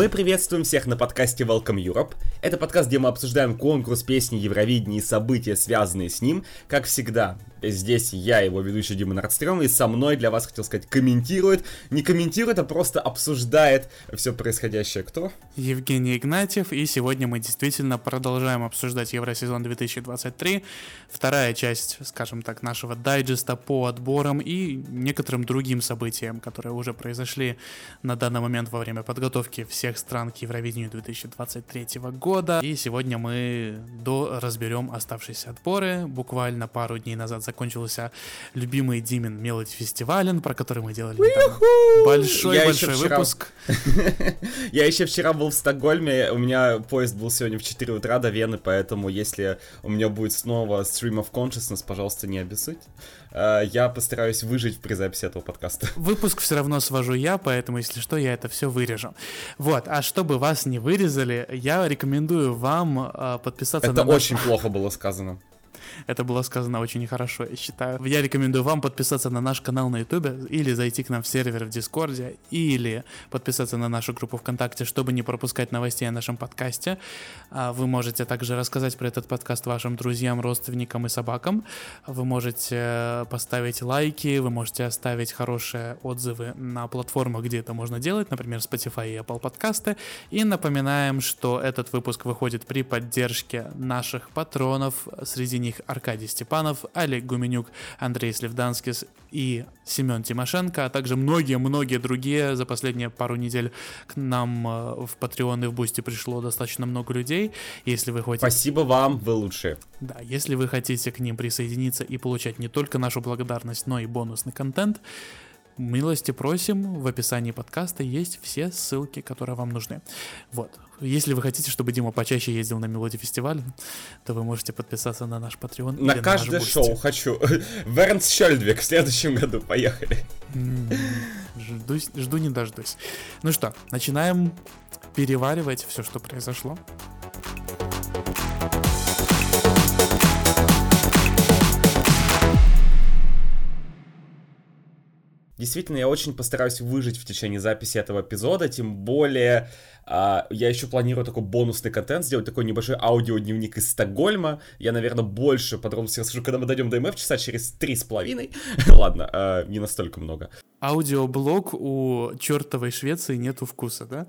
Мы приветствуем всех на подкасте Welcome Europe. Это подкаст, где мы обсуждаем конкурс песни Евровидения и события, связанные с ним. Как всегда, здесь я, его ведущий Дима Нордстрём, и со мной, для вас хотел сказать, комментирует. Не комментирует, а просто обсуждает все происходящее. Кто? Евгений Игнатьев, и сегодня мы действительно продолжаем обсуждать Евросезон 2023. Вторая часть, скажем так, нашего дайджеста по отборам и некоторым другим событиям, которые уже произошли на данный момент во время подготовки всех стран к Евровидению 2023 года. И сегодня мы до разберем оставшиеся отборы. Буквально пару дней назад закончился любимый Димин Мелоди Фестивален, про который мы делали большой-большой выпуск. Я еще вчера был в Стокгольме, у меня поезд был сегодня в 4 утра до Вены, поэтому если у меня будет снова Stream of Consciousness, пожалуйста, не обессудь. Э, я постараюсь выжить при записи этого подкаста. Выпуск все равно свожу я, поэтому, если что, я это все вырежу. Вот, а чтобы вас не вырезали, я рекомендую вам э, подписаться это на... Это очень плохо было сказано. Это было сказано очень хорошо, я считаю. Я рекомендую вам подписаться на наш канал на YouTube или зайти к нам в сервер в Дискорде, или подписаться на нашу группу ВКонтакте, чтобы не пропускать новостей о нашем подкасте. А, вы можете также рассказать про этот подкаст вашим друзьям, родственникам и собакам. Вы можете поставить лайки, вы можете оставить хорошие отзывы на платформах, где это можно делать, например, Spotify и Apple подкасты. И напоминаем, что этот выпуск выходит при поддержке наших патронов, среди них Аркадий Степанов, Олег Гуменюк, Андрей Сливданскис и Семен Тимошенко, а также многие-многие другие. За последние пару недель к нам э, в Patreon и в Бусти пришло достаточно много людей. Если вы хотите... Спасибо вам, вы лучшие. Да, если вы хотите к ним присоединиться и получать не только нашу благодарность, но и бонусный контент, милости просим, в описании подкаста есть все ссылки, которые вам нужны. Вот. Если вы хотите, чтобы Дима почаще ездил на Мелоди фестиваль, то вы можете подписаться на наш Patreon. На каждое на шоу хочу. Вернс Шельдвик в следующем году. Поехали. Жду, жду не дождусь. Ну что, начинаем переваривать все, что произошло. Действительно, я очень постараюсь выжить в течение записи этого эпизода, тем более а, я еще планирую такой бонусный контент, сделать такой небольшой аудиодневник из Стокгольма. Я, наверное, больше подробностей расскажу, когда мы дойдем до МФ, часа через три с половиной. Ладно, а, не настолько много. Аудиоблог у чертовой Швеции нету вкуса, да?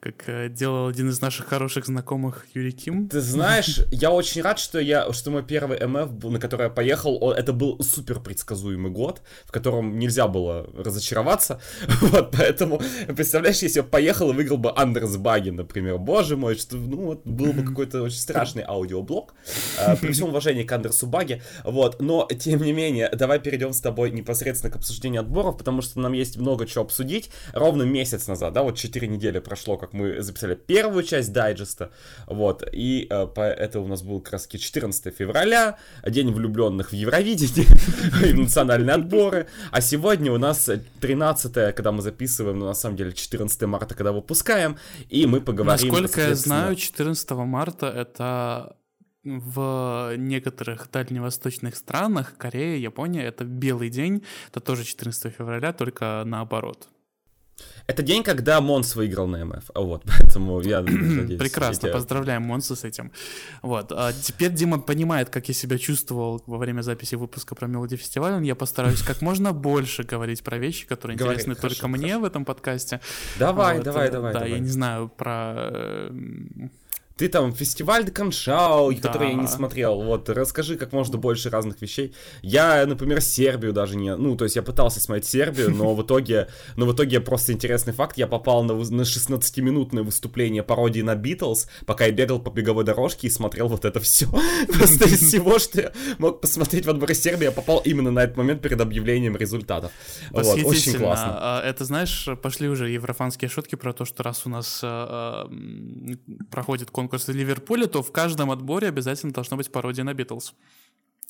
Как э, делал один из наших хороших знакомых Юрий Ким. Ты знаешь, я очень рад, что я, что мой первый МФ, на который я поехал, это был супер предсказуемый год, в котором нельзя было разочароваться. Вот, поэтому, представляешь, если я поехал и выиграл бы Андерс баги, например. Боже мой, что, ну, вот, был бы какой-то очень страшный аудиоблог. Э, при всем уважении к Андерсу Баги. Вот, но, тем не менее, давай перейдем с тобой непосредственно к обсуждению отборов, потому что нам есть много чего обсудить. Ровно месяц назад, да, вот 4 недели прошло, как мы записали первую часть дайджеста. Вот, и э, это у нас был как раз 14 февраля, День влюбленных в Евровидении, национальные отборы. А сегодня у нас 13 когда мы записываем, но на самом деле 14 марта, когда выпускаем и мы поговорим... Насколько я знаю, 14 марта это в некоторых дальневосточных странах, Корея, Япония, это белый день, это тоже 14 февраля, только наоборот. Это день, когда Монс выиграл на МФ. Вот, поэтому я надеюсь... Прекрасно, эти... поздравляем Монса с этим. Вот. А теперь Дима понимает, как я себя чувствовал во время записи выпуска про Мелоди Фестиваль. Я постараюсь как можно больше говорить про вещи, которые Говори, интересны хорошо, только хорошо. мне в этом подкасте. Давай, вот. давай, давай. Да, давай. я не знаю про э, ты там фестиваль Каншау, да. который я не смотрел. Вот, расскажи как можно больше разных вещей. Я, например, Сербию даже не... Ну, то есть я пытался смотреть Сербию, но в итоге... Но в итоге просто интересный факт. Я попал на, на 16-минутное выступление пародии на Битлз, пока я бегал по беговой дорожке и смотрел вот это все. Просто из всего, что я мог посмотреть в отборе Сербии, я попал именно на этот момент перед объявлением результатов. Вот, очень классно. А, это, знаешь, пошли уже еврофанские шутки про то, что раз у нас а, проходит конкурс конкурсы Ливерпуля, то в каждом отборе обязательно должна быть пародия на Битлз.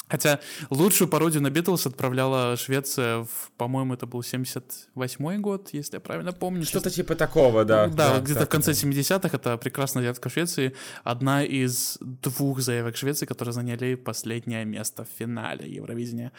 Хотя лучшую пародию на Битлз отправляла Швеция в, по-моему, это был 78-й год, если я правильно помню. Что-то типа такого, да. Да, да где-то в конце 70-х, это прекрасная заявка Швеции, одна из двух заявок Швеции, которые заняли последнее место в финале Евровидения.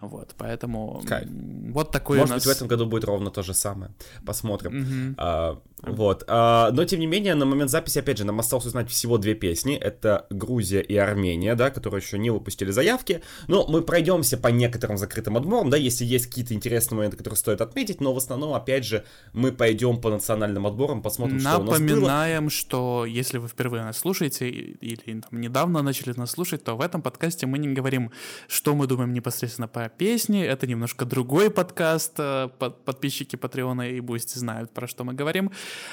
Вот, поэтому Кай. вот такой Может у нас... быть, в этом году будет ровно то же самое. Посмотрим. Угу. А, Вот. А, но, тем не менее, на момент записи, опять же, нам осталось узнать всего две песни. Это Грузия и Армения, да, которые еще не выпустили заявки. Но мы пройдемся по некоторым закрытым отборам, да, если есть какие-то интересные моменты, которые стоит отметить. Но в основном, опять же, мы пойдем по национальным отборам, посмотрим, Напоминаем, что у нас было. Напоминаем, что если вы впервые нас слушаете или там, недавно начали нас слушать, то в этом подкасте мы не говорим, что мы думаем непосредственно по песне. Это немножко другой подкаст. Э, подписчики Патреона и Бусти знают, про что мы говорим.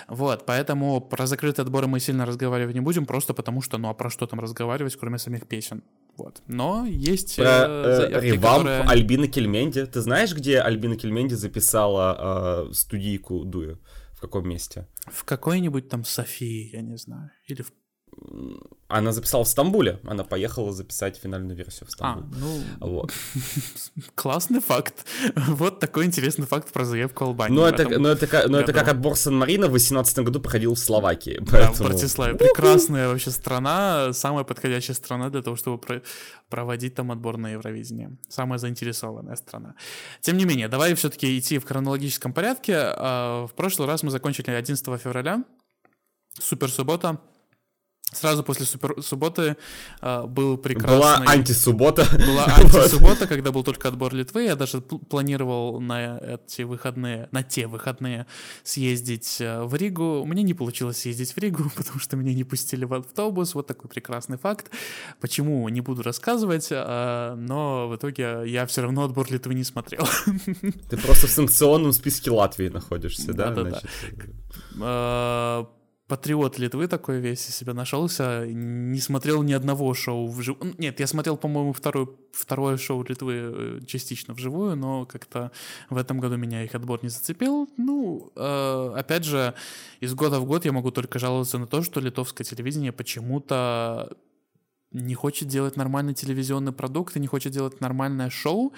Вот, поэтому про закрытые отборы мы сильно разговаривать не будем, просто потому что, ну а про что там разговаривать, кроме самих песен? Вот. Но есть про, э, заявки, ревамп которые... Альбина Кельменди. Ты знаешь, где Альбина Кельменди записала э, студийку Дуя? В каком месте? В какой-нибудь там Софии, я не знаю. Или в она записала в Стамбуле. Она поехала записать финальную версию в Стамбул. А, ну... Вот. Классный факт. Вот такой интересный факт про заявку Албании. Ну, это, ну, это, ну, это как отбор Сан-Марино в 2018 году проходил в Словакии. Поэтому... Да, в Братиславе. Прекрасная вообще страна. Самая подходящая страна для того, чтобы про- проводить там отбор на Евровидение. Самая заинтересованная страна. Тем не менее, давай все-таки идти в хронологическом порядке. А, в прошлый раз мы закончили 11 февраля. Супер суббота. Сразу после супер субботы э, был прекрасный... Была антисуббота. Была антисуббота, когда был только отбор Литвы. Я даже планировал на эти выходные, на те выходные съездить э, в Ригу. Мне не получилось съездить в Ригу, потому что меня не пустили в автобус. Вот такой прекрасный факт. Почему, не буду рассказывать, э, но в итоге я все равно отбор Литвы не смотрел. Ты просто в санкционном списке Латвии находишься, да? Да-да-да э, патриот Литвы такой весь из себя нашелся, не смотрел ни одного шоу вживую. Нет, я смотрел, по-моему, второе, второе шоу Литвы э, частично вживую, но как-то в этом году меня их отбор не зацепил. Ну, э, опять же, из года в год я могу только жаловаться на то, что литовское телевидение почему-то не хочет делать нормальный телевизионный продукт и не хочет делать нормальное шоу.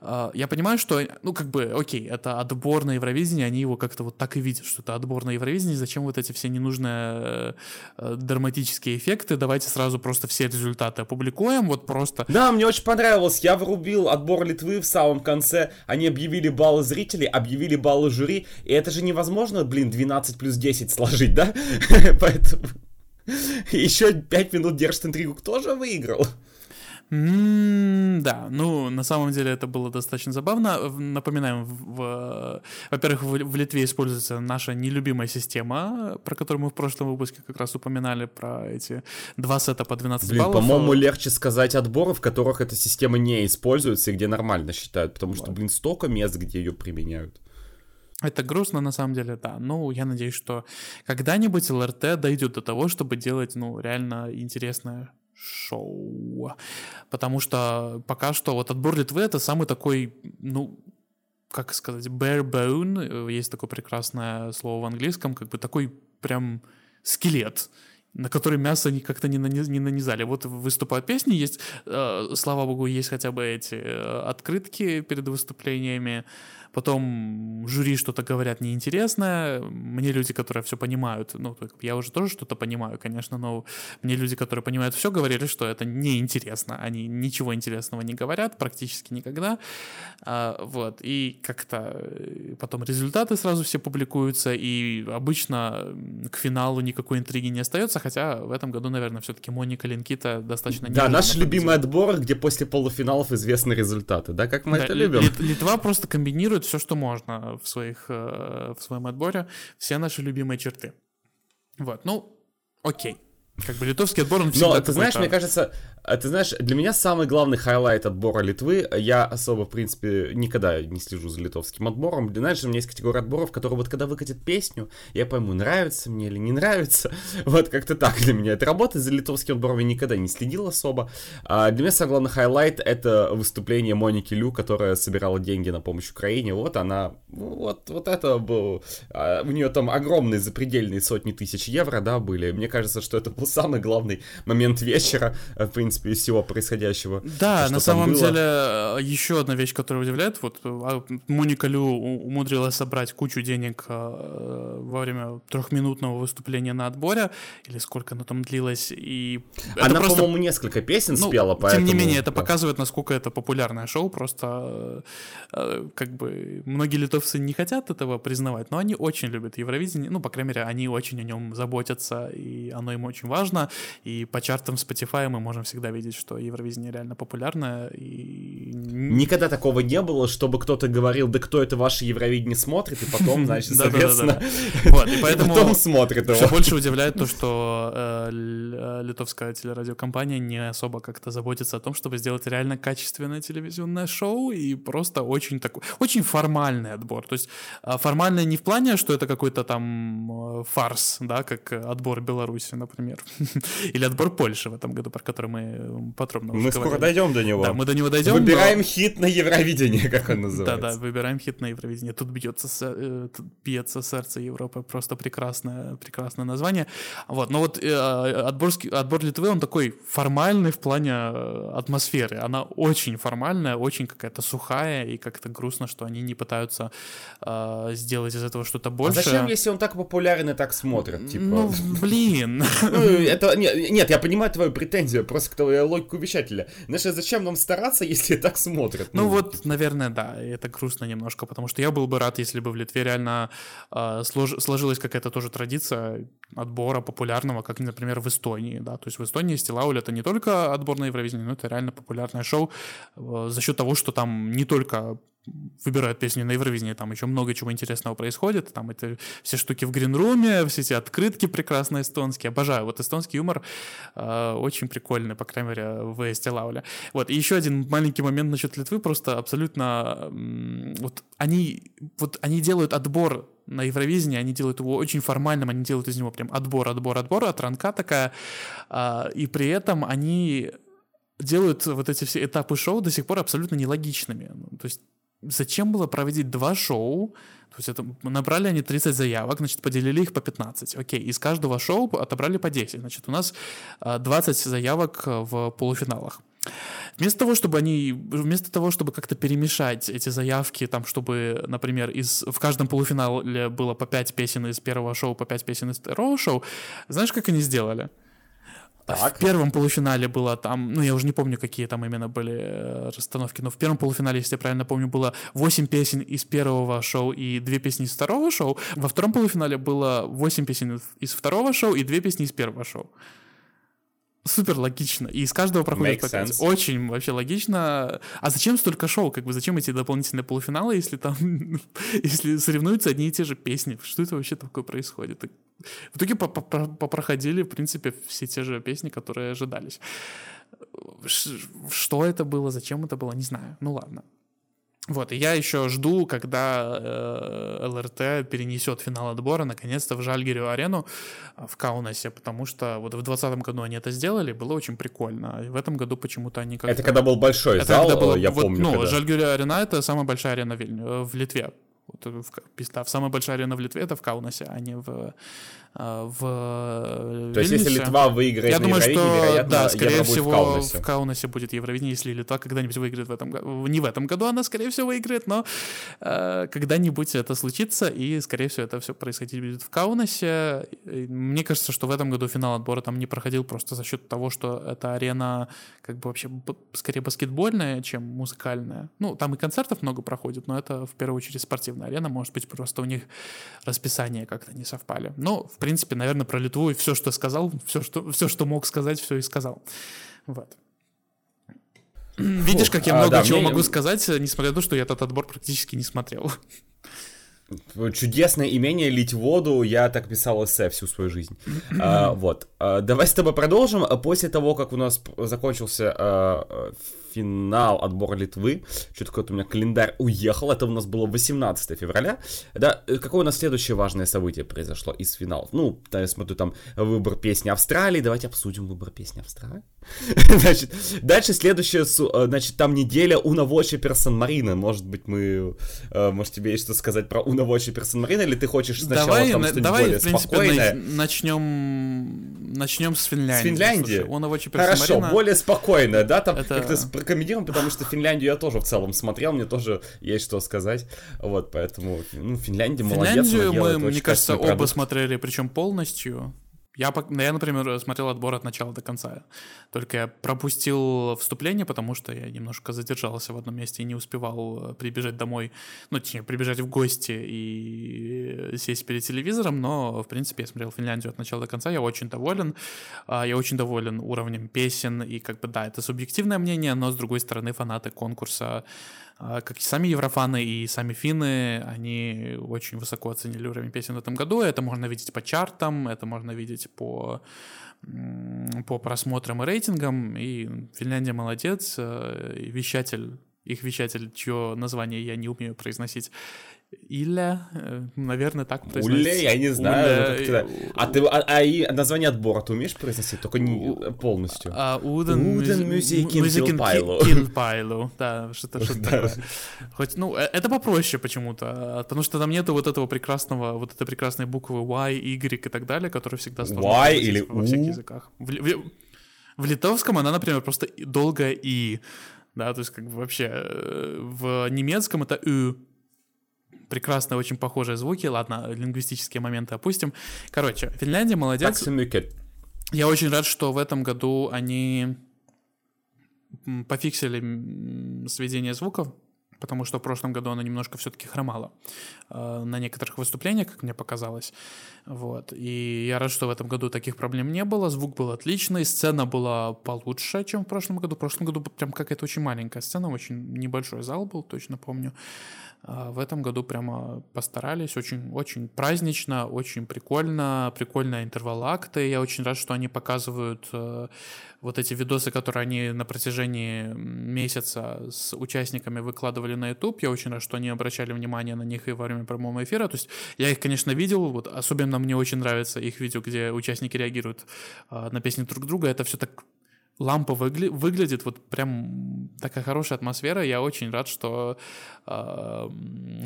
А, я понимаю, что, ну, как бы, окей, это отбор на Евровидение, они его как-то вот так и видят, что это отбор на Евровидение, зачем вот эти все ненужные э, драматические эффекты, давайте сразу просто все результаты опубликуем, вот просто... Да, мне очень понравилось, я врубил отбор Литвы в самом конце, они объявили баллы зрителей, объявили баллы жюри, и это же невозможно, блин, 12 плюс 10 сложить, да? Поэтому... Еще пять минут держит интригу. Кто же выиграл? Mm, да, ну, на самом деле это было достаточно забавно. Напоминаем, в, во-первых, в, в Литве используется наша нелюбимая система, про которую мы в прошлом выпуске как раз упоминали, про эти два сета по 12 Блин, баллов. по-моему, легче сказать отборы, в которых эта система не используется и где нормально считают, потому что, блин, столько мест, где ее применяют. Это грустно, на самом деле, да. Ну, я надеюсь, что когда-нибудь ЛРТ дойдет до того, чтобы делать, ну, реально интересное шоу. Потому что пока что вот отбор Литвы — это самый такой, ну, как сказать, bare bone, есть такое прекрасное слово в английском, как бы такой прям скелет, на который мясо как-то не, наниз, не нанизали. Вот выступают песни, есть, э, слава богу, есть хотя бы эти э, открытки перед выступлениями, потом жюри что-то говорят неинтересное, мне люди, которые все понимают, ну, я уже тоже что-то понимаю, конечно, но мне люди, которые понимают все, говорили, что это неинтересно, они ничего интересного не говорят практически никогда, а, вот, и как-то э, потом результаты сразу все публикуются, и обычно к финалу никакой интриги не остается, хотя в этом году, наверное, все-таки Моника Линкита достаточно... Да, наш любимый отбор, где после полуфиналов известны результаты, да, как мы да, это любим. Литва просто комбинирует все, что можно в, своих, э, в своем отборе, все наши любимые черты. Вот, ну, окей. Как бы литовский отбор, он всегда Но, ты знаешь, мне кажется, ты знаешь, для меня самый главный highlight отбора Литвы, я особо, в принципе, никогда не слежу за литовским отбором. Знаешь, у меня есть категория отборов, которые вот когда выкатят песню, я пойму, нравится мне или не нравится. Вот как-то так для меня это работает. За литовским отбором я никогда не следил особо. А для меня самый главный highlight — это выступление Моники Лю, которая собирала деньги на помощь Украине. Вот она, вот, вот это был... А, у нее там огромные запредельные сотни тысяч евро, да, были. Мне кажется, что это был самый главный момент вечера, в принципе, из всего происходящего. Да, на самом деле, еще одна вещь, которая удивляет, вот а, Моника Лю умудрилась собрать кучу денег во время трехминутного выступления на отборе, или сколько оно там длилось, и... Она, просто... по-моему, несколько песен ну, спела, поэтому... Тем не менее, это да. показывает, насколько это популярное шоу, просто как бы многие литовцы не хотят этого признавать, но они очень любят Евровидение, ну, по крайней мере, они очень о нем заботятся, и оно им очень важно, и по чартам Spotify мы можем всегда видеть, что Евровидение реально популярное, и... Никогда такого не было, чтобы кто-то говорил, да кто это ваше Евровидение смотрит, и потом, значит, соответственно, вот, и поэтому потом смотрит Все больше удивляет то, что э, э, литовская телерадиокомпания не особо как-то заботится о том, чтобы сделать реально качественное телевизионное шоу, и просто очень такой, очень формальный отбор, то есть а, формальный не в плане, что это какой-то там э, фарс, да, как отбор Беларуси, например, или отбор Польши в этом году, про который мы подробно Мы скоро дойдем до него. Да, мы до него дойдем. Выбираем хит на Евровидение, как он называется. Да, да, выбираем хит на Евровидение. Тут бьется, э, тут бьется сердце Европы, просто прекрасное, прекрасное название. Вот, но вот э, отборский, отбор Литвы, он такой формальный в плане э, атмосферы. Она очень формальная, очень какая-то сухая, и как-то грустно, что они не пытаются э, сделать из этого что-то больше. А зачем, если он так популярен и так смотрит? Типа? Ну, блин. Ну, это, нет, нет, я понимаю твою претензию, просто к твою логику вещателя. Знаешь, а зачем нам стараться, если так смотрят? Ну, ну вот, наверное, да, это грустно немножко, потому что я был бы рад, если бы в Литве реально э, слож, сложилась какая-то тоже традиция отбора популярного, как, например, в Эстонии, да, то есть в Эстонии Стилауль это не только отбор на Евровидение, но это реально популярное шоу э, за счет того, что там не только выбирают песни на Евровидении, там еще много чего интересного происходит, там это все штуки в гринруме, все эти открытки прекрасные эстонские, обожаю, вот эстонский юмор. Э, очень прикольный, по крайней мере, в Стелауля. Вот, и еще один маленький момент насчет Литвы, просто абсолютно, вот они, вот они делают отбор на Евровидении, они делают его очень формальным, они делают из него прям отбор, отбор, отбор, отранка такая, э, и при этом они делают вот эти все этапы шоу до сих пор абсолютно нелогичными. Ну, то есть зачем было проводить два шоу? То есть это, набрали они 30 заявок, значит, поделили их по 15. Окей, из каждого шоу отобрали по 10. Значит, у нас 20 а, заявок в полуфиналах. Вместо того, чтобы они, вместо того, чтобы как-то перемешать эти заявки, там, чтобы, например, из, в каждом полуфинале было по 5 песен из первого шоу, по 5 песен из второго шоу, знаешь, как они сделали? Так. В первом полуфинале было там, ну я уже не помню, какие там именно были э, расстановки, но в первом полуфинале, если я правильно помню, было 8 песен из первого шоу и 2 песни из второго шоу. Во втором полуфинале было 8 песен из второго шоу и 2 песни из первого шоу супер логично. И из каждого проходит по 5. Очень вообще логично. А зачем столько шоу? Как бы зачем эти дополнительные полуфиналы, если там если соревнуются одни и те же песни? Что это вообще такое происходит? В итоге попроходили, в принципе, все те же песни, которые ожидались. Что это было, зачем это было, не знаю. Ну ладно. Вот, и я еще жду, когда э, ЛРТ перенесет финал отбора наконец-то в Жальгирю арену э, в Каунасе, потому что вот в 2020 году они это сделали, было очень прикольно. А в этом году почему-то они как-то... Это когда был большой это зал, было, я вот, помню. Ну, когда... Жальгирю арена — это самая большая арена в, Вильню, в Литве. Вот, в, да, самая большая арена в Литве — это в Каунасе, а не в в э, То есть, если Литва выиграет я на думаю, что, вероятно, да, скорее всего, в Каунасе. в Каунасе будет Евровидение, если Литва когда-нибудь выиграет в этом году. Не в этом году она, скорее всего, выиграет, но э, когда-нибудь это случится, и, скорее всего, это все происходить будет в Каунасе. Мне кажется, что в этом году финал отбора там не проходил просто за счет того, что эта арена как бы вообще скорее баскетбольная, чем музыкальная. Ну, там и концертов много проходит, но это в первую очередь спортивная арена, может быть, просто у них расписание как-то не совпали. Но, в принципе, наверное, про Литву и все, что сказал, все, что, все, что мог сказать, все и сказал. Вот. Видишь, как я много а, да, чего мне... могу сказать, несмотря на то, что я этот отбор практически не смотрел. Чудесное имение лить воду, я так писал эссе всю свою жизнь. а, вот. А, давай с тобой продолжим. После того, как у нас закончился а, финал отбора Литвы. Что-то какой-то у меня календарь уехал. Это у нас было 18 февраля. Да, э, какое у нас следующее важное событие произошло из финалов? Ну, я смотрю, там выбор песни Австралии. Давайте обсудим выбор песни Австралии. значит, дальше следующее, э, значит, там неделя Унавочи Персон Марина. Может быть, мы, э, может, тебе есть что сказать про Унавочи Персон Марина, или ты хочешь сначала давай, там что-нибудь давай, более в принципе, спокойное? начнем Начнем с Финляндии. С Финляндии? Слушай, он его Хорошо, более спокойно, да, там Это- как-то прокомментируем, потому что Финляндию я тоже в целом смотрел, мне тоже есть что сказать, вот, поэтому, ну, Финляндия молодец, Финляндию она делает мы, мне кажется, оба продукт. смотрели, причем полностью. Я, ну, я, например, смотрел отбор от начала до конца. Только я пропустил вступление, потому что я немножко задержался в одном месте и не успевал э, прибежать домой, ну, точнее, прибежать в гости и э, сесть перед телевизором, но, в принципе, я смотрел Финляндию от начала до конца, я очень доволен. А, Я очень доволен уровнем песен, и как бы, да, это субъективное мнение, но, с другой стороны, фанаты конкурса как и сами еврофаны и сами финны, они очень высоко оценили уровень песен в этом году. Это можно видеть по чартам, это можно видеть по, по просмотрам и рейтингам. И Финляндия молодец. э, Вещатель, их вещатель, чье название я не умею произносить, Иля, э, наверное, так произносится. Уле, я не знаю, Уля, и- а ты, а, а и название отбора ты умеешь произносить, только не полностью? А, Уден Уден мюзи- мюзикин килпайлу. ки- килпайлу. Да, что-то что такое. Хоть, ну, э, это попроще почему-то, а, потому что там нету вот этого прекрасного, вот этой прекрасной буквы Y, Y и так далее, которая всегда сложно Y или во всех языках. В, в- в литовском она, например, просто долгая И. Да, то есть как бы вообще э, в немецком это Ü. Прекрасные, очень похожие звуки. Ладно, лингвистические моменты опустим. Короче, Финляндия молодец. Я очень рад, что в этом году они пофиксили сведение звуков, потому что в прошлом году оно немножко все-таки хромало э, на некоторых выступлениях, как мне показалось. Вот. И я рад, что в этом году таких проблем не было. Звук был отличный, сцена была получше, чем в прошлом году. В прошлом году прям какая-то очень маленькая сцена, очень небольшой зал был, точно помню. А в этом году прямо постарались, очень, очень празднично, очень прикольно, прикольно интервал акты. Я очень рад, что они показывают э, вот эти видосы, которые они на протяжении месяца с участниками выкладывали на YouTube. Я очень рад, что они обращали внимание на них и во время прямого эфира. То есть я их, конечно, видел, вот особенно мне очень нравится их видео, где участники реагируют э, на песни друг друга. Это все так лампа выгля- выглядит, вот прям такая хорошая атмосфера. Я очень рад, что э,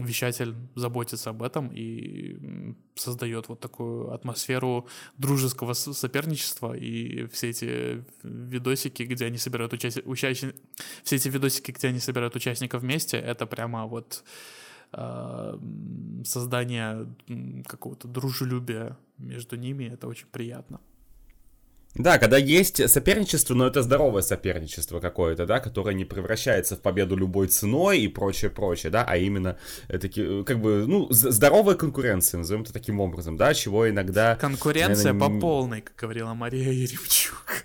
вещатель заботится об этом и создает вот такую атмосферу дружеского соперничества. И все эти видосики, где они собирают участие, участни- все эти видосики, где они собирают участников вместе, это прямо вот э, создание какого-то дружелюбия между ними. Это очень приятно. Да, когда есть соперничество, но это здоровое соперничество какое-то, да, которое не превращается в победу любой ценой и прочее, прочее, да, а именно э, таки, э, как бы, ну, здоровая конкуренция, назовем это таким образом, да, чего иногда... Конкуренция наверное, по полной, как говорила Мария Еремчук.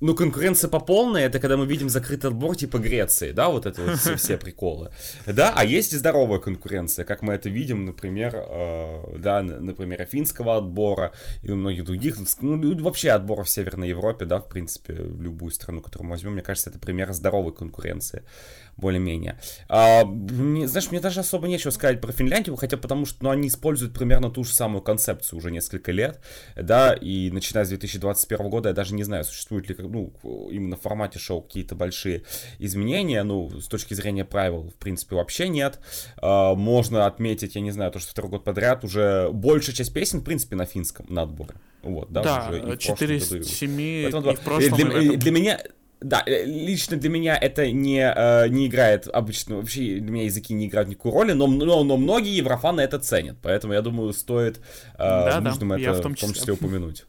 Ну, конкуренция по полной, это когда мы видим закрытый отбор типа Греции, да, вот это вот все, все приколы. Да, а есть и здоровая конкуренция, как мы это видим, например, э, да, например, финского отбора и у многих других, ну, вообще отборов в Северной Европе, да, в принципе, любую страну, которую мы возьмем, мне кажется, это пример здоровой конкуренции, более-менее. А, мне- знаешь, мне даже особо нечего сказать про Финляндию, хотя потому что, ну, они используют примерно ту же самую концепцию уже несколько лет, да, и начиная с 2021 года я даже не знаю, существует ли, ну, именно в формате шоу какие-то большие изменения, ну, с точки зрения правил, в принципе, вообще нет. А, можно отметить, я не знаю, то, что второй год подряд уже большая часть песен, в принципе, на финском, на отборе. Вот, да, Да, уже и в прошлом 4 году, и из вот. 7 Поэтому, и в прошлом, для, и в этом. для меня, да, э, лично для меня это не, э, не играет обычно, вообще для меня языки не играют никакой роли, но, но, но многие еврофаны это ценят, поэтому я думаю, стоит э, Да-да, нужным я это в том в том числе. числе упомянуть.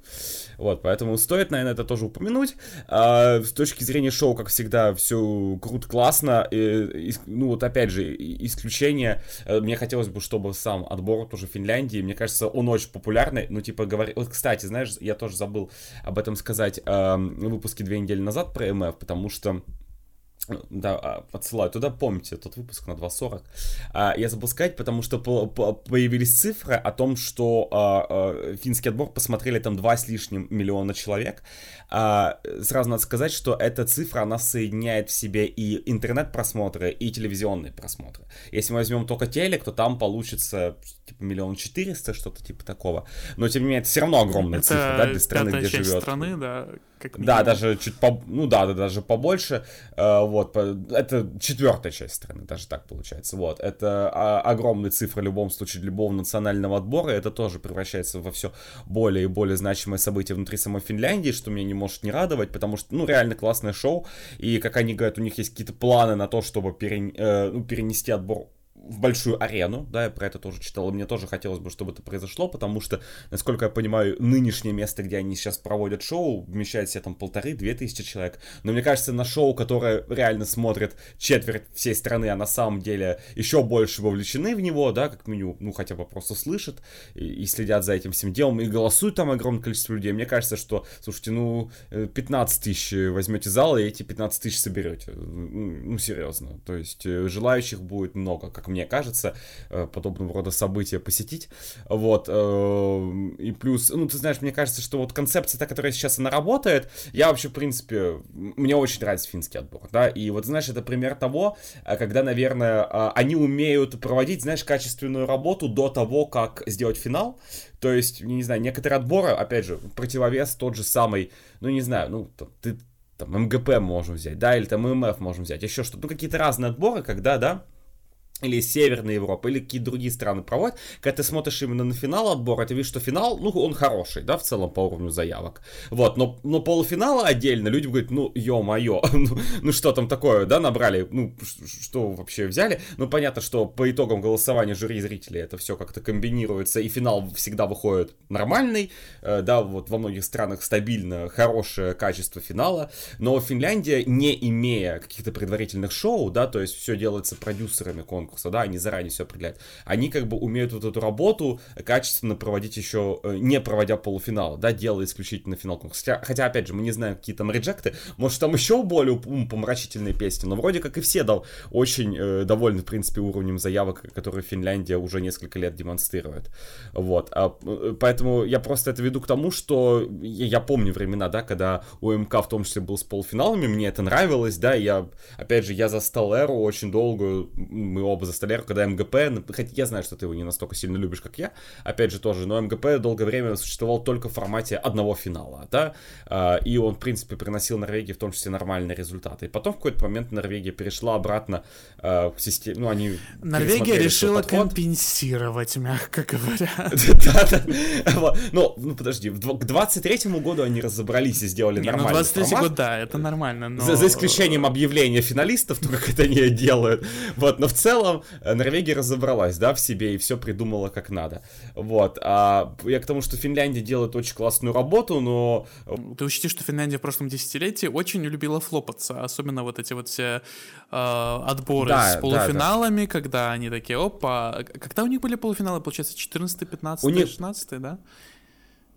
Вот, поэтому стоит, наверное, это тоже упомянуть. А, с точки зрения шоу, как всегда, все круто, классно. И, ис- ну, вот опять же, и- исключение. э, Мне хотелось бы, чтобы сам отбор тоже Финляндии, мне кажется, он очень популярный. Ну, типа, говори... Вот, кстати, знаешь, я тоже забыл об этом сказать эм, в выпуске две недели назад про МФ, потому что да, а, отсылаю туда, помните, тот выпуск на 2.40. А, я забыл сказать, потому что по- по- появились цифры о том, что а, финский отбор посмотрели там 2 с лишним миллиона человек. А, сразу надо сказать, что эта цифра, она соединяет в себе и интернет-просмотры, и телевизионные просмотры. Если мы возьмем только телек, то там получится типа миллион четыреста, что-то типа такого. Но тем не менее, это все равно огромная это цифра, да, для страны, где часть живет. страны, да. как Да, даже чуть по, ну да, да, даже побольше. Э, вот, это четвертая часть страны, даже так получается. Вот, это огромная цифра в любом случае для любого национального отбора. Это тоже превращается во все более и более значимое событие внутри самой Финляндии, что меня не может не радовать, потому что, ну, реально классное шоу. И, как они говорят, у них есть какие-то планы на то, чтобы перен, э, ну, перенести отбор в большую арену, да, я про это тоже читал, и мне тоже хотелось бы, чтобы это произошло, потому что, насколько я понимаю, нынешнее место, где они сейчас проводят шоу, вмещает себе там полторы-две тысячи человек, но мне кажется, на шоу, которое реально смотрит четверть всей страны, а на самом деле еще больше вовлечены в него, да, как минимум, ну, хотя бы просто слышат и, и следят за этим всем делом, и голосуют там огромное количество людей, мне кажется, что, слушайте, ну, 15 э, тысяч возьмете зал, и эти 15 тысяч соберете, ну, ну серьезно, то есть э, желающих будет много, как мне кажется, э, подобного рода события посетить. Вот. Э, и плюс, ну, ты знаешь, мне кажется, что вот концепция, та, которая сейчас она работает, я вообще, в принципе, мне очень нравится финский отбор, да, и вот, знаешь, это пример того, э, когда, наверное, они умеют проводить, знаешь, качественную работу до того, как сделать финал, то есть, не знаю, некоторые отборы, опять же, противовес тот же самый, ну, не знаю, ну, ты там МГП можем взять, да, или там МФ можем взять, еще что-то, ну, какие-то разные отборы, когда, да, или Северная Европа, или какие-то другие страны проводят, когда ты смотришь именно на финал отбора, ты видишь, что финал, ну, он хороший, да, в целом по уровню заявок. Вот, но, но полуфинала отдельно люди говорят, ну, ё-моё, ну, ну, что там такое, да, набрали, ну, что вообще взяли? Ну, понятно, что по итогам голосования жюри и зрителей это все как-то комбинируется, и финал всегда выходит нормальный, э, да, вот во многих странах стабильно хорошее качество финала, но Финляндия, не имея каких-то предварительных шоу, да, то есть все делается продюсерами конкурса, конкурса, да, они заранее все определяют. Они как бы умеют вот эту работу качественно проводить еще, э, не проводя полуфинала, да, делая исключительно финал конкурса. Хотя, хотя, опять же, мы не знаем, какие там реджекты, может, там еще более помрачительные песни, но вроде как и все дал очень э, довольны, в принципе, уровнем заявок, которые Финляндия уже несколько лет демонстрирует. Вот. А, э, поэтому я просто это веду к тому, что я, я помню времена, да, когда у МК в том числе был с полуфиналами, мне это нравилось, да, я, опять же, я застал эру очень долгую, мы оба за Столяру, когда МГП, хотя я знаю, что ты его не настолько сильно любишь, как я, опять же тоже, но МГП долгое время существовал только в формате одного финала, да, а, и он, в принципе, приносил Норвегии в том числе нормальные результаты. И потом в какой-то момент Норвегия перешла обратно а, к системе, ну, они... Норвегия решила компенсировать, мягко говоря. Ну, ну, подожди, к 23-му году они разобрались и сделали ну, нормальный 23 год, да, это нормально, За исключением объявления финалистов, то как это они делают. Вот, но в целом целом э, Норвегия разобралась, да, в себе и все придумала как надо. Вот. А я к тому, что Финляндия делает очень классную работу, но... Э, Ты учти, что Финляндия в прошлом десятилетии очень любила флопаться, особенно вот эти вот все э, отборы да, с полуфиналами, да, да. когда они такие, опа, когда у них были полуфиналы, получается, 14, 15, них... 16, да?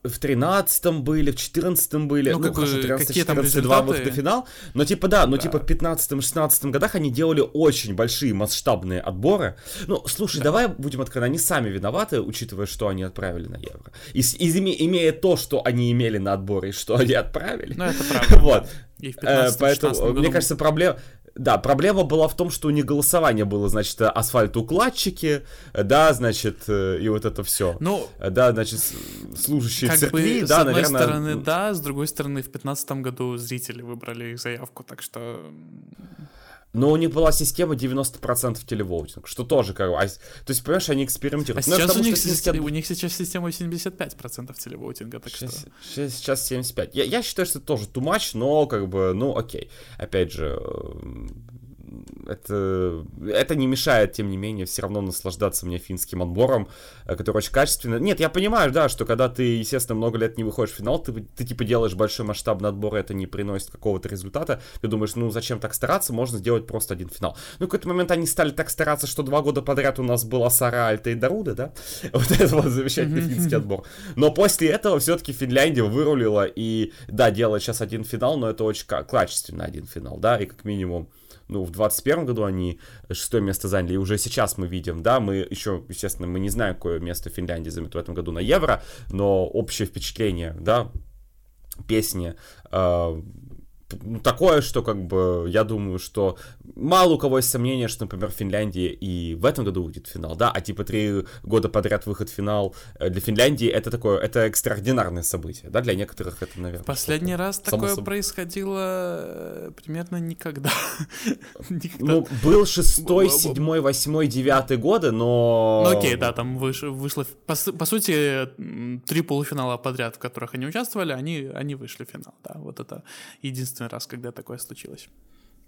В 13-м были, в 14-м были, ну, ну как, хорошо, 13 какие 14 два выхода в финал, но типа да, но да. типа в 15-16 годах они делали очень большие масштабные отборы. Ну, слушай, да. давай будем откровенны, они сами виноваты, учитывая, что они отправили на Евро. И, и, имея то, что они имели на отборе, что они отправили. Ну, это правда. вот. И в 15 э, Поэтому, мне кажется, проблема... Да, проблема была в том, что у них голосование было, значит, асфальтоукладчики, да, значит, э, и вот это все. Ну, да, значит, служащие как церкви, бы, да, с одной наверное... стороны, да, с другой стороны, в 2015 году зрители выбрали их заявку, так что... Но у них была система 90% телевоутинг, что тоже как бы... А, то есть, понимаешь, они экспериментируют. А ну, сейчас у них, система... у них сейчас система 75% телевоутинга, так сейчас, что... Сейчас, сейчас 75. Я, я считаю, что это тоже too much, но как бы, ну окей. Опять же, это, это не мешает, тем не менее, все равно наслаждаться мне финским отбором, э, который очень качественно. Нет, я понимаю, да, что когда ты, естественно, много лет не выходишь в финал, ты, ты типа делаешь большой масштабный отбор, и это не приносит какого-то результата. Ты думаешь, ну зачем так стараться, можно сделать просто один финал. Ну, в какой-то момент они стали так стараться, что два года подряд у нас была Сара, Альта и Даруда, да? Вот это вот замечательный финский отбор. Но после этого все-таки Финляндия вырулила, и да, делает сейчас один финал, но это очень качественно один финал, да, и как минимум ну, в 21 году они шестое место заняли, и уже сейчас мы видим, да, мы еще, естественно, мы не знаем, какое место Финляндия займет в этом году на Евро, но общее впечатление, да, песни, э, такое, что как бы я думаю, что мало у кого есть сомнения, что, например, Финляндия и в этом году выйдет финал, да, а типа три года подряд выход в финал э, для Финляндии это такое, это экстраординарное событие, да, для некоторых это, наверное. Последний раз такое собой. происходило э, примерно никогда. Ну, был шестой, седьмой, восьмой, девятый годы, но... Ну окей, да, там выш, вышло, по, сути, три полуфинала подряд, в которых они участвовали, они, вышли в финал, да, вот это единственный раз, когда такое случилось.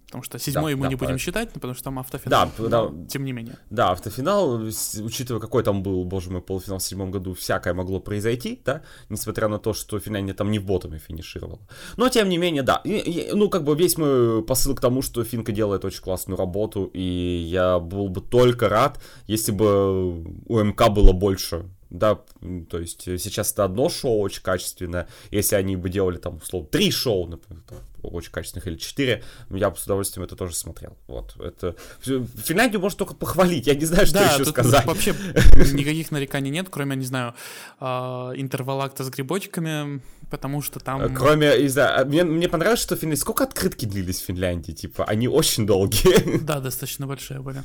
Потому что седьмой да, мы да, не будем считать, потому что там автофинал. Да, да. Тем не менее. Да, автофинал, учитывая, какой там был, боже мой, полуфинал в седьмом году, всякое могло произойти, да, несмотря на то, что Финляндия там не в ботами финишировала. Но, тем не менее, да. И, и, ну, как бы весь мой посыл к тому, что Финка делает очень классную работу, и я был бы только рад, если бы у МК было больше да, то есть сейчас это одно шоу очень качественное. Если они бы делали там, условно, три шоу, например, там, очень качественных или четыре, я бы с удовольствием это тоже смотрел. Вот, это... Финляндию можно только похвалить, я не знаю, что да, еще сказать. вообще никаких нареканий нет, кроме, не знаю, а, интервалакта с грибочками, потому что там... Кроме, не знаю, мне, мне понравилось, что Финляндия... Сколько открытки длились в Финляндии? Типа, они очень долгие. Да, достаточно большие были.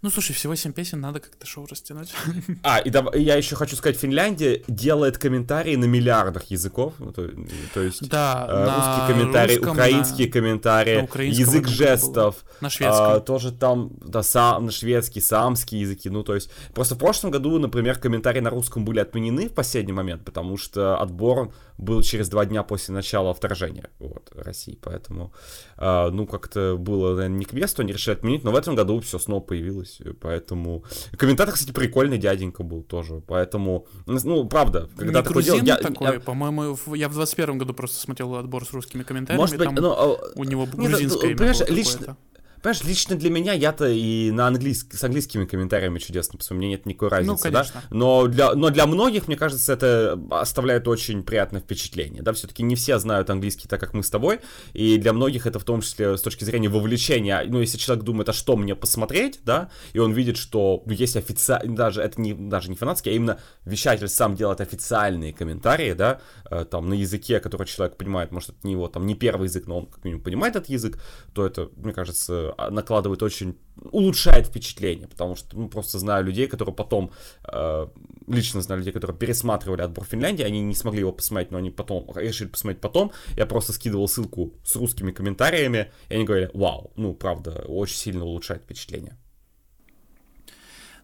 Ну, слушай, всего 7 песен, надо как-то шоу растянуть. А, и давай, я еще хочу сказать, Финляндия делает комментарии на миллиардах языков, ну, то, то есть да, э, русские комментарии, русском, украинские на... комментарии, на язык жестов, на шведском. А, тоже там, да, сам, на шведский, самские языки, ну, то есть, просто в прошлом году, например, комментарии на русском были отменены в последний момент, потому что отбор был через два дня после начала вторжения вот, России, поэтому, э, ну, как-то было, наверное, не к месту, они решили отменить, но в этом году все снова появилось, поэтому... Комментатор, кстати, прикольный дяденька был тоже, поэтому, ну, правда, когда такое дело... Я, такой, я... по-моему, я в 21 году просто смотрел отбор с русскими комментариями, Может быть, но... у него грузинское Нет, имя понимаешь, лично, Понимаешь, лично для меня, я-то и на английск... с английскими комментариями чудесно пишу, мне нет никакой разницы, ну, да? Но для, но для многих, мне кажется, это оставляет очень приятное впечатление, да? Все-таки не все знают английский так, как мы с тобой, и для многих это в том числе с точки зрения вовлечения, ну, если человек думает, а что мне посмотреть, да, и он видит, что есть официально, даже это не, даже не фанатский, а именно вещатель сам делает официальные комментарии, да, э, там, на языке, который человек понимает, может, это не его, там, не первый язык, но он как минимум понимает этот язык, то это, мне кажется, накладывает очень, улучшает впечатление, потому что, ну, просто знаю людей, которые потом, э, лично знаю людей, которые пересматривали отбор Финляндии, они не смогли его посмотреть, но они потом, решили посмотреть потом, я просто скидывал ссылку с русскими комментариями, и они говорили, вау, ну, правда, очень сильно улучшает впечатление.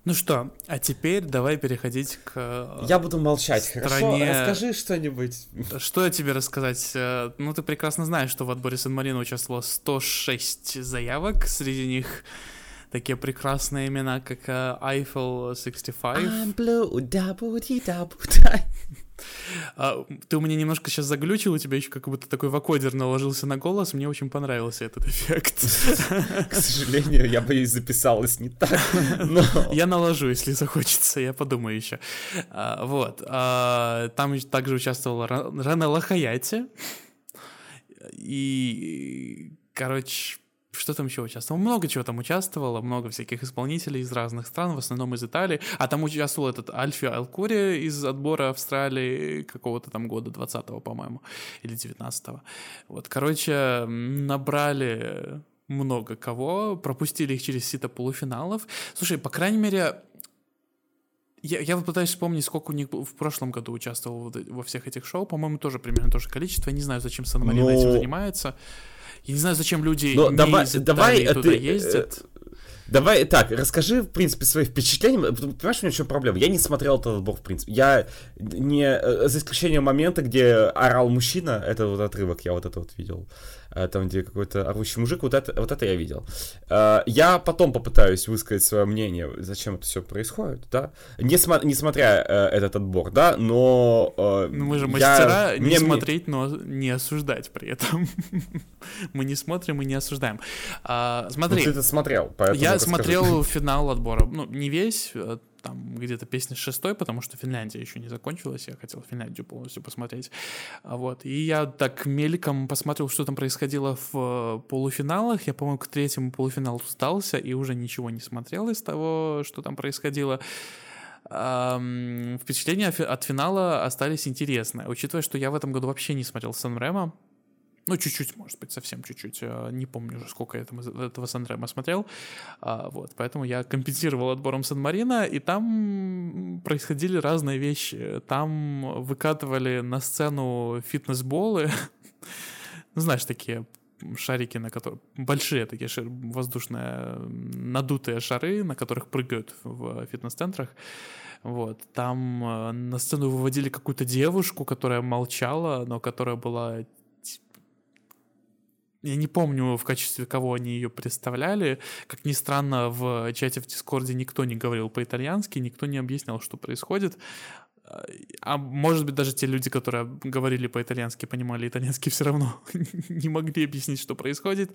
Ну что, а теперь давай переходить к... Э, Я буду молчать, стране... хорошо? Расскажи что-нибудь. Что я тебе рассказать? Э, ну, ты прекрасно знаешь, что в отборе Сан-Марино участвовало 106 заявок, среди них такие прекрасные имена, как э, Eiffel 65. I'm blue, а, ты у меня немножко сейчас заглючил, у тебя еще как будто такой вакодер наложился на голос, мне очень понравился этот эффект. К сожалению, я боюсь, записалось не так. Но... Я наложу, если захочется, я подумаю еще. А, вот. А, там также участвовала Рана Лахаяти. И, короче, что там еще участвовало? Много чего там участвовало, много всяких исполнителей из разных стран, в основном из Италии. А там участвовал этот Альфи Алкури из отбора Австралии какого-то там года, 20-го, по-моему, или 19-го. Вот, короче, набрали много кого, пропустили их через сито полуфиналов. Слушай, по крайней мере, я, я вот пытаюсь вспомнить, сколько у них в прошлом году участвовал во всех этих шоу. По-моему, тоже примерно то же количество. Я не знаю, зачем Сан Марина Но... этим занимается. Я не знаю, зачем люди Но не давай, из давай туда ты, ездят. Э, давай так, расскажи, в принципе, свои впечатления. Понимаешь, у меня в чем проблема? Я не смотрел этот отбор, в принципе. Я не... Э, за исключением момента, где орал мужчина, это вот отрывок, я вот это вот видел. Э, там, где какой-то орущий мужик, вот это, вот это я видел. Э, я потом попытаюсь высказать свое мнение, зачем это все происходит, да, Несма- несмотря э, этот отбор, да, но... Ну, мы же мастера я... не мне, смотреть, но не осуждать при этом. мы не смотрим и не осуждаем. А, смотри. Ну, ты это смотрел, поэтому Я смотрел финал отбора, ну, не весь, там где-то песня шестой, потому что Финляндия еще не закончилась, я хотел Финляндию полностью посмотреть. А вот. И я так мельком посмотрел, что там происходило в э, полуфиналах. Я, по-моему, к третьему полуфиналу сдался и уже ничего не смотрел из того, что там происходило. Впечатления от финала остались интересные. Учитывая, что я в этом году вообще не смотрел Сан Ремо, Ну, чуть-чуть, может быть, совсем чуть-чуть. Э, не помню уже, сколько я этого Сан-Ремо смотрел. А, вот, поэтому я компенсировал отбором Сан-Марина, и там происходили разные вещи. Там выкатывали на сцену фитнес-болы. ну, знаешь, такие шарики, на которые большие такие шар... воздушные надутые шары, на которых прыгают в фитнес-центрах. Вот. Там э, на сцену выводили какую-то девушку, которая молчала, но которая была я не помню, в качестве кого они ее представляли. Как ни странно, в чате в Дискорде никто не говорил по-итальянски, никто не объяснял, что происходит. А может быть, даже те люди, которые говорили по-итальянски, понимали итальянский, все равно не могли объяснить, что происходит.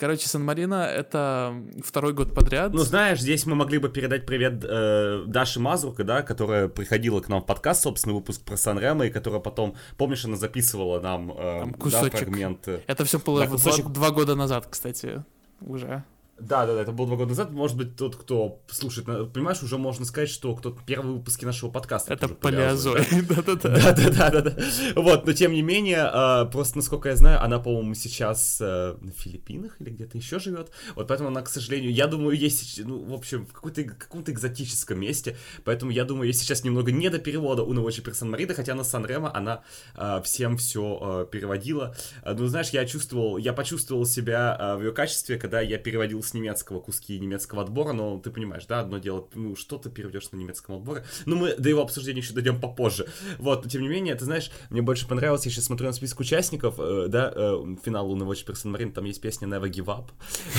Короче, Сан-Марино — это второй год подряд. Ну, знаешь, здесь мы могли бы передать привет э, Даше Мазурка, да, которая приходила к нам в подкаст, собственно, выпуск про Сан-Ремо, и которая потом, помнишь, она записывала нам э, Там кусочек. Да, фрагменты. Это все было да, кусочек... два, два года назад, кстати, уже. Да, да, да, это было два года назад. Может быть, тот, кто слушает, понимаешь, уже можно сказать, что кто первые выпуски нашего подкаста. Это палеозой. Да, да, да, да, да. Вот, но тем не менее, а, просто насколько я знаю, она, по-моему, сейчас э, на Филиппинах или где-то еще живет. Вот поэтому она, к сожалению, я думаю, есть, ну, в общем, в каком-то экзотическом месте. Поэтому я думаю, есть сейчас немного не до перевода у Новочи Персон Марида, хотя на Сан она а, всем все а, переводила. Ну, знаешь, я чувствовал, я почувствовал себя в ее качестве, когда я переводил с немецкого куски немецкого отбора, но ты понимаешь, да, одно дело, ну, что ты переведешь на немецком отборе. Ну, мы до его обсуждения еще дойдем попозже. Вот, но тем не менее, ты знаешь, мне больше понравилось, я сейчас смотрю на список участников, э, да, э, финал Луны Watch Person Marine, там есть песня Never Give Up.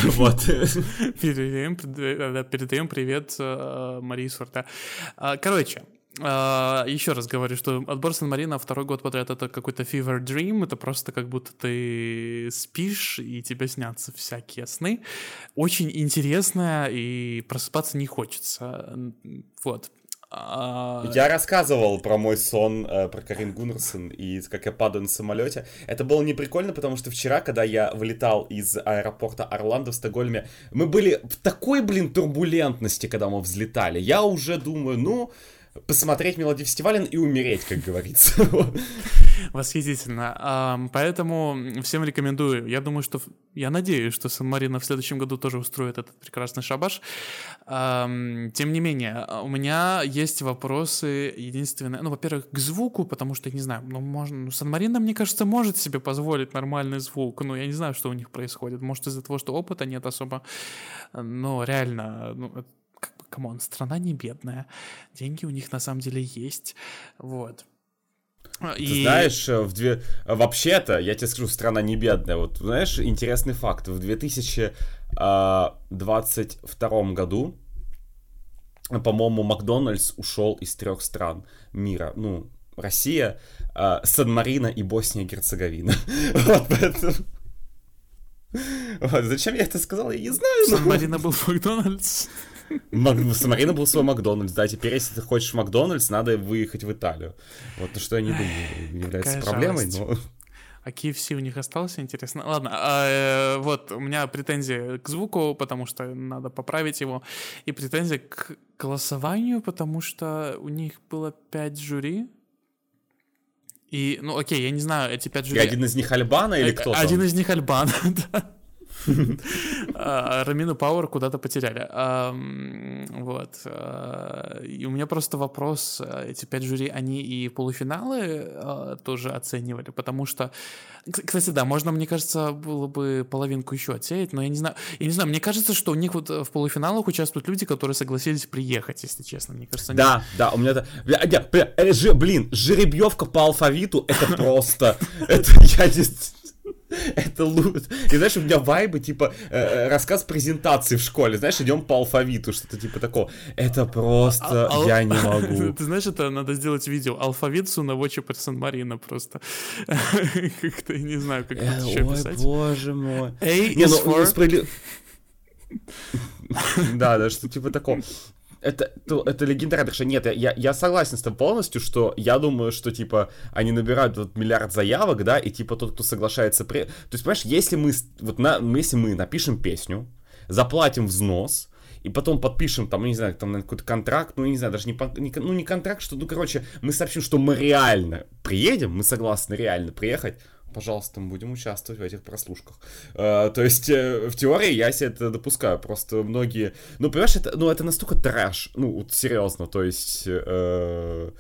Вот. Передаем, передаем привет э, Марии Сурта. А, короче, Uh, еще раз говорю, что отбор Сан-Марина второй год подряд это какой-то fever dream, это просто как будто ты спишь и тебе снятся всякие сны. Очень интересно и просыпаться не хочется. Вот. А... Я рассказывал про мой сон, э, про Карин Гуннерсон и как я падаю на самолете. Это было не прикольно, потому что вчера, когда я вылетал из аэропорта Орландо в Стокгольме, мы были в такой, блин, турбулентности, когда мы взлетали. Я уже думаю, ну, посмотреть мелодию фестиваля и умереть, как говорится. Восхитительно. Поэтому всем рекомендую. Я думаю, что... Я надеюсь, что Сан-Марино в следующем году тоже устроит этот прекрасный шабаш. Тем не менее, у меня есть вопросы единственные... Ну, во-первых, к звуку, потому что, я не знаю, ну, можно... Ну, Сан-Марино, мне кажется, может себе позволить нормальный звук. Ну, я не знаю, что у них происходит. Может, из-за того, что опыта нет особо. Но реально, ну, come on, страна не бедная, деньги у них на самом деле есть, вот. Ты и... знаешь, э, в две... вообще-то, я тебе скажу, страна не бедная. Вот, знаешь, интересный факт. В 2022 году, по-моему, Макдональдс ушел из трех стран мира. Ну, Россия, э, Сан-Марино и Босния и Герцеговина. Вот поэтому... Вот, зачем я это сказал, я не знаю. Сан-Марино был Макдональдс. Самарина был свой Макдональдс, да, теперь, если ты хочешь Макдональдс, надо выехать в Италию. Вот, ну что я не думаю, является Какая проблемой, жалость. но... А KFC у них остался, интересно? Ладно, а, э, вот, у меня претензия к звуку, потому что надо поправить его, и претензия к голосованию, потому что у них было пять жюри, и, ну, окей, я не знаю, эти пять жюри... И один из них Альбана или э, кто Один из них Альбана, да. А, Рамину Пауэр куда-то потеряли. Вот. А, и у меня просто вопрос. Эти пять жюри, они и полуфиналы а, тоже оценивали, потому что... Кстати, да, можно, мне кажется, было бы половинку еще отсеять, но я не знаю. Я не знаю, мне кажется, что у них вот в полуфиналах участвуют люди, которые согласились приехать, если честно. Мне кажется. Да, да, у меня... это, э, Блин, жеребьевка по алфавиту, это просто... Это я здесь это лучше. И знаешь, у меня вайбы, типа, э, э, рассказ презентации в школе, знаешь, идем по алфавиту, что-то типа такого. Это просто а, я не могу. Ты знаешь, это надо сделать видео. Алфавит Сунавочи Персон Марина просто. Как-то, не знаю, как это еще писать. Ой, боже мой. A is ну, for... Да, да, что типа такого это, то, это легендарно, потому что нет, я, я согласен с тобой полностью, что я думаю, что, типа, они набирают вот миллиард заявок, да, и, типа, тот, кто соглашается... При... То есть, понимаешь, если мы, вот на, если мы напишем песню, заплатим взнос, и потом подпишем там, не знаю, там какой-то контракт, ну, не знаю, даже не, не, ну, не контракт, что, ну, короче, мы сообщим, что мы реально приедем, мы согласны реально приехать, пожалуйста, мы будем участвовать в этих прослушках. А, то есть, э, в теории я себе это допускаю, просто многие... Ну, понимаешь, это, ну, это настолько трэш, ну, вот серьезно, то есть... Э,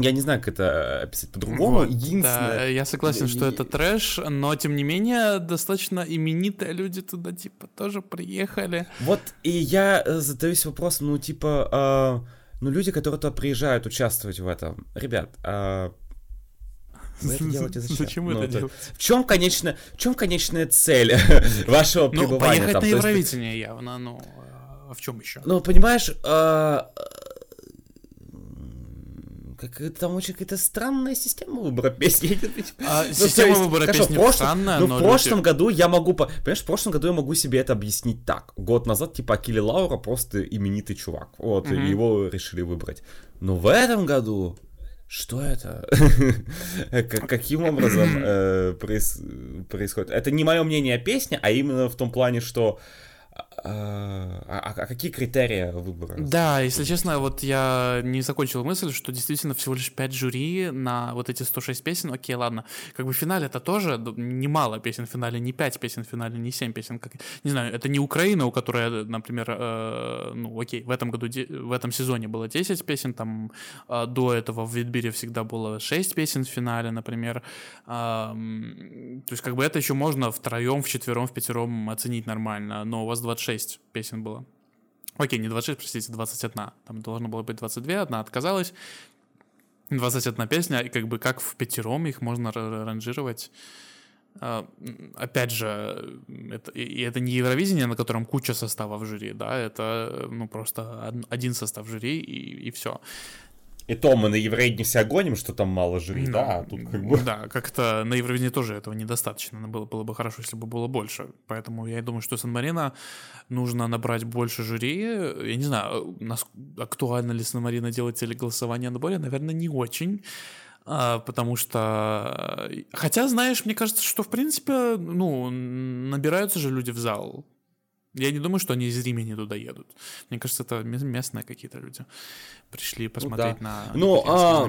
я не знаю, как это описать по-другому. Вот, Единственное... Да, я согласен, что это трэш, но тем не менее достаточно именитые люди туда типа тоже приехали. Вот и я э, задаюсь вопросом, ну типа, э, ну люди, которые туда приезжают участвовать в этом, ребят, э, вы это делаете зачем? Зачем ну, это делаете? В чем, конечно, в чем конечная цель вашего ну, пребывания поехать там? на Евровидение явно, ну, а в чем еще? Ну, понимаешь, э, как там очень какая-то странная система выбора песни. А, ну, система есть, выбора хорошо, песни прошлом, странная, ну, но в прошлом люди... году я могу, понимаешь, в прошлом году я могу себе это объяснить так. Год назад, типа, Акили Лаура просто именитый чувак, вот, и его решили выбрать. Но в этом году что это? Каким образом э, происходит? Это не мое мнение о песне, а именно в том плане, что а, а, а какие критерии выбора? Да, если честно, вот я не закончил мысль, что действительно всего лишь 5 жюри на вот эти 106 песен. Окей, ладно. Как бы в финале это тоже немало песен в финале, не 5 песен в финале, не 7 песен. Как, не знаю, это не Украина, у которой, например, э, ну окей, в этом году, в этом сезоне было 10 песен, там э, до этого в Витбире всегда было 6 песен в финале, например. Э, то есть как бы это еще можно втроем, вчетвером, в пятером оценить нормально, но у вас 26 песен было. Окей, не 26, простите, 21. Там должно было быть 22, одна отказалась. 21 песня, и как бы как в пятером их можно ранжировать. А, опять же, это, и это не Евровидение, на котором куча составов жюри, да, это ну просто один состав жюри и, и все. И то мы на Евровидении все гоним, что там мало жюри, да, а тут как бы... Да, как-то на Евровидении тоже этого недостаточно, было, было бы хорошо, если бы было больше. Поэтому я думаю, что Сан-Марина нужно набрать больше жюри. Я не знаю, нас, актуально ли Сан-Марина делать телеголосование на более, наверное, не очень а, потому что... Хотя, знаешь, мне кажется, что, в принципе, ну, набираются же люди в зал. Я не думаю, что они из Римени туда едут. Мне кажется, это местные какие-то люди пришли ну посмотреть ну, да. на, ну, а,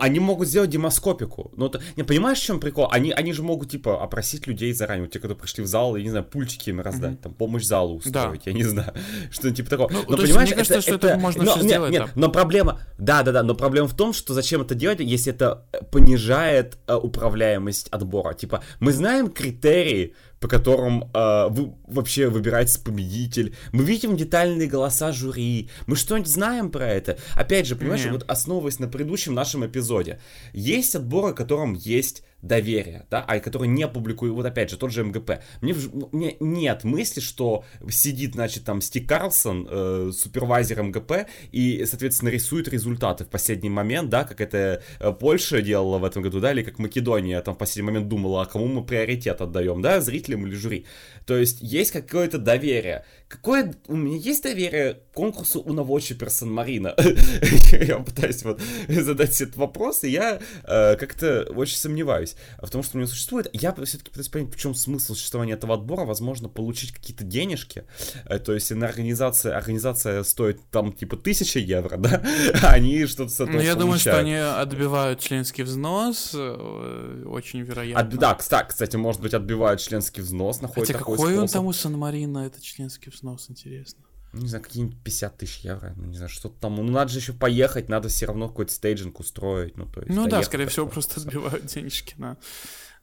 они могут сделать демоскопику. Ну, то, не понимаешь, в чем прикол? Они, они же могут, типа, опросить людей заранее. Вот те, кто пришли в зал, и, не знаю, пультики им раздать, mm-hmm. там, помощь залу устроить, да. я не знаю, что-нибудь типа такого. Ну, но, понимаешь, мне кажется, это, что это, это можно но, все нет, сделать. Нет, но проблема, да-да-да, но проблема в том, что зачем это делать, если это понижает э, управляемость отбора. Типа, мы знаем критерии, по которым э, вы вообще выбирается победитель. Мы видим детальные голоса жюри. Мы что-нибудь знаем про это. Опять же, понимаешь, Нет. вот основываясь на предыдущем нашем эпизоде, есть отборы, которым есть доверия, да, а которые не публикуют, вот опять же, тот же МГП. Мне, мне нет мысли, что сидит, значит, там Стик Карлсон, э, супервайзер МГП, и, соответственно, рисует результаты в последний момент, да, как это э, Польша делала в этом году, да, или как Македония там в последний момент думала, а кому мы приоритет отдаем, да, зрителям или жюри. То есть есть какое-то доверие. Какое у меня есть доверие к конкурсу у Наводчипер Сан-Марина? я пытаюсь вот задать этот вопрос, и я э, как-то очень сомневаюсь в том, что у него существует. Я все-таки пытаюсь понять, в чем смысл существования этого отбора. Возможно, получить какие-то денежки. Э, то есть на организация, организация стоит там типа тысяча евро, да? они что-то с этого Ну, я думаю, что они отбивают членский взнос, э, очень вероятно. От, да, кстати, кстати, может быть, отбивают членский взнос, Хотя какой он там у Сан-Марина, это членский взнос, интересно. Ну, не знаю, какие-нибудь 50 тысяч евро, ну, не знаю, что-то там, ну, надо же еще поехать, надо все равно какой-то стейджинг устроить, ну, то есть... Ну, да, скорее всего, просто отбивают денежки на,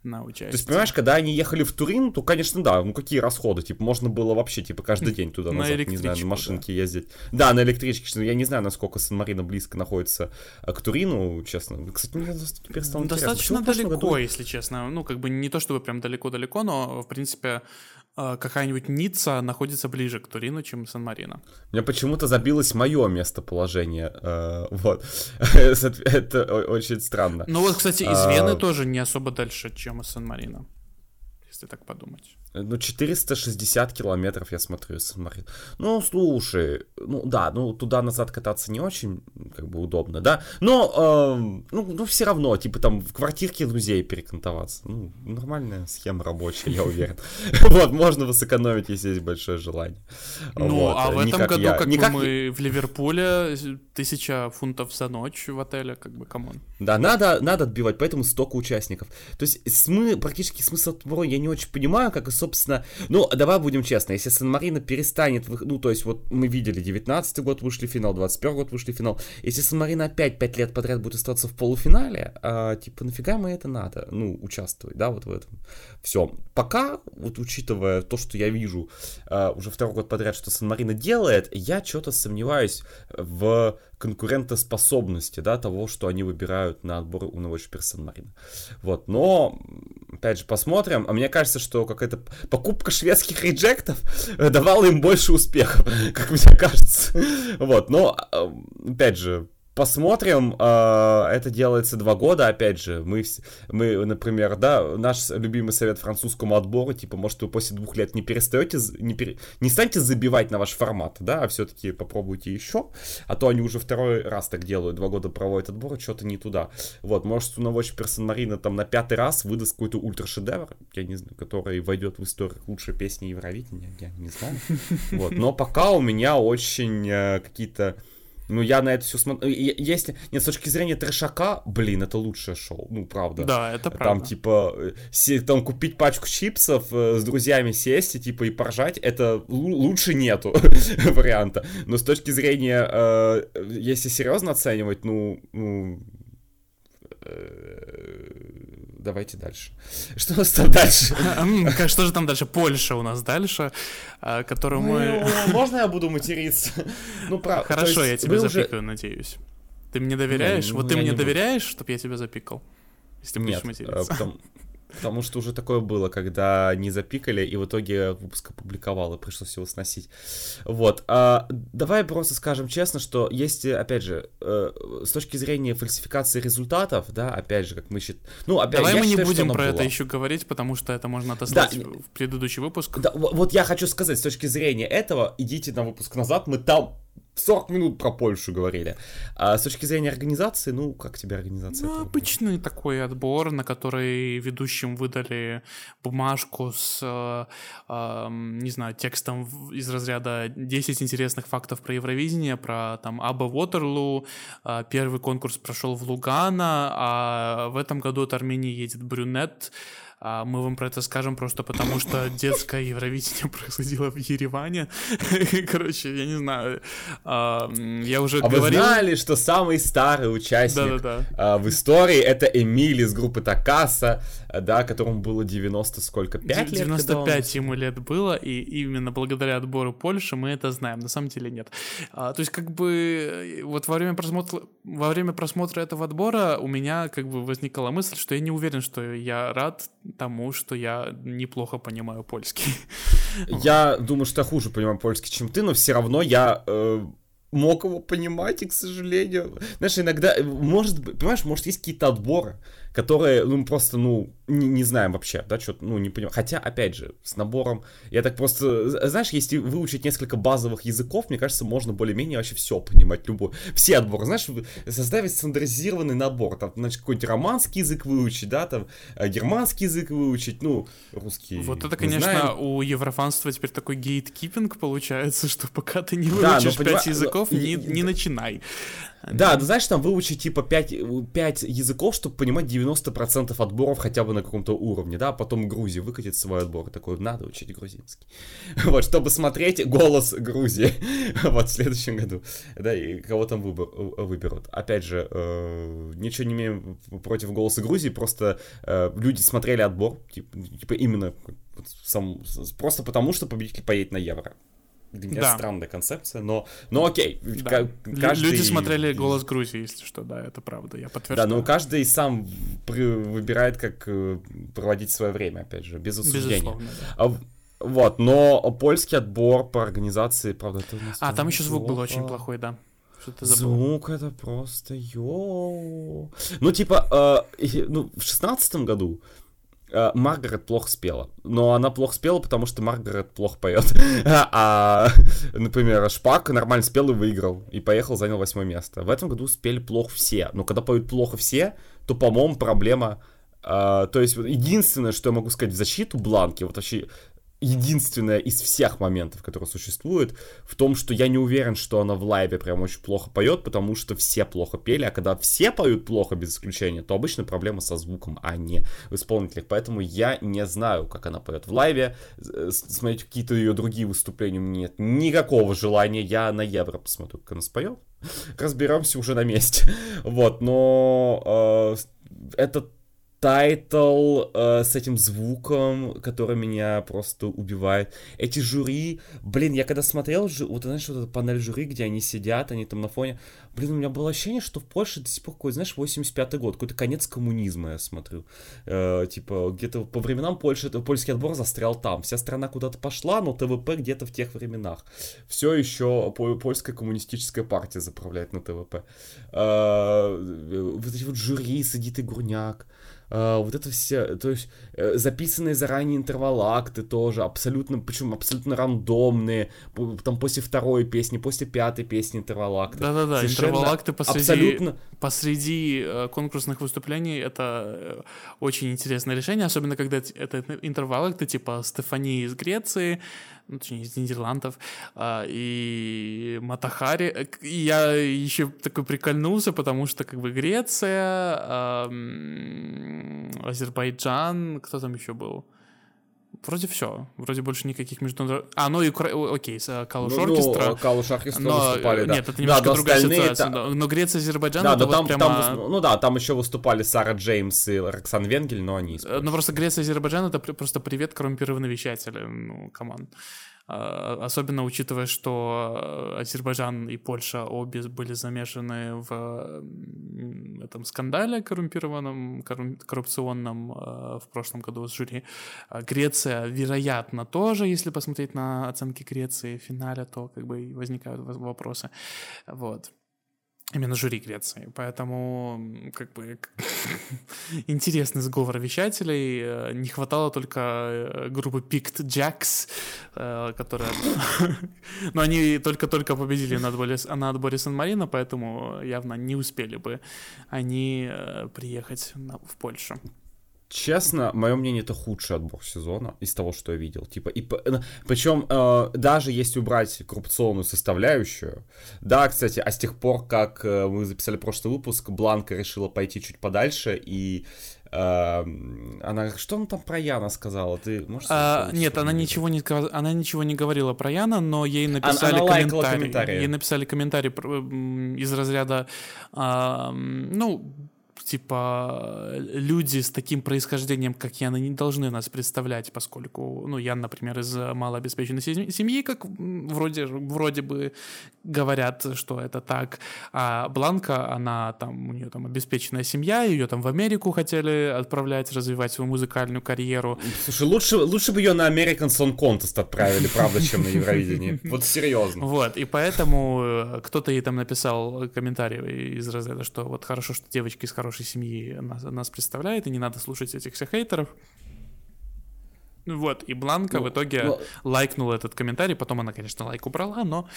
на участие. То есть, понимаешь, когда они ехали в Турин, то, конечно, да, ну, какие расходы, типа, можно было вообще, типа, каждый день туда назад, не знаю, на машинке да. ездить. Да, на электричке, я не знаю, насколько Сан-Марино близко находится а, к Турину, честно. Кстати, мне теперь стало Достаточно далеко, году... если честно, ну, как бы не то, чтобы прям далеко-далеко, но, в принципе, какая-нибудь Ницца находится ближе к Турину, чем Сан-Марино. Мне почему-то забилось мое местоположение. Э, вот. Это очень странно. Ну вот, кстати, из а, Вены тоже не особо дальше, чем из Сан-Марино. Если так подумать. Ну, 460 километров, я смотрю, Сан-Марин. Ну, слушай, ну да, ну туда-назад кататься не очень, как бы, удобно, да? Но, э, ну, ну, все равно, типа, там, в квартирке друзей перекантоваться. Ну, нормальная схема рабочая, я уверен. Вот, можно сэкономить, если есть большое желание. Ну, а в этом году, как мы в Ливерпуле, тысяча фунтов за ночь в отеле, как бы, come on. Да, надо, надо отбивать, поэтому столько участников. То есть, смы, практически смысл отбора я не очень понимаю, как и собственно, ну, давай будем честны, если Сан-Марино перестанет, ну, то есть, вот мы видели, 19 год вышли в финал, 21 год вышли в финал, если Сан-Марино опять 5 лет подряд будет оставаться в полуфинале, а, типа, нафига мы это надо, ну, участвовать, да, вот в этом. Все. Пока, вот учитывая то, что я вижу а, уже второй год подряд, что Сан-Марино делает, я что-то сомневаюсь в конкурентоспособности, да, того, что они выбирают на отбор у Новочи Сан-Марино. Вот, но, опять же, посмотрим. А мне кажется, что какая-то покупка шведских реджектов давала им больше успехов, как мне кажется. Вот, но, а, опять же, посмотрим. А, это делается два года, опять же. Мы, мы, например, да, наш любимый совет французскому отбору, типа, может, вы после двух лет не перестаете, не, пере, не станете забивать на ваш формат, да, а все-таки попробуйте еще. А то они уже второй раз так делают, два года проводят отбор, что-то не туда. Вот, может, у Новочи Персон Марина там на пятый раз выдаст какой-то ультра-шедевр, я не знаю, который войдет в историю лучшей песни Евровидения, я не знаю. Вот, но пока у меня очень э, какие-то ну, я на это все смотрю. Если... Нет, с точки зрения трешака, блин, это лучшее шоу. Ну, правда. Да, это правда. Там, типа, э, там купить пачку чипсов, э, с друзьями сесть и, типа, и поржать, это лучше нету варианта. Но с точки зрения, э, если серьезно оценивать, ну, ну давайте дальше. Что у нас там дальше? Что же там дальше? Польша у нас дальше, а, которую мы... Ну, можно я буду материться? Ну, правда. Хорошо, я тебе запикаю, надеюсь. Ты мне доверяешь? Вот ты мне доверяешь, чтобы я тебя запикал? Если будешь материться. Потому что уже такое было, когда не запикали, и в итоге выпуск опубликовал, и пришлось его сносить. Вот. А, давай просто скажем честно, что есть, опять же, э, с точки зрения фальсификации результатов, да, опять же, как мы считаем... Ну, опять, Давай мы считаю, не будем про было. это еще говорить, потому что это можно отослать да, в предыдущий выпуск. Да, вот я хочу сказать, с точки зрения этого, идите на выпуск назад, мы там 40 минут про Польшу говорили. А с точки зрения организации, ну, как тебе организация? Ну, обычный такой отбор, на который ведущим выдали бумажку с, э, э, не знаю, текстом из разряда 10 интересных фактов про Евровидение, про там Аба Вотерлу. Э, первый конкурс прошел в Лугана, а в этом году от Армении едет Брюнет. А мы вам про это скажем просто потому, что детское Евровидение происходило в Ереване. Короче, я не знаю. А, я уже а говорил... вы знали, что самый старый участник да, да, да. в истории это Эмиль из группы Такаса, да, которому было 90 сколько? 5 лет? 95 ему лет было, и именно благодаря отбору Польши мы это знаем. На самом деле нет. А, то есть как бы вот во время просмотра во время просмотра этого отбора у меня как бы возникла мысль, что я не уверен, что я рад тому, что я неплохо понимаю польский. Я думаю, что я хуже понимаю польский, чем ты, но все равно я э, мог его понимать, и, к сожалению... Знаешь, иногда, может быть, понимаешь, может, есть какие-то отборы, которые, ну, просто, ну, не, не знаем вообще, да, что ну, не понимаем. Хотя, опять же, с набором, я так просто, знаешь, если выучить несколько базовых языков, мне кажется, можно более-менее вообще все понимать, любой. Все отборы, знаешь, составить стандартизированный набор, там, значит, какой-нибудь романский язык выучить, да, там, э, германский язык выучить, ну, русский. Вот это, конечно, знаем. у еврофанства теперь такой гейткипинг получается, что пока ты не выучишь да, пять языков, но, не, не начинай. Да, ты знаешь, там выучить типа 5, 5 языков, чтобы понимать 90% отборов хотя бы на каком-то уровне, да, а потом Грузия выкатит свой отбор, такой, надо учить грузинский. Вот, чтобы смотреть голос Грузии, вот, в следующем году, да, и кого там выбор, выберут. Опять же, э, ничего не имеем против голоса Грузии, просто э, люди смотрели отбор, типа, типа именно сам, просто потому, что победитель поедет на Евро. Для меня да. странная концепция, но, но окей. Да. Каждый... Люди смотрели «Голос Грузии», если что, да, это правда, я подтверждаю. Да, но каждый сам выбирает, как э, проводить свое время, опять же, без осуждения. Безусловно, да. А, вот, но польский отбор по организации, правда, это. А, там еще звук был очень плохой, да. Звук это просто йо. Ну, типа, э, ну, в шестнадцатом году Маргарет плохо спела. Но она плохо спела, потому что Маргарет плохо поет. А, например, Шпак нормально спел и выиграл. И поехал, занял восьмое место. В этом году спели плохо все. Но когда поют плохо все, то, по-моему, проблема... Uh, то есть единственное, что я могу сказать в защиту Бланки, вот вообще единственное из всех моментов, которые существуют, в том, что я не уверен, что она в лайве прям очень плохо поет, потому что все плохо пели, а когда все поют плохо без исключения, то обычно проблема со звуком, а не в исполнителях. Поэтому я не знаю, как она поет в лайве. Смотреть какие-то ее другие выступления у меня нет никакого желания. Я на Евро посмотрю, как она споет. Разберемся уже на месте. Вот, но э, это title э, с этим звуком, который меня просто убивает. Эти жюри, блин, я когда смотрел, вот знаешь, вот эта панель жюри, где они сидят, они там на фоне, блин, у меня было ощущение, что в Польше до сих пор какой, знаешь, 85-й год, какой-то конец коммунизма, я смотрю. Э, типа, где-то по временам Польши, польский отбор застрял там. Вся страна куда-то пошла, но ТВП где-то в тех временах. Все еще польская коммунистическая партия заправляет на ТВП. Э, вот эти вот жюри, сидит и Гурняк. Uh, вот это все, то есть uh, записанные заранее интервалакты тоже, абсолютно, причем абсолютно рандомные, там после второй песни, после пятой песни интервалакты. Да-да-да, интервалакты посреди, абсолютно... посреди uh, конкурсных выступлений, это э, очень интересное решение, особенно когда это интервалакты типа Стефании из Греции, ну, точнее, из Нидерландов, а, и Матахари. И я еще такой прикольнулся, потому что как бы Греция, а, Азербайджан, кто там еще был? Вроде все. Вроде больше никаких международных... А, ну и окей, Калуш ну, Оркестра. Ну, Калуш Оркестра но... выступали, да. Нет, это немножко да, другая ситуация. Та... Но Греция, Азербайджан, да, вот там, прямо... там, ну да, там еще выступали Сара Джеймс и Роксан Венгель, но они... Ну просто Греция, Азербайджан — это просто привет коррумпированные вещатели, ну, команд. А, особенно учитывая, что э, Азербайджан и Польша обе были замешаны в этом скандале коррумпированном, коррупционном э, в прошлом году с жюри. А Греция, вероятно, тоже, если посмотреть на оценки Греции в финале, то как бы возникают вопросы. Вот. Именно жюри Греции. Поэтому, как бы, интересный сговор вещателей. Э, не хватало только э, группы Picked Jacks, э, которая... Но они только-только победили на отборе, на отборе Сан-Марино, поэтому явно не успели бы они приехать в Польшу. Честно, мое мнение, это худший отбор сезона из того, что я видел. Типа, и, причем, э, даже если убрать коррупционную составляющую, да, кстати, а с тех пор, как э, мы записали прошлый выпуск, Бланка решила пойти чуть подальше, и э, она, что она там про Яна сказала? Ты можешь а, Нет, она ничего не, она ничего не говорила про Яна, но ей написали она, она комментарий. Ей написали комментарий из разряда, э, ну, типа, люди с таким происхождением, как Яна, не должны нас представлять, поскольку, ну, я, например, из малообеспеченной семьи, как вроде, вроде бы говорят, что это так, а Бланка, она там, у нее там обеспеченная семья, ее там в Америку хотели отправлять, развивать свою музыкальную карьеру. Слушай, лучше, лучше бы ее на American Song Contest отправили, правда, чем на Евровидении. Вот серьезно. Вот, и поэтому э, кто-то ей там написал комментарий из разряда, что вот хорошо, что девочки из хорошей хорошей семьи нас, нас представляет, и не надо слушать этих всех хейтеров. Вот, и Бланка ну, в итоге ну, лайкнула этот комментарий, потом она, конечно, лайк убрала, но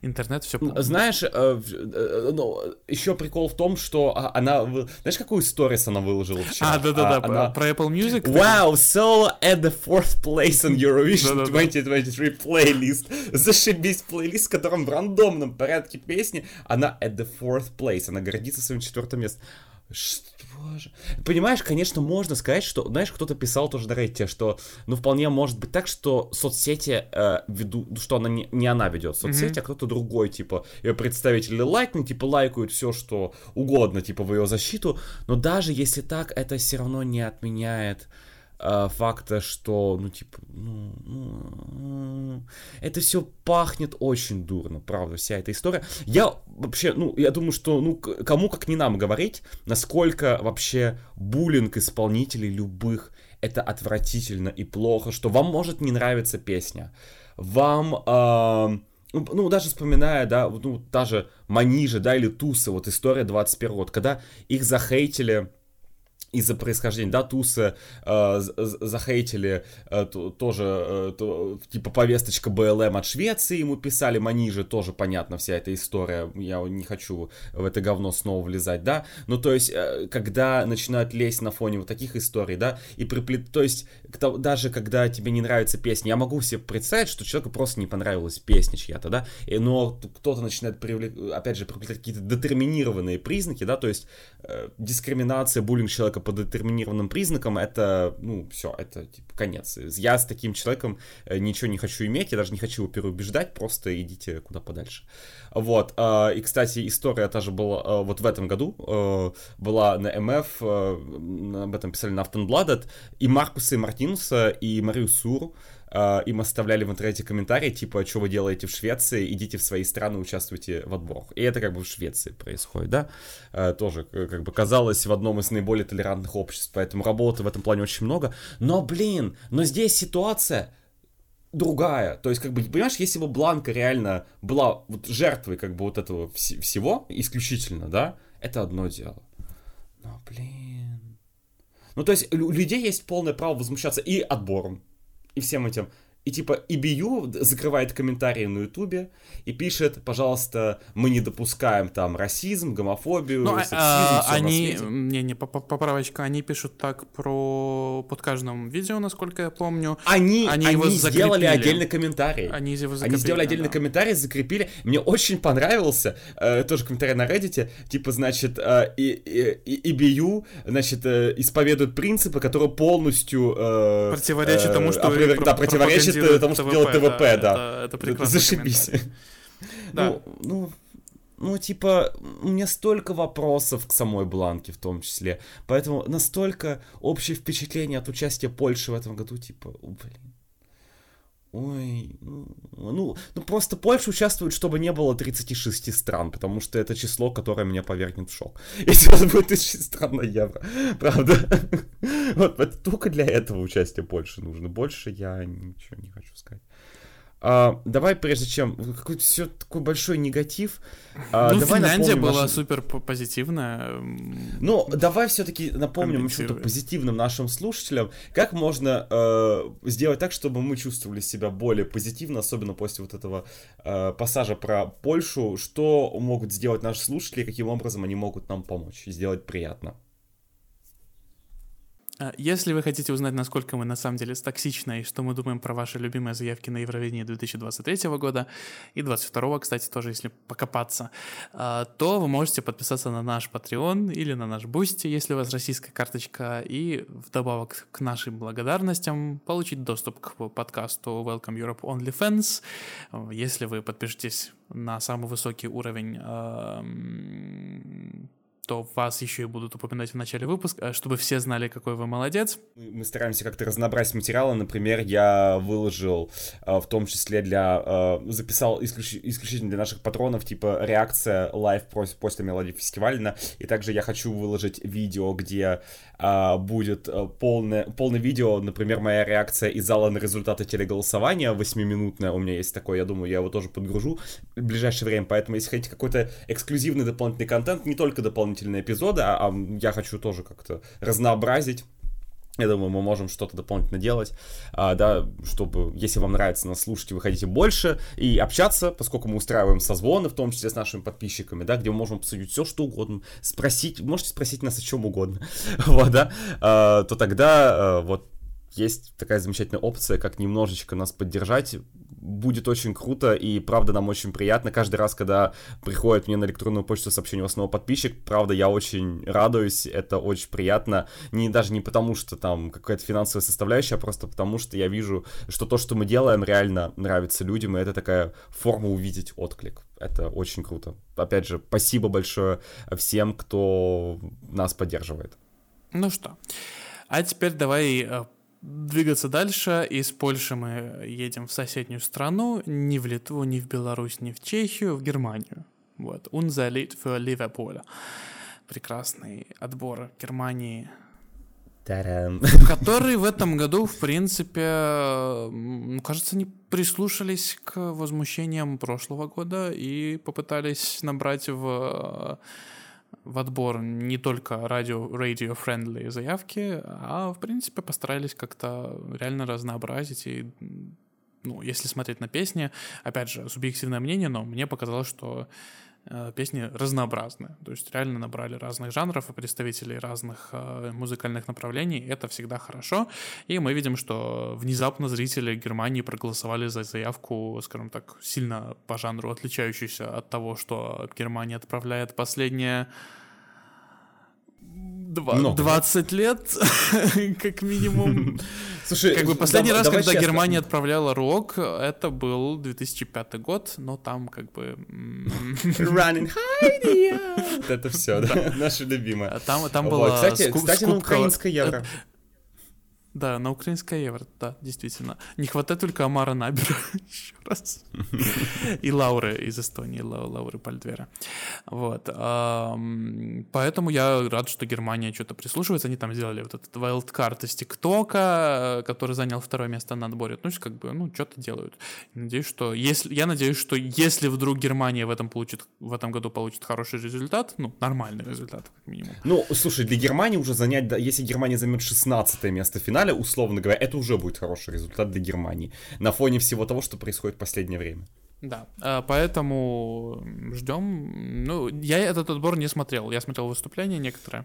интернет все помнит. Знаешь, э, э, ну, еще прикол в том, что а, она, знаешь, какую сторис она выложила вчера? А, да-да-да, а, она... про Apple Music? Wow, so at the fourth place on Eurovision 2023 playlist. Зашибись плейлист, в котором в рандомном порядке песни она at the fourth place, она гордится своим четвертым местом. Что же? Понимаешь, конечно, можно сказать, что, знаешь, кто-то писал тоже на Reddit, что, ну, вполне может быть так, что соцсети э, ведут, ну, что она не, не она ведет соцсети, mm-hmm. а кто-то другой, типа, ее представители лайкнут, типа, лайкают все, что угодно, типа, в ее защиту, но даже если так, это все равно не отменяет э, факта, что, ну, типа, ну, ну, это все пахнет очень дурно, правда, вся эта история. Я вообще, ну, я думаю, что, ну, кому как не нам говорить, насколько вообще буллинг исполнителей любых это отвратительно и плохо, что вам может не нравиться песня, вам... Э, ну, даже вспоминая, да, ну, даже Манижа, да, или Туса, вот история 21 год, когда их захейтили из-за происхождения, да, тусы э, захейтили э, то, тоже, э, то, типа, повесточка БЛМ от Швеции ему писали, Манижи, тоже понятно вся эта история, я не хочу в это говно снова влезать, да, ну, то есть, э, когда начинают лезть на фоне вот таких историй, да, и приплет, то есть, кто, даже когда тебе не нравится песня, я могу себе представить, что человеку просто не понравилась песня чья-то, да, и, но кто-то начинает, привлек, опять же, приплетать какие-то детерминированные признаки, да, то есть, э, дискриминация, буллинг человека по детерминированным признакам, это, ну, все, это, типа, конец. Я с таким человеком э, ничего не хочу иметь, я даже не хочу его переубеждать, просто идите куда подальше. Вот, а, и, кстати, история та же была э, вот в этом году, э, была на МФ, об этом писали на Автонбладет, и Маркуса, и Мартинуса, и Марию Сур, Uh, им оставляли в интернете комментарии, типа, что вы делаете в Швеции, идите в свои страны, участвуйте в отборах. И это как бы в Швеции происходит, да? Uh, тоже, как бы, казалось, в одном из наиболее толерантных обществ, поэтому работы в этом плане очень много. Но, блин, но здесь ситуация другая. То есть, как бы, понимаешь, если бы Бланка реально была вот жертвой, как бы, вот этого вс- всего, исключительно, да, это одно дело. Но, блин... Ну, то есть, у людей есть полное право возмущаться и отбором, и всем этим. И типа EBU закрывает комментарии на Ютубе и пишет, пожалуйста, мы не допускаем там расизм, гомофобию, ну, а, сексизм, а, все они, не, не, поправочка, они пишут так про под каждым видео, насколько я помню. Они, они, они его сделали отдельный комментарий. Они его закрепили. Они сделали отдельный да. комментарий, закрепили. Мне очень понравился э, тоже комментарий на Reddit, типа, значит, э, и, и, EBU, значит, э, исповедует принципы, которые полностью э, противоречат тому, что опровер... да, противоречат чисто тому, что делает ТВП, да. Это, это прекрасно. Зашибись. Да. Ну, ну, ну, типа, у меня столько вопросов к самой Бланке в том числе. Поэтому настолько общее впечатление от участия Польши в этом году, типа, блин. Ой, ну, ну, просто Польша участвует, чтобы не было 36 стран, потому что это число, которое меня повергнет в шок. Если у вас будет 36 стран на евро, правда? Вот только для этого участия Польши нужно. Больше я ничего не хочу сказать. А, давай, прежде чем... Какой-то все такой большой негатив. А, ну, давай Финляндия была нашим... супер позитивная. Ну, давай все-таки напомним что-то позитивным нашим слушателям. Как можно э, сделать так, чтобы мы чувствовали себя более позитивно, особенно после вот этого э, пассажа про Польшу? Что могут сделать наши слушатели, каким образом они могут нам помочь, сделать приятно? А, если вы хотите узнать, насколько мы на самом деле токсичны и что мы думаем про ваши любимые заявки на Евровидение 2023 года и 2022, кстати, тоже, если покопаться, а, то вы можете подписаться на наш Patreon или на наш Бусти, если у вас российская карточка, и вдобавок к нашим благодарностям получить доступ к подкасту Welcome Europe OnlyFans, если вы подпишетесь на самый высокий уровень то вас еще и будут упоминать в начале выпуска, чтобы все знали, какой вы молодец. Мы стараемся как-то разнообразить материалы. Например, я выложил а, в том числе для... А, записал исключ, исключительно для наших патронов, типа, реакция live после мелодии фестиваля. И также я хочу выложить видео, где а, будет полное, полное видео, например, моя реакция из зала на результаты телеголосования, 8-минутная у меня есть такое, я думаю, я его тоже подгружу в ближайшее время. Поэтому, если хотите какой-то эксклюзивный дополнительный контент, не только дополнительный дополнительные эпизоды, а, а я хочу тоже как-то разнообразить. Я думаю, мы можем что-то дополнительно делать, а, да, чтобы, если вам нравится нас слушать, вы хотите больше и общаться, поскольку мы устраиваем созвоны, в том числе с нашими подписчиками, да, где мы можем обсудить все, что угодно, спросить, можете спросить нас о чем угодно, вот, да, а, то тогда а, вот есть такая замечательная опция, как немножечко нас поддержать, будет очень круто, и правда нам очень приятно. Каждый раз, когда приходит мне на электронную почту сообщение у новый подписчик, правда, я очень радуюсь, это очень приятно. Не, даже не потому, что там какая-то финансовая составляющая, а просто потому, что я вижу, что то, что мы делаем, реально нравится людям, и это такая форма увидеть отклик. Это очень круто. Опять же, спасибо большое всем, кто нас поддерживает. Ну что, а теперь давай э, двигаться дальше. Из Польши мы едем в соседнюю страну, не в Литву, не в Беларусь, не в Чехию, в Германию. Вот. Lied für Liverpool. Прекрасный отбор Германии. Который в этом году, в принципе, кажется, не прислушались к возмущениям прошлого года и попытались набрать в в отбор не только радио, radio-friendly заявки, а, в принципе, постарались как-то реально разнообразить и ну, если смотреть на песни, опять же, субъективное мнение, но мне показалось, что песни разнообразны. То есть реально набрали разных жанров и представителей разных э, музыкальных направлений. Это всегда хорошо. И мы видим, что внезапно зрители Германии проголосовали за заявку, скажем так, сильно по жанру отличающуюся от того, что Германия отправляет последние Два, Много. 20 лет, как минимум. Слушай, как бы последний раз, когда честно. Германия отправляла рок, это был 2005 год, но там как бы... Running high, Это все, да, наше любимое. Там, там была Кстати, кстати на украинское евро. Да, на украинское евро, да, действительно. Не хватает только Амара Набера еще раз. И Лауры из Эстонии, Лауры Пальдвера. Вот. Поэтому я рад, что Германия что-то прислушивается. Они там сделали вот этот wildcard из ТикТока, который занял второе место на отборе. Ну, как бы, ну, что-то делают. Надеюсь, что если, я надеюсь, что если вдруг Германия в этом получит, в этом году получит хороший результат, ну, нормальный результат, как минимум. Ну, слушай, для Германии уже занять, если Германия займет 16 место в финале, финале, условно говоря, это уже будет хороший результат для Германии на фоне всего того, что происходит в последнее время. Да, а, поэтому ждем. Ну, я этот отбор не смотрел, я смотрел выступления некоторые.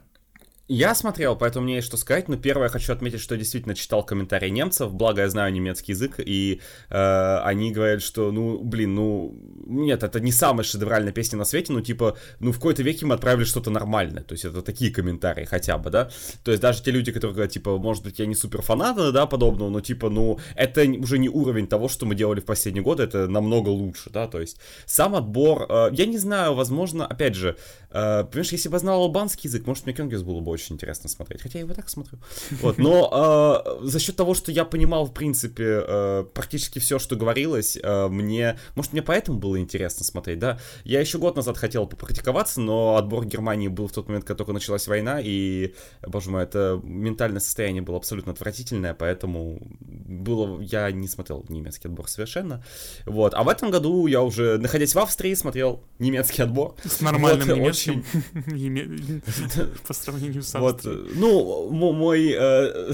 Я смотрел, поэтому мне есть что сказать, но первое хочу отметить, что действительно читал комментарии немцев, благо я знаю немецкий язык, и э, они говорят, что, ну, блин, ну, нет, это не самая шедевральная песня на свете, ну, типа, ну, в какой-то веке мы отправили что-то нормальное, то есть это такие комментарии хотя бы, да, то есть даже те люди, которые говорят, типа, может быть, я не супер фанат, да, подобного, но, типа, ну, это уже не уровень того, что мы делали в последние годы, это намного лучше, да, то есть сам отбор, э, я не знаю, возможно, опять же, э, понимаешь, если бы я знал албанский язык, может, мне Кенгис было бы очень интересно смотреть, хотя я его так смотрю. Вот, но э, за счет того, что я понимал, в принципе, э, практически все, что говорилось, э, мне, может, мне поэтому было интересно смотреть, да. Я еще год назад хотел попрактиковаться, но отбор Германии был в тот момент, когда только началась война, и, боже мой, это ментальное состояние было абсолютно отвратительное, поэтому было, я не смотрел немецкий отбор совершенно. Вот, а в этом году я уже, находясь в Австрии, смотрел немецкий отбор. С нормальным вот, немецким очень... по сравнению с вот, ну, мой, э,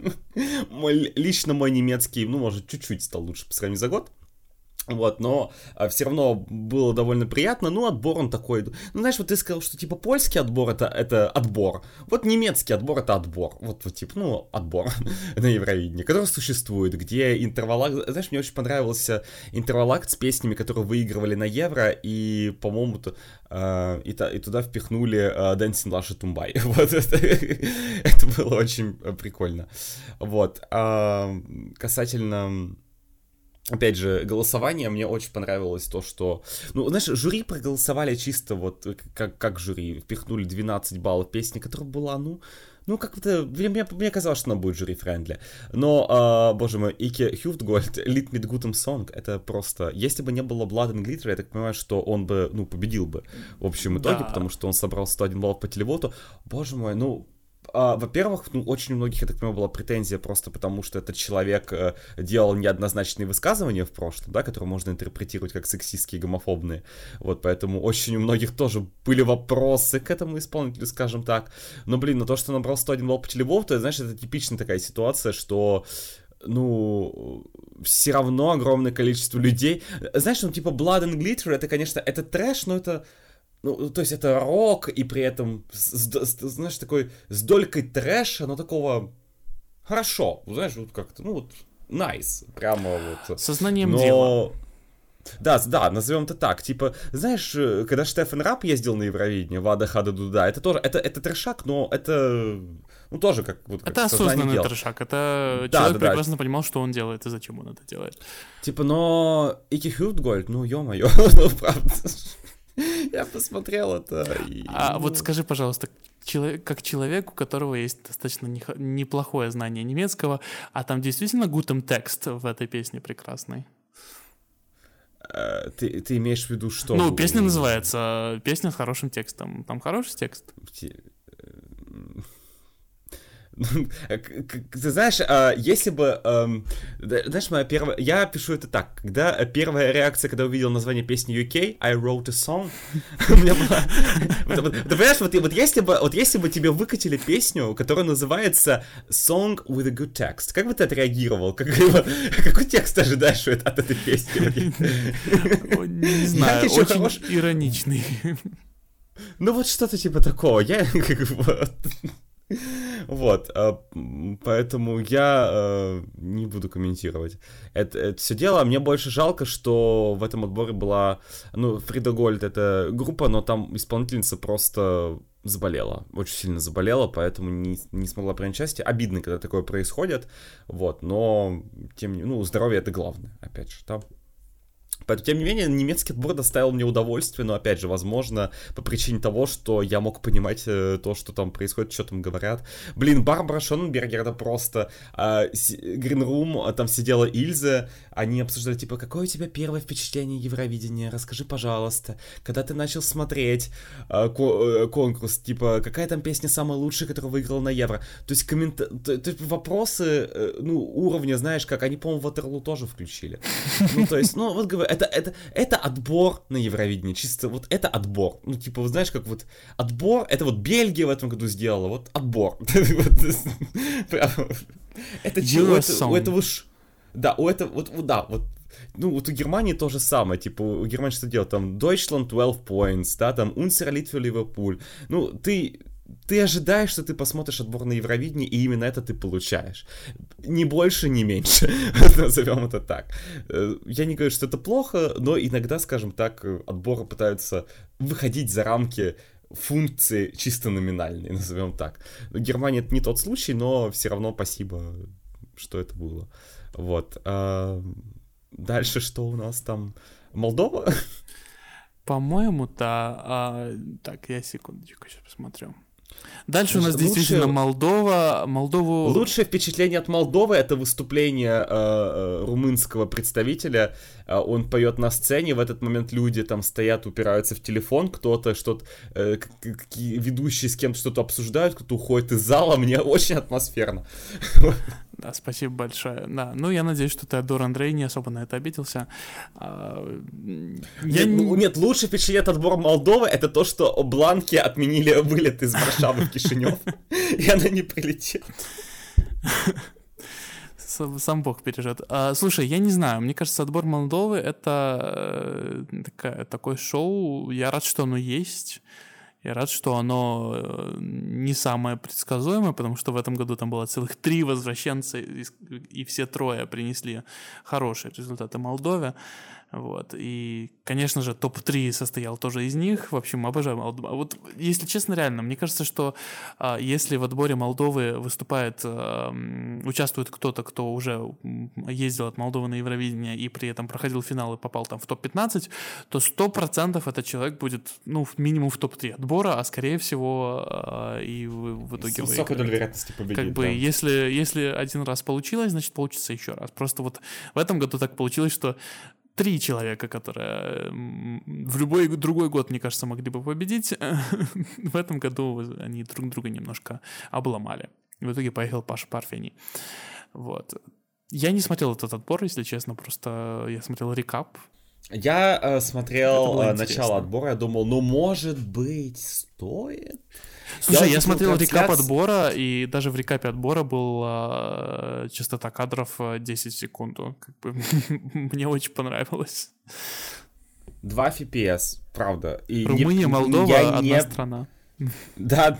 мой, лично мой немецкий, ну, может, чуть-чуть стал лучше по сравнению за год. Вот, но а, все равно было довольно приятно. Ну, отбор он такой. Ну, знаешь, вот ты сказал, что типа польский отбор это, это отбор. Вот немецкий отбор это отбор. Вот, вот типа, ну, отбор на Евровидении, который существует, где интервалак. Знаешь, мне очень понравился интервалакт с песнями, которые выигрывали на Евро, и, по-моему, э, и, та, и туда впихнули э, Dancing Лаша Тумбай. Вот это, это было очень прикольно. Вот. А, касательно Опять же, голосование мне очень понравилось то, что... Ну, знаешь, жюри проголосовали чисто вот как, как жюри. Впихнули 12 баллов песни, которая была, ну... Ну, как-то... Мне, мне казалось, что она будет жюри-френдли. Но, э, боже мой, Ике Хюфтгольд, Lit mit gutem Song, это просто... Если бы не было Blood and Glitter, я так понимаю, что он бы, ну, победил бы в общем итоге, да. потому что он собрал 101 баллов по телевоту. Боже мой, ну, а, во-первых, ну, очень у многих, я так понимаю, была претензия просто потому, что этот человек э, делал неоднозначные высказывания в прошлом, да, которые можно интерпретировать как сексистские, гомофобные. Вот, поэтому очень у многих тоже были вопросы к этому исполнителю, скажем так. Но, блин, на то, что набрал 101 балл по то, знаешь, это типичная такая ситуация, что ну, все равно огромное количество людей. Знаешь, ну, типа, Blood and Glitter, это, конечно, это трэш, но это ну, то есть это рок, и при этом, с, с, знаешь, такой, с долькой трэша, но такого хорошо, знаешь, вот как-то, ну вот, nice, прямо вот. Сознанием но... дела. Да, да, назовем это так. Типа, знаешь, э, когда Штефан Рап ездил на Евровидение, Вада Хада Дуда, это тоже, это, это трешак, но это, ну, тоже как вот как Это осознанный дел. трешак, это да, человек да, прекрасно да. понимал, что он делает и зачем он это делает. Типа, но Ики Хюртгольд, ну, ё-моё, ну, правда. Я посмотрел это. И... А вот скажи, пожалуйста, человек, как человек, у которого есть достаточно неплохое знание немецкого, а там действительно гутем текст в этой песне прекрасный? Э, ты, ты имеешь в виду что? Ну, песня называется «Песня с хорошим текстом». Там хороший текст? Ты знаешь, а, если бы... Знаешь, моя первая... Я пишу это так. Когда первая реакция, когда увидел название песни UK, I wrote a song, у меня была... Ты понимаешь, вот, вот, если бы, вот если бы тебе выкатили песню, которая называется Song with a good text, как бы ты отреагировал? Как, какой текст ожидаешь от этой песни? Не знаю, очень ироничный. Ну вот что-то типа такого. Я как бы... Вот, а, поэтому я э, не буду комментировать это, это все дело. Мне больше жалко, что в этом отборе была, ну, Фрида Гольд это группа, но там исполнительница просто заболела, очень сильно заболела, поэтому не, не смогла принять участие. Обидно, когда такое происходит, вот, но, тем не ну, здоровье это главное, опять же, там. Поэтому, тем не менее, немецкий отбор доставил мне удовольствие, но, опять же, возможно, по причине того, что я мог понимать э, то, что там происходит, что там говорят. Блин, Барбара Шоненбергер, это просто... Э, Green Room, а там сидела Ильза, они обсуждали, типа, какое у тебя первое впечатление Евровидения, расскажи, пожалуйста, когда ты начал смотреть э, ко- э, конкурс, типа, какая там песня самая лучшая, которая выиграла на Евро. То есть, коммент... то, то, вопросы, э, ну, уровня, знаешь, как они, по-моему, Ватерлу тоже включили. Ну, то есть, ну, вот говорю, это, это, это отбор на Евровидение, чисто вот это отбор. Ну, типа, знаешь, как вот отбор, это вот Бельгия в этом году сделала, вот отбор. Это чего? У этого да, у этого, вот, да, вот ну, вот у Германии то же самое, типа, у Германии что делать, там, Deutschland 12 points, да, там, Унсер Литве Ливерпуль, ну, ты, ты ожидаешь, что ты посмотришь отбор на Евровидение, и именно это ты получаешь. Ни больше, ни меньше, назовем это так. Э, я не говорю, что это плохо, но иногда, скажем так, отборы пытаются выходить за рамки функции чисто номинальные, назовем так. Германия это не тот случай, но все равно спасибо, что это было. Вот. А дальше что у нас там? Молдова? По-моему, да. А, так, я секундочку сейчас посмотрю. Дальше у нас лучше... действительно Молдова. Молдову... Лучшее впечатление от Молдовы это выступление э, румынского представителя. Он поет на сцене, в этот момент люди там стоят, упираются в телефон, кто-то что-то, э, ведущие с кем-то что-то обсуждают, кто-то уходит из зала. Мне очень атмосферно. Да, спасибо большое. Да, ну я надеюсь, что Теодор Андрей не особо на это обиделся. А, я... нет, нет, лучшее впечатление от отбора Молдовы это то, что Бланки отменили вылет из Варшавы в Кишинев, и она не прилетела. Сам Бог бережет. А, слушай, я не знаю, мне кажется, отбор Молдовы это э, такая, такое шоу. Я рад, что оно есть. Я рад, что оно э, не самое предсказуемое, потому что в этом году там было целых три возвращенца, и все трое принесли хорошие результаты Молдове. Вот. И, конечно же, топ-3 состоял тоже из них. В общем, обожаю Молдову. А вот, если честно, реально, мне кажется, что а, если в отборе Молдовы выступает, а, участвует кто-то, кто уже ездил от Молдовы на Евровидение и при этом проходил финал и попал там в топ-15, то 100% этот человек будет, ну, минимум в топ-3 отбора, а скорее всего а, и в, в итоге С высокой долей вероятности победить. Как бы, да. если, если один раз получилось, значит, получится еще раз. Просто вот в этом году так получилось, что три человека, которые в любой другой год, мне кажется, могли бы победить. в этом году они друг друга немножко обломали. В итоге поехал Паша Парфени. Вот. Я не смотрел этот отбор, если честно, просто я смотрел рекап. Я э, смотрел э, начало отбора, я думал, ну, может быть, стоит? Слушай, я, я смотрел трансляц... рекап отбора, и даже в рекапе отбора была частота кадров 10 э, секунд. Как бы, мне очень понравилось. 2 FPS, правда. И Румыния, не, Молдова, я одна не... страна. Да,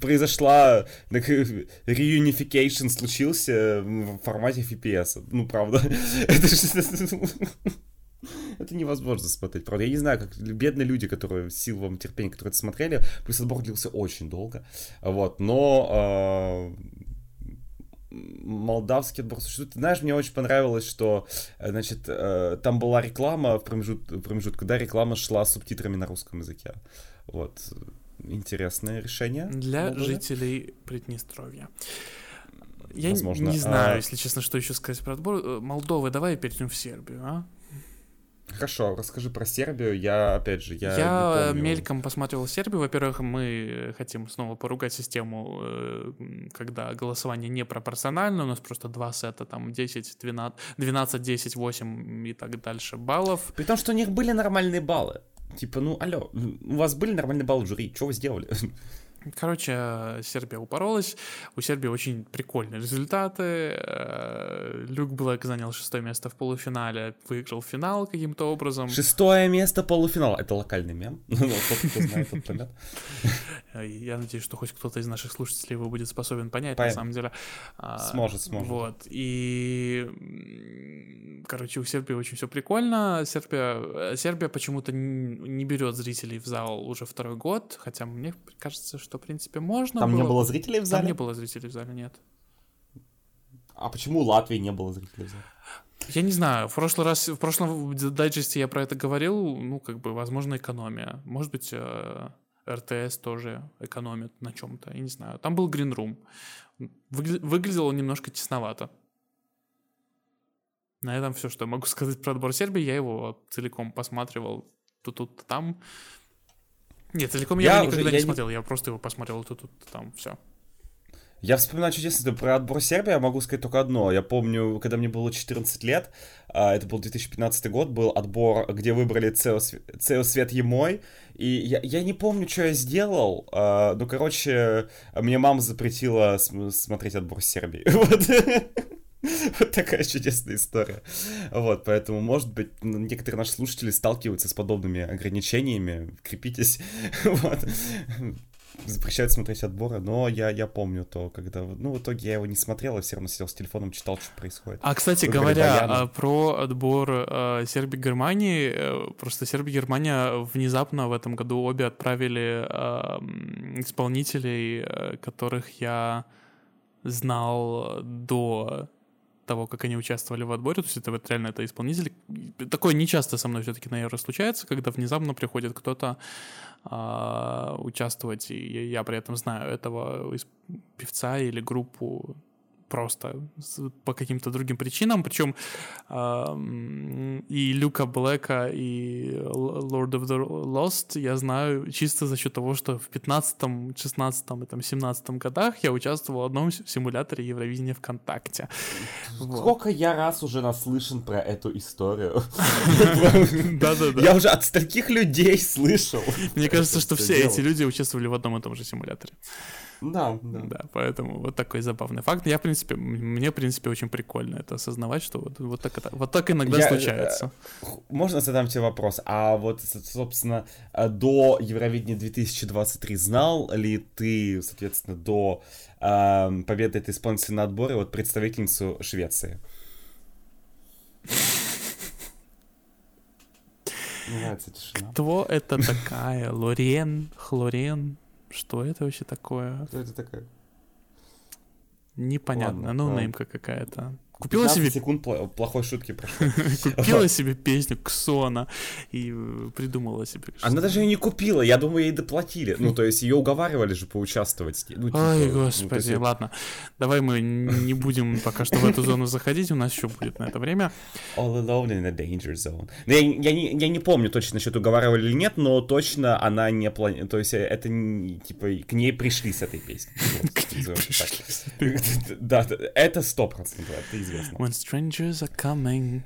произошла reunification случился в формате FPS. Ну, правда. Это это невозможно смотреть, правда. Я не знаю, как бедные люди, которые, сил вам терпения, которые это смотрели, плюс отбор длился очень долго, вот, но э, молдавский отбор существует. Знаешь, мне очень понравилось, что, значит, э, там была реклама в, промежут, промежутку, да, реклама шла с субтитрами на русском языке. Вот, интересное решение. Для Молдовы. жителей Приднестровья. Я Возможно. не знаю, а... если честно, что еще сказать про отбор. Э, Молдовы, давай перейдем в Сербию, а? Хорошо, расскажи про Сербию. Я, опять же, я Я помню. мельком посмотрел Сербию. Во-первых, мы хотим снова поругать систему, э, когда голосование не пропорционально. У нас просто два сета, там 10, 12, 12 10, 8 и так дальше баллов. При том, что у них были нормальные баллы. Типа, ну, алло, у вас были нормальные баллы в жюри, что вы сделали? Короче, Сербия упоролась. У Сербии очень прикольные результаты. Э, Люк Блэк занял шестое место в полуфинале, выиграл финал каким-то образом. Шестое место полуфинала. Это локальный мем. Ну. Э, Я надеюсь, что хоть кто-то из наших слушателей его будет способен понять, Пон- на самом деле. А, Сможет, сможет. Вот. И, короче, у Сербии очень все прикольно. Сербия, э, Сербия почему-то не берет зрителей в зал уже второй год, хотя мне кажется, что, в принципе, можно Там не было. было зрителей в Там зале? не было зрителей в зале, нет. А почему у Латвии не было зрителей в зале? Я не знаю, в прошлый раз, в прошлом дайджесте я про это говорил, ну, как бы, возможно, экономия. Может быть, э, РТС тоже экономит на чем-то, я не знаю. Там был Green Room. Выгля- выглядело немножко тесновато. На этом все, что я могу сказать про отбор Сербии. Я его целиком посматривал тут, тут, то там. Нет, целиком я, Я его уже- никогда я не не- смотрел, я просто его посмотрел тут, тут, там, все. Я вспоминаю чудесно про отбор Сербии, я могу сказать только одно. Я помню, когда мне было 14 лет, а, это был 2015 год, был отбор, где выбрали Цео Свет Емой, и я, я не помню, что я сделал, ну, короче, мне мама запретила см- смотреть отбор Сербии. Вот. Вот такая чудесная история. Вот, поэтому, может быть, некоторые наши слушатели сталкиваются с подобными ограничениями. Крепитесь. Вот. Запрещают смотреть отборы, но я, я помню то, когда... Ну, в итоге я его не смотрел, я все равно сидел с телефоном, читал, что происходит. А, кстати, Выбрали говоря Баяна. а, про отбор э, Сербии-Германии, э, просто Сербия-Германия внезапно в этом году обе отправили э, исполнителей, э, которых я знал до того, как они участвовали в отборе, то есть это вот реально это исполнители. Такое не часто со мной все-таки на Евро случается, когда внезапно приходит кто-то а, участвовать, и я, при этом знаю этого певца или группу просто по каким-то другим причинам, причем ам, и Люка Блэка, и Lord of the Lost я знаю чисто за счет того, что в 15 16 и там, 17 годах я участвовал в одном симуляторе Евровидения ВКонтакте. Вот. Сколько я раз уже наслышан про эту историю. Да-да-да. Я уже от стольких людей слышал. Мне кажется, что все эти люди участвовали в одном и том же симуляторе. Да, да. Да, поэтому вот такой забавный факт. Я, в принципе, мне, в принципе, очень прикольно это осознавать, что вот, вот, так, это, вот так иногда Я, э, случается. Можно задам тебе вопрос? А вот, собственно, э, до Евровидения 2023 знал ли ты, соответственно, до эм, победы этой исполнительной на отборе вот представительницу Швеции? Кто это такая? Лорен? Хлорен? Что это вообще такое? Кто это такая? Непонятно. Ладно, Ну, ладно. неймка какая-то. Купила 15 себе, секунд плохой шутки прошло. купила себе песню Ксона и э, придумала себе. Она даже ее не купила, я думаю, ей доплатили. Ну, то есть ее уговаривали же поучаствовать. Ну, типа, Ой, ну, господи, ладно. Давай мы не будем пока что в эту зону заходить, у нас еще будет на это время. All alone in a danger zone. Ну, я, я не, я не помню точно, насчет уговаривали или нет, но точно она не плани... То есть э, это, типа, к ней пришли с этой песней. Так. Да, это сто процентов, известно. When strangers are coming.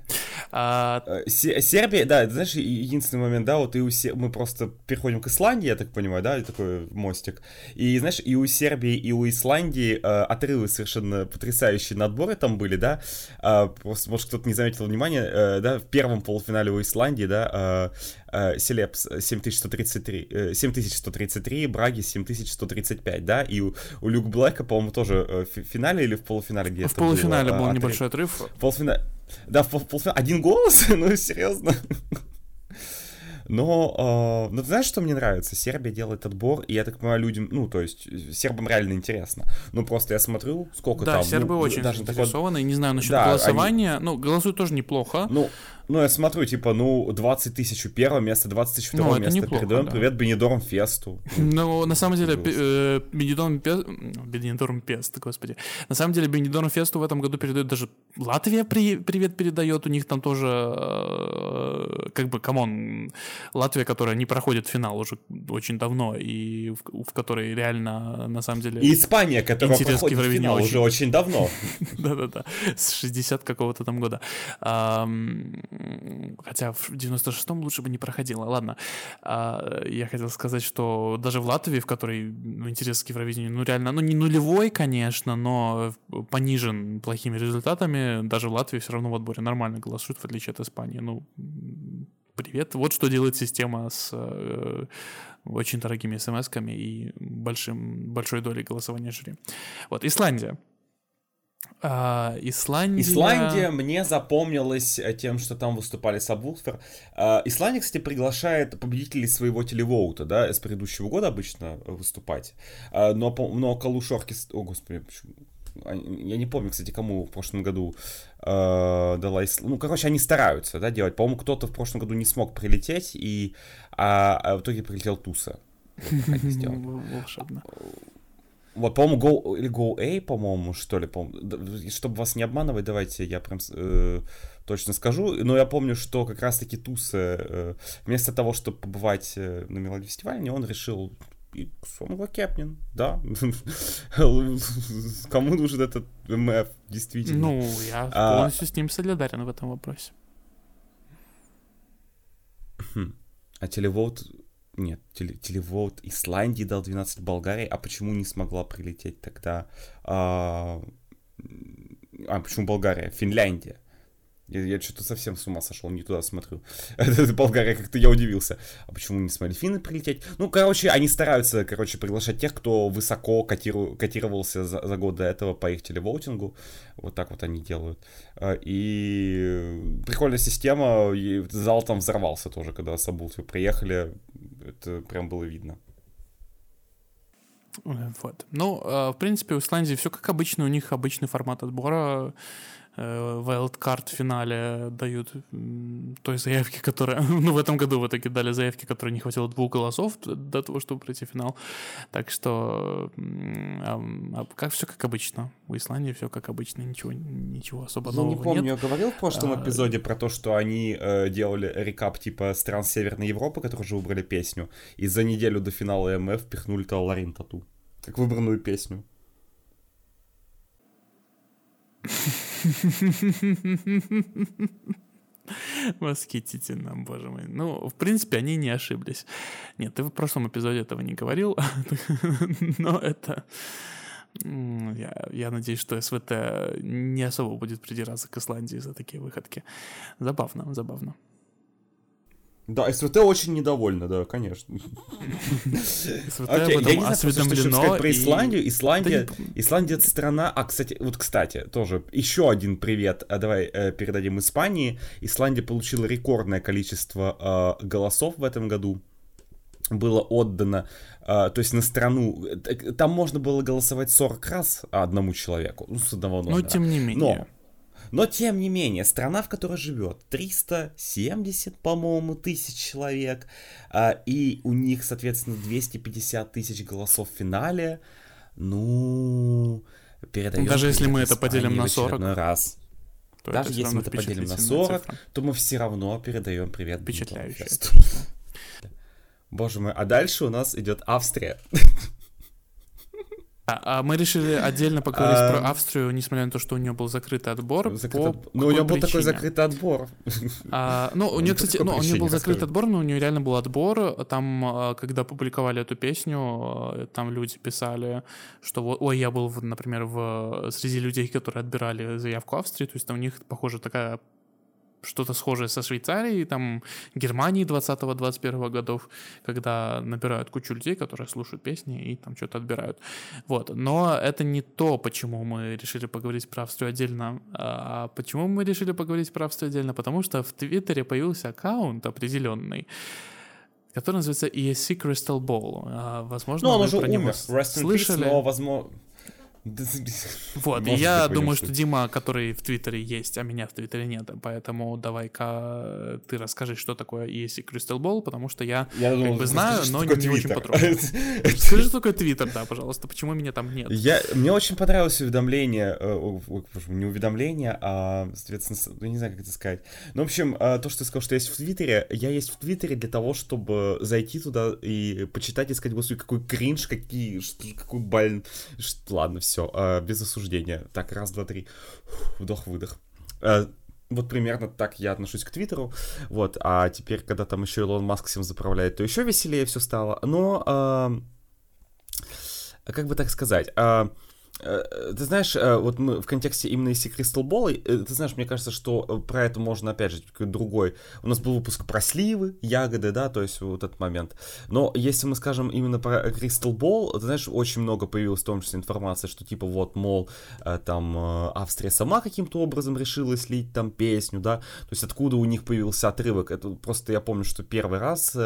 А, Э, Се- Сербия, да, знаешь, единственный момент, да, вот и у Се- мы просто переходим к Исландии, я так понимаю, да, такой мостик. И, знаешь, и у Сербии, и у Исландии э, отрывы совершенно потрясающие надборы там были, да. А, просто, может, кто-то не заметил внимания, э, да, в первом полуфинале у Исландии, да, э, э, Селепс 7133, э, 7133, Браги 7135, да, и у, у Люк Блэка, по-моему, тоже э, в финале или в полуфинале где-то в полуфинале было, был э, отрыв. небольшой отрыв. Полуфинал. Да, в пол- полуфинале. Один голос? ну, серьезно. Но, э, ну, ты знаешь, что мне нравится? Сербия делает отбор, и я так понимаю, людям, ну, то есть, э, сербам реально интересно. Ну, просто я смотрю, сколько Да, там... сербы ну, очень даже такой- заинтересованы. Не знаю насчет Да, они- голосования. Ну, голосуют тоже неплохо. Ну, Ну, я смотрю, типа, ну, 20 тысяч у первого места, 20 тысяч у второго Ну, места. неплохо, Передаем да. привет Бенедорм Фесту. Ну, на самом деле, э, Бенидорм Фест... Бенидорм Фест, господи. На самом деле, Бенидорм Фесту в этом году передает даже... Латвия при... привет передает, у них там тоже... э, Как бы, come on, Латвия, которая не проходит финал уже очень давно, и в, в которой реально, на самом деле... И Испания, которая проходит финал очень- уже очень давно. Да-да-да, с 60 какого-то там года. Хотя в 96-м лучше бы не проходило. Ладно, А, я хотел сказать, что даже в Латвии, в которой ну, интерес к Евровидению, ну реально, ну не нулевой, конечно, но понижен плохими результатами, даже в Латвии все равно в отборе нормально голосуют, в отличие от Испании. Ну, привет. Вот что делает система с э, очень дорогими смс-ками и большим, большой долей голосования жюри. Вот, Исландия. А, Исландия... Исландия мне запомнилась э, тем, что там выступали Сабвулфер. А, Исландия, кстати, приглашает победителей своего телевоута, да, с предыдущего года обычно выступать. А, Но, но Калушорки... О, господи, почему? Я не помню, кстати, кому в прошлом году э, дала... Ис- Ну, короче, они стараются, да, делать. По-моему, кто-то в прошлом году не смог прилететь, и а, а в итоге прилетел Туса. Волшебно. Вот, по-моему, Go, или Go A, по-моему, что ли, по чтобы вас не обманывать, давайте я прям э, точно скажу. Но я помню, что как раз-таки Туса, э, вместо того, чтобы побывать э, на Мелодии фестивале, он решил и Сонова Кепнин, да. Кому нужен этот МФ, действительно. Ну, я А- полностью с ним солидарен в этом вопросе. А телевоут... Нет, теле- Исландии дал 12 Болгарии, а почему не смогла прилететь тогда... А, а почему Болгария? Финляндия. Я, я что-то совсем с ума сошел, не туда смотрю. Это Болгария, как-то я удивился. А почему не смогли финны прилететь? Ну, короче, они стараются, короче, приглашать тех, кто высоко котиру- котировался за, за год до этого по их телевоутингу. Вот так вот они делают. А, И прикольная система, и зал там взорвался тоже, когда Сабулты приехали. Это прям было видно. Вот. Ну, э, в принципе, у Исландии все как обычно, у них обычный формат отбора. Э, Wildcard в финале дают той заявки, которая... Ну, в этом году в итоге дали заявки, которые не хватило двух голосов до того, чтобы пройти в финал. Так что а как все как обычно. У Исландии все как обычно, ничего, ничего особо Я не нового помню, нет. я говорил в прошлом А, эпизоде про то, что они э, делали рекап типа стран Северной Европы, которые уже выбрали песню, и за неделю до финала МФ пихнули Таларин Тату. Как выбранную песню. Восхитительно, боже мой. Ну, в принципе, они не ошиблись. Нет, ты в прошлом эпизоде этого не говорил, но это... Я, я надеюсь, что СВТ не особо будет придираться к Исландии за такие выходки. Забавно, забавно. Да, СВТ очень недовольна, да, конечно. СВТ Окей, об я не знаю, что еще сказать про Исландию. Исландия, Исландия это страна... А, кстати, вот, кстати, тоже еще один привет. А давай э, передадим Испании. Исландия получила рекордное количество э, голосов в этом году. Было отдано, э, то есть на страну... э, Там можно было голосовать 40 раз одному человеку. Ну, с одного Но номера. тем не менее. Но, но тем не менее, страна, в которой живет 370, по-моему, тысяч человек, а, и у них, соответственно, 250 тысяч голосов в финале, ну, передаем Даже если мы это поделим на в очередной 40, раз. то Даже если мы это поделим на впечатлительная 40, цифра. то мы все равно передаем привет цифра. Боже мой, а дальше у нас идет Австрия. А, а мы решили отдельно поговорить А, про Австрию, несмотря на то, что у нее был закрытый отбор. Закрыт по Ну, у какой был такой закрытый отбор. А, ну, у нее, кстати, ну, у нее был закрытый отбор, но у нее реально был отбор. Там, а, когда публиковали эту песню, а, там люди писали, что вот, ой, я был, например, в, среди людей, которые отбирали заявку Австрии, то есть там у них, похоже, такая что-то схожее со Швейцарией, там, Германии 20-21 годов, когда набирают кучу людей, которые слушают песни и там что-то отбирают. Вот. Но это не то, почему мы решили поговорить про Австрию отдельно. А почему мы решили поговорить про Австрию отдельно? Потому что в Твиттере появился аккаунт определенный, который называется ESC Crystal Ball. А, Возможно, Ну, он уже про него умер. с- Rest in peace, слышали. но, возможно... Вот, я думаю, что Дима, который в Твиттере есть, а меня в Твиттере нет, поэтому давай-ка ты расскажи, что такое ESC Crystal Ball, потому что я, я как думал, бы знаю, но не, не очень подробно. Скажи, что такое Твиттер, да, пожалуйста, почему меня там нет? Я, мне очень понравилось уведомление, э, не уведомление, а, соответственно, я не знаю, как это сказать. Ну, в общем, э, то, что ты сказал, что есть в Твиттере, я есть в Твиттере для того, чтобы зайти туда и почитать и сказать, господи, какой кринж, какие, какой баль... Ладно, все, э, без осуждения. Так, раз, два, три. Вдох-выдох. Вот примерно так я отношусь к Твиттеру. Вот, а теперь, когда там еще Илон Маск всем заправляет, то еще веселее все стало. Но, как бы так сказать, Э, ты знаешь, э, вот мы в контексте именно если Crystal Ball, э, ты знаешь, мне кажется, что про это можно, опять же, другой. У нас был выпуск про сливы, ягоды, да, то есть вот этот момент. Но если мы скажем именно про Crystal Ball, ты знаешь, очень много появилось в том числе информации, что типа вот, мол, там Австрия сама каким-то образом решила слить там песню, да, то есть откуда у них появился отрывок. Это просто я помню, что первый раз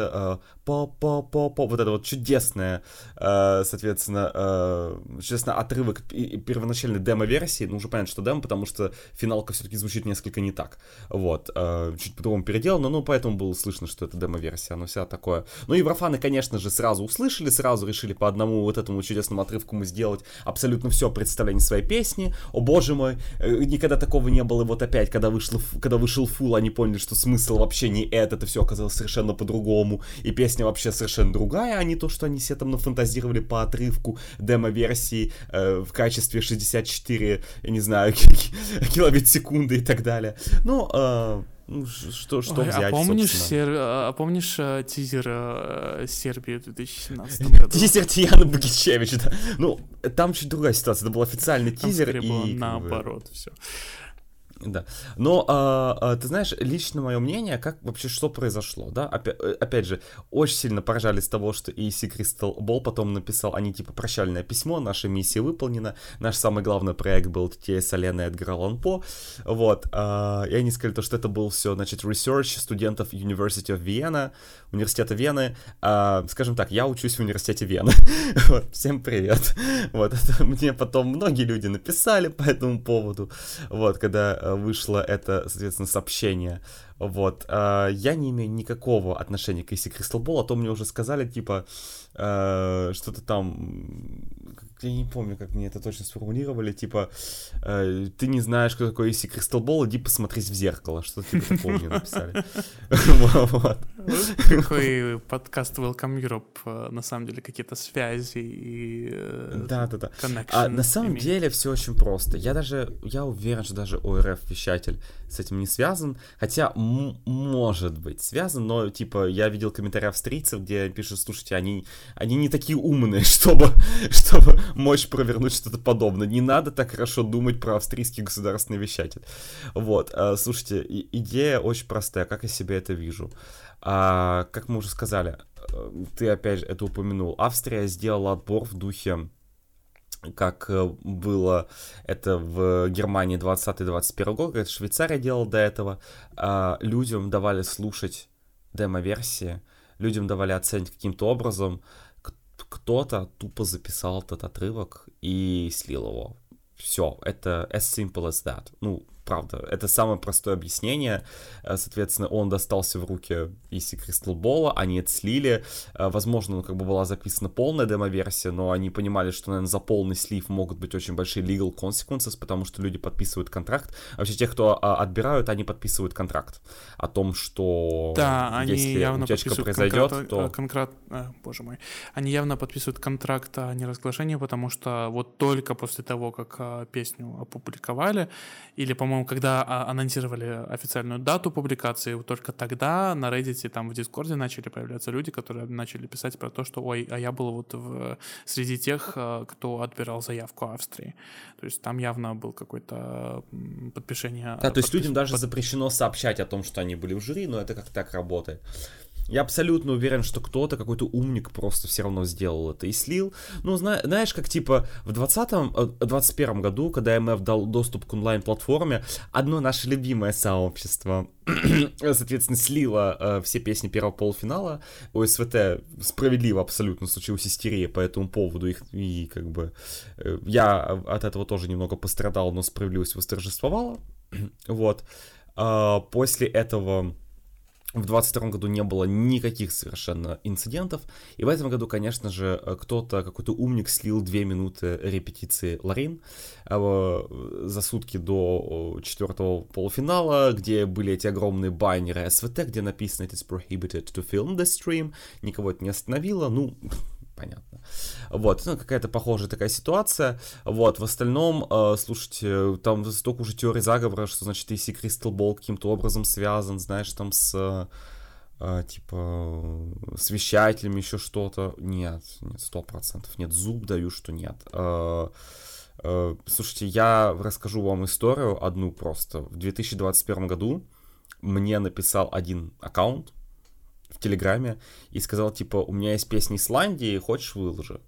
по-по-по-по, вот это вот чудесное, соответственно, чудесный отрывок первоначальной демо-версии, ну, уже понятно, что демо, потому что финалка все-таки звучит несколько не так. Вот. Э, чуть по-другому переделано, ну, поэтому было слышно, что это демо-версия, оно вся такое. Ну, и еврофаны, конечно же, сразу услышали, сразу решили по одному вот этому чудесному отрывку мы сделать абсолютно все представление своей песни. О боже мой, э, никогда такого не было. И вот опять, когда, вышло, когда вышел фул, они поняли, что смысл вообще не этот, это все оказалось совершенно по-другому. И песня вообще совершенно другая, а не то, что они все там нафантазировали по отрывку демо-версии э, в качестве 64, я не знаю, килобит секунды и так далее. Ну, э, ну что, что Ой, а взять, а помнишь, сер... а помнишь э, тизер э, Сербии в 2017 году? Тизер Тияна Богичевич, да. Ну, там чуть другая ситуация, это был официальный там тизер. и было наоборот, все. Да. Но а, а, ты знаешь, лично мое мнение, как вообще что произошло, да? Опять, э, опять же, очень сильно поражались того, что EC Crystal Ball потом написал, они типа прощальное письмо, наша миссия выполнена, наш самый главный проект был TTS Алена Эдгар Аллан По, вот. А, и они сказали то, что это был все, значит, research студентов University of Vienna, университета Вены. А, скажем так, я учусь в университете Вены. вот, всем привет. Вот, это мне потом многие люди написали по этому поводу, вот, когда э, вышло это, соответственно, сообщение. Вот. Э, я не имею никакого отношения к AC Crystal Ball, а то мне уже сказали, типа, э, что-то там я не помню, как мне это точно сформулировали, типа, э, ты не знаешь, кто такой Иси Кристал Бол, иди посмотрись в зеркало, что типа такого мне написали. Какой подкаст Welcome Europe, э, на самом деле, какие-то связи и э, Да, да, да. А на самом деле все очень просто. Я даже, я уверен, что даже ОРФ-вещатель с этим не связан, хотя может быть связан, но, типа, я видел комментарии австрийцев, где пишут, слушайте, они, они не такие умные, чтобы, чтобы мочь провернуть что-то подобное. Не надо так хорошо думать про австрийский государственный вещатель. Вот, а, слушайте, идея очень простая, как я себе это вижу. А, как мы уже сказали, э, ты опять же это упомянул, Австрия сделала отбор в духе как э, было это в Германии 20-21 год, как Швейцария делала до этого, а, людям давали слушать демо-версии, людям давали оценить каким-то образом, кто-то тупо записал этот отрывок и слил его. Все, это as simple as that. Ну, правда. Это самое простое объяснение. Э, соответственно, он достался в руки Иси Кристал Бола, они это слили. Э, возможно, ну, как бы была записана полная демо-версия, но они понимали, что, наверное, за полный слив могут быть очень большие legal consequences, потому что люди подписывают контракт. Вообще, те, кто а, отбирают, они подписывают контракт о том, что да, они если явно утечка произойдет, контракт, то... Э, контракт, боже мой. Они явно подписывают контракт о неразглашении, потому что вот только после того, как песню опубликовали, или, по-моему, по-моему, когда а, анонсировали официальную дату публикации, только тогда на Reddit, там в Дискорде начали появляться люди, которые начали писать про то, что, ой, а я был вот в, среди тех, а, кто отбирал заявку Австрии. То есть там явно был какое-то подпишение. Да, то есть людям даже запрещено сообщать о том, что они были в жюри, но это как так работает. Я абсолютно уверен, что кто-то, какой-то умник просто все равно сделал это и слил. Ну, зна- знаешь, как типа в 20-21 э, году, когда MF дал доступ к онлайн-платформе, одно наше любимое сообщество, соответственно, слило э, все песни первого полуфинала. У СВТ справедливо абсолютно случилась истерия по этому поводу. Их, и как бы э, я от этого тоже немного пострадал, но справедливость восторжествовала. вот. Э, после этого в 22 году не было никаких совершенно инцидентов. И в этом году, конечно же, кто-то, какой-то умник слил две минуты репетиции Ларин э, за сутки до четвертого полуфинала, где были эти огромные баннеры СВТ, где написано «It is prohibited to film the stream». Никого это не остановило. Ну, понятно. Вот, ну, какая-то похожая такая ситуация. Вот, в остальном, э, слушайте, там столько уже теорий заговора, что, значит, если Crystal Ball каким-то образом связан, знаешь, там с э, типа с вещателями еще что-то. Нет, нет, сто процентов. Нет, зуб даю, что нет. Э, э, слушайте, я расскажу вам историю одну просто. В 2021 году мне написал один аккаунт, Телеграме и сказал, типа, у меня есть песни Исландии, хочешь выложи?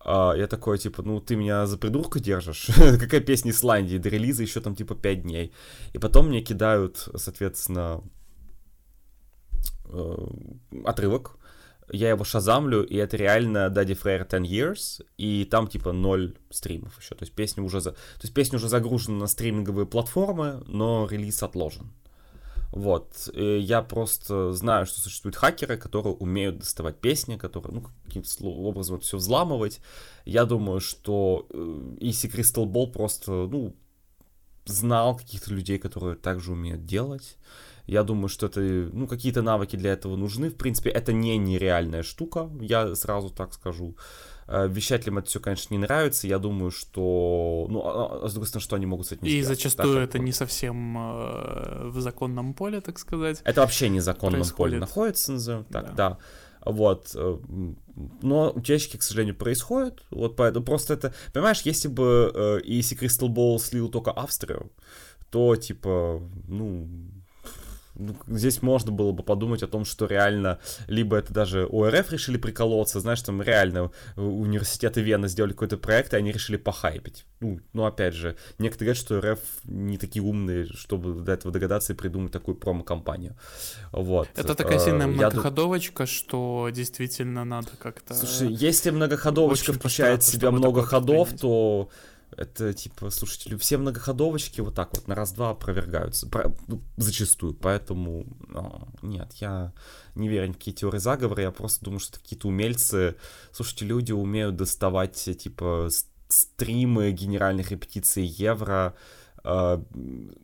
А, я такой, типа, ну ты меня за придурка держишь? Какая песня Исландии? До релиза еще там типа 5 дней. И потом мне кидают, соответственно, э, отрывок. Я его шазамлю, и это реально Daddy Frere 10 Years, и там типа ноль стримов еще. То есть песня уже, за... То есть песня уже загружена на стриминговые платформы, но релиз отложен. Вот. И я просто знаю, что существуют хакеры, которые умеют доставать песни, которые, ну, каким-то образом все взламывать. Я думаю, что Easy э, Crystal Ball просто, ну, знал каких-то людей, которые также умеют делать. Я думаю, что это, ну, какие-то навыки для этого нужны. В принципе, это не нереальная штука, я сразу так скажу. Э, вещателям это все, конечно, не нравится. Я думаю, что... Ну, а, а с другой стороны, что они могут с этим И сделать? зачастую так, это не совсем э, в законном поле, так сказать. Это вообще не в законном происходит. поле находится, назовем так, да. да. Вот. Э, но утечки, к сожалению, происходят. Вот поэтому просто это... Понимаешь, если бы э, если Crystal Ball слил только Австрию, то, типа, ну, здесь можно было бы подумать о том, что реально либо это даже ОРФ решили приколоться, знаешь, там реально университеты Вены сделали какой-то проект, и они решили похайпить. Ну, ну, опять же, некоторые говорят, что РФ не такие умные, чтобы до этого догадаться и придумать такую промо-компанию. Вот. Это такая сильная э, многоходовочка, Я... что действительно надо как-то... Слушай, если многоходовочка включает в себя много ходов, то это типа, слушайте, все многоходовочки вот так вот на раз-два опровергаются, про, ну, зачастую, поэтому ну, нет, я не верю в какие теории заговора, я просто думаю, что какие-то умельцы, слушайте, люди умеют доставать типа стримы генеральных репетиций Евро э,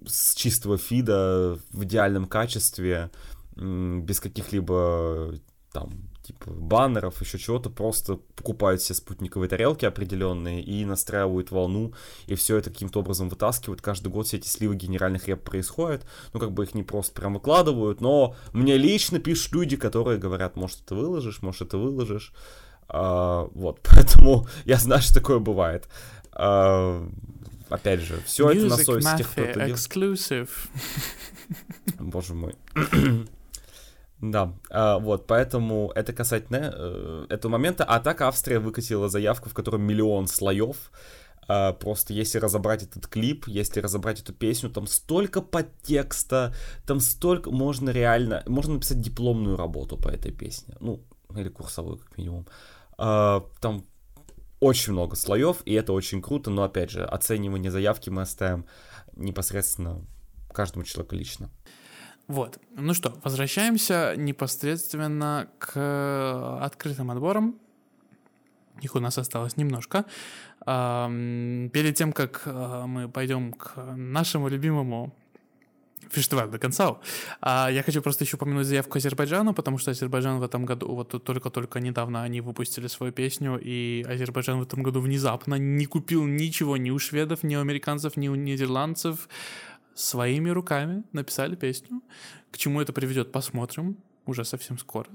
с чистого фида в идеальном качестве, э, без каких-либо там типа баннеров, еще чего-то, просто покупают все спутниковые тарелки определенные и настраивают волну, и все это каким-то образом вытаскивают. Каждый год все эти сливы генеральных реп происходят. Ну, как бы их не просто прям выкладывают, но мне лично пишут люди, которые говорят, может, это выложишь, может, это выложишь. А, вот, поэтому я знаю, что такое бывает. А, опять же, все это на совести тех, кто это делает. Боже мой. Да, а, вот, поэтому это касательно э, этого момента. А так Австрия выкатила заявку, в которой миллион слоев. А, просто если разобрать этот клип, если разобрать эту песню, там столько подтекста, там столько можно реально, можно написать дипломную работу по этой песне, ну, или курсовую как минимум. А, там очень много слоев, и это очень круто, но опять же, оценивание заявки мы оставим непосредственно каждому человеку лично. Вот. Ну что, возвращаемся непосредственно к открытым отборам. Их у нас осталось немножко. Перед тем, как э, мы пойдем к нашему любимому фестивалю до конца, а, я хочу просто еще упомянуть заявку Азербайджану, потому что Азербайджан в этом году, вот только-только недавно они выпустили свою песню, и Азербайджан в этом году внезапно не купил ничего ни у шведов, ни у американцев, ни у нидерландцев, своими руками написали песню. К чему это приведет, посмотрим уже совсем скоро.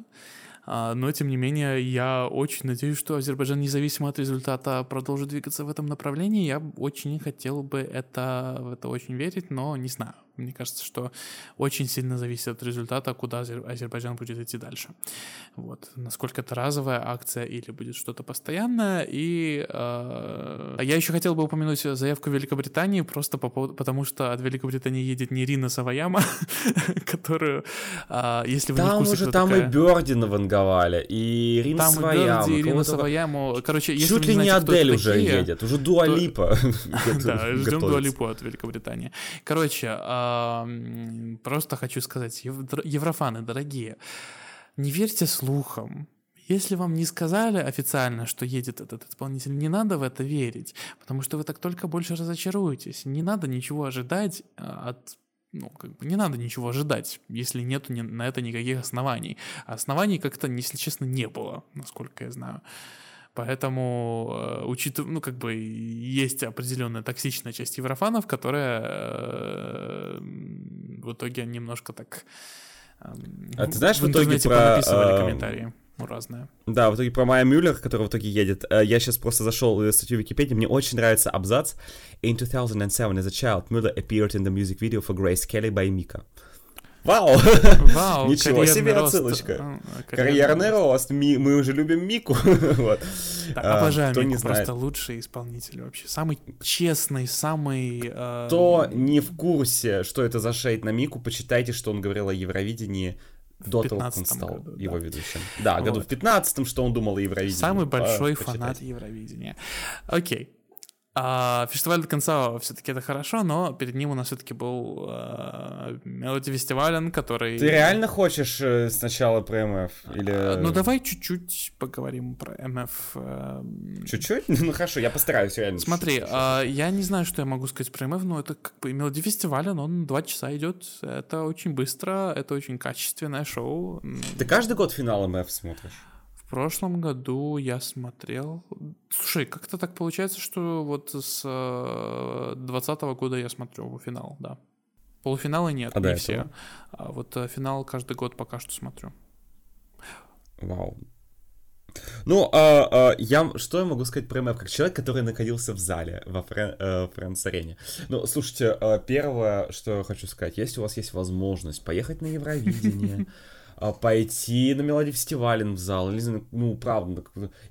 А, но, тем не менее, я очень надеюсь, что Азербайджан, независимо от результата, продолжит двигаться в этом направлении. Я очень хотел бы это, в это очень верить, но не знаю. Мне кажется, что очень сильно зависит от результата, куда Азербайджан будет идти дальше. Вот. Насколько это разовая акция или будет что-то постоянное. И э, я еще хотел бы упомянуть заявку Великобритании, просто по поводу, потому что от Великобритании едет не Ирина Саваяма, которую, э, если вы там не в курсе, уже там такая... и Берди наванговали, и Ирина там Саваяма. Там и Ирина Саваяму. Короче, если Чуть ли не Адель уже такие, едет, уже Дуалипа. Да, ждем Дуалипу от Великобритании. Короче, просто хочу сказать, еврофаны, дорогие, не верьте слухам. Если вам не сказали официально, что едет этот исполнитель, не надо в это верить, потому что вы так только больше разочаруетесь. Не надо ничего ожидать а, от ну, как бы не надо ничего ожидать, если нет на это никаких оснований. А оснований как-то, если честно, не было, насколько я знаю. Поэтому, э, учитывая, ну, как бы есть определенная токсичная часть еврофанов, которая э, в итоге немножко так... А ты знаешь, в, в итоге про... написывали э, комментарии разное. Да, в итоге про Майя Мюллер, который в итоге едет. Я сейчас просто зашел в статью Википедии, мне очень нравится абзац. In 2007, as a child, Mueller appeared in the music video for Grace Kelly by Mika. Вау! Вау Ничего себе рост. отсылочка. А, карьерный, рост. Ми, мы уже любим Мику. вот. да, а, обожаю Кто Мику, не знает. просто лучший исполнитель вообще. Самый честный, самый... Э... Кто не в курсе, что это за шейд на Мику, почитайте, что он говорил о Евровидении до того, как он стал году, его да. ведущим. Да, вот. году в 15 что он думал о Евровидении. Самый большой По, фанат Евровидения. Окей. А, фестиваль до конца все-таки это хорошо, но перед ним у нас все-таки был э, Мелоди Фестивален, который... Ты реально хочешь э, сначала про МФ? Или... А, ну давай чуть-чуть поговорим про МФ. Э... Чуть-чуть? Ну хорошо, я постараюсь реально. Смотри, э, я не знаю, что я могу сказать про МФ, но это как бы Мелоди Фестивален, он два часа идет, это очень быстро, это очень качественное шоу. Ты каждый год финал МФ смотришь? В прошлом году я смотрел... Слушай, как-то так получается, что вот с 2020 э, года я смотрю финал, да. Полуфинала нет, а не все. Этого? А вот э, финал каждый год пока что смотрю. Вау. Ну, а, а, я, что я могу сказать про МФ, как человек, который находился в зале во Френ, э? Ну, слушайте, первое, что я хочу сказать, если у вас есть возможность поехать на Евровидение, пойти на мелодии фестивален в зал, или, ну, правда,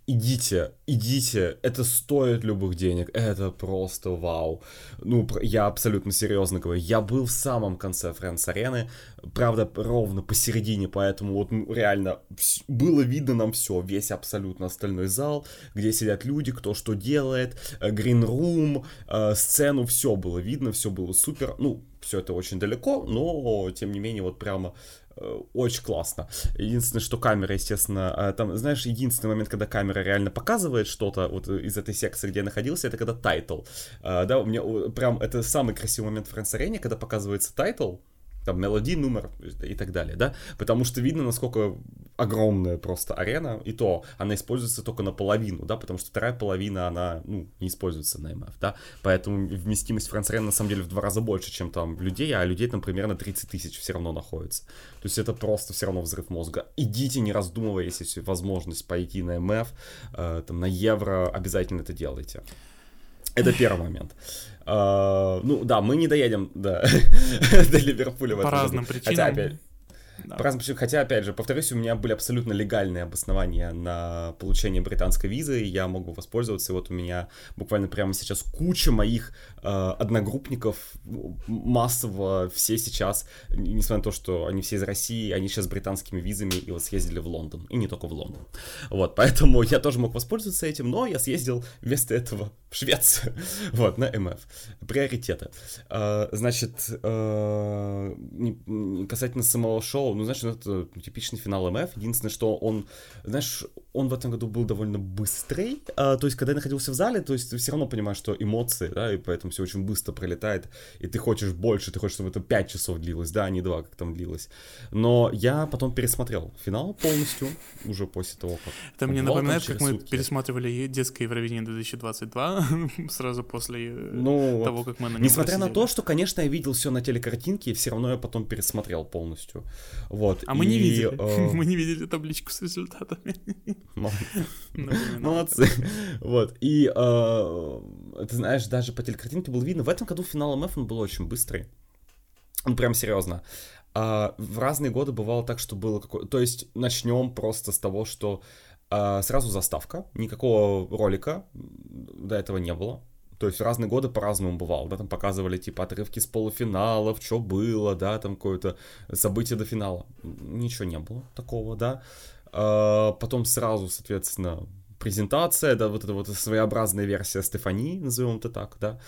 идите, идите, это стоит любых денег, это просто вау. Ну, я абсолютно серьезно говорю, я был в самом конце Friends арены, правда, ровно посередине, поэтому вот ну, реально было видно нам все, весь абсолютно остальной зал, где сидят люди, кто что делает, green room, э, сцену, все было видно, все было супер, ну, все это очень далеко, но, тем не менее, вот прямо Э, очень классно. Единственное, что камера, естественно, э, там, знаешь, единственный момент, когда камера реально показывает что-то вот из этой секции, где я находился, это когда title. Э, да, у меня прям это самый красивый момент в Friends когда показывается title, там мелодий, номер и так далее, да, потому что видно, насколько огромная просто арена, и то она используется только наполовину, да, потому что вторая половина, она, ну, не используется на МФ, да, поэтому вместимость Friends Арена на самом деле в два раза больше, чем там людей, а людей там примерно 30 тысяч все равно находится. То есть это просто все равно взрыв мозга. Идите, не раздумывая, если есть возможность пойти на МФ, э, там, на Евро, обязательно это делайте. Это первый момент. Uh, ну да, мы не доедем да, до Ливерпуля в По разным причинам. Хотя, опять, да. По. Хотя, опять же, повторюсь, у меня были абсолютно легальные обоснования на получение британской визы, и я могу воспользоваться. И вот у меня буквально прямо сейчас куча моих э, одногруппников массово все сейчас, несмотря на то, что они все из России, они сейчас с британскими визами и вот съездили в Лондон. И не только в Лондон. Вот, поэтому я тоже мог воспользоваться этим, но я съездил вместо этого в Швецию. вот, на МФ. Приоритеты. Э, значит, э, касательно самого шоу, ну, знаешь, это типичный финал МФ. Единственное, что он, знаешь, он в этом году был довольно быстрый. А, то есть, когда я находился в зале, то есть ты все равно понимаешь, что эмоции, да, и поэтому все очень быстро пролетает, и ты хочешь больше, ты хочешь, чтобы это 5 часов длилось, да, а не 2, как там длилось. Но я потом пересмотрел финал полностью, уже после того, как... Это мне напоминает, как мы сутки. пересматривали детское Евровидение 2022, сразу после э, ну, того, как мы на Несмотря на то, что, конечно, я видел все на телекартинке, все равно я потом пересмотрел полностью. Вот. А мы не видели. Э, мы не видели табличку с результатами. Молодцы. Вот. И э, ты знаешь, даже по телекартинке было видно, в этом году финал МФ он был очень быстрый. Ну, прям серьезно. А, в разные годы бывало так, что было какое... То есть начнем просто с того, что а, сразу заставка, никакого ролика до этого не было. То есть в разные годы по-разному бывало, да, там показывали типа отрывки с полуфиналов, что было, да, там какое-то событие до финала. Ничего не было такого, да. А, потом сразу, соответственно, презентация, да, вот эта вот своеобразная версия Стефании, назовем это так, да.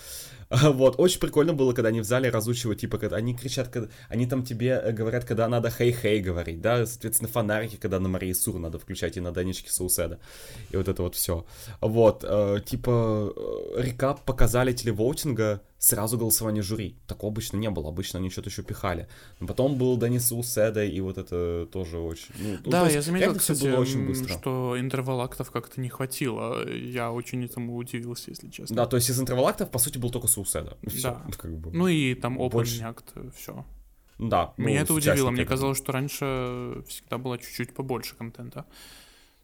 Вот, очень прикольно было, когда они в зале разучивают, типа, когда они кричат, когда, они там тебе э, говорят, когда надо хей-хей говорить, да, соответственно, фонарики, когда на Марии Сур надо включать и на Данечке Сауседа, и вот это вот все. Вот, э, типа, э, рекап показали телевоутинга, сразу голосование жюри. Такого обычно не было, обычно они что-то еще пихали. Но потом был Денис Уседа, и вот это тоже очень... Ну, да, я заметил, кстати, было очень быстро. что интервал актов как-то не хватило. Я очень этому удивился, если честно. Да, то есть из интервал актов, по сути, был только Суседа. Все, да. Как бы. Ну и там opening Больше... акт, все. Да. Меня ну, это удивило. Мне казалось, что раньше всегда было чуть-чуть побольше контента.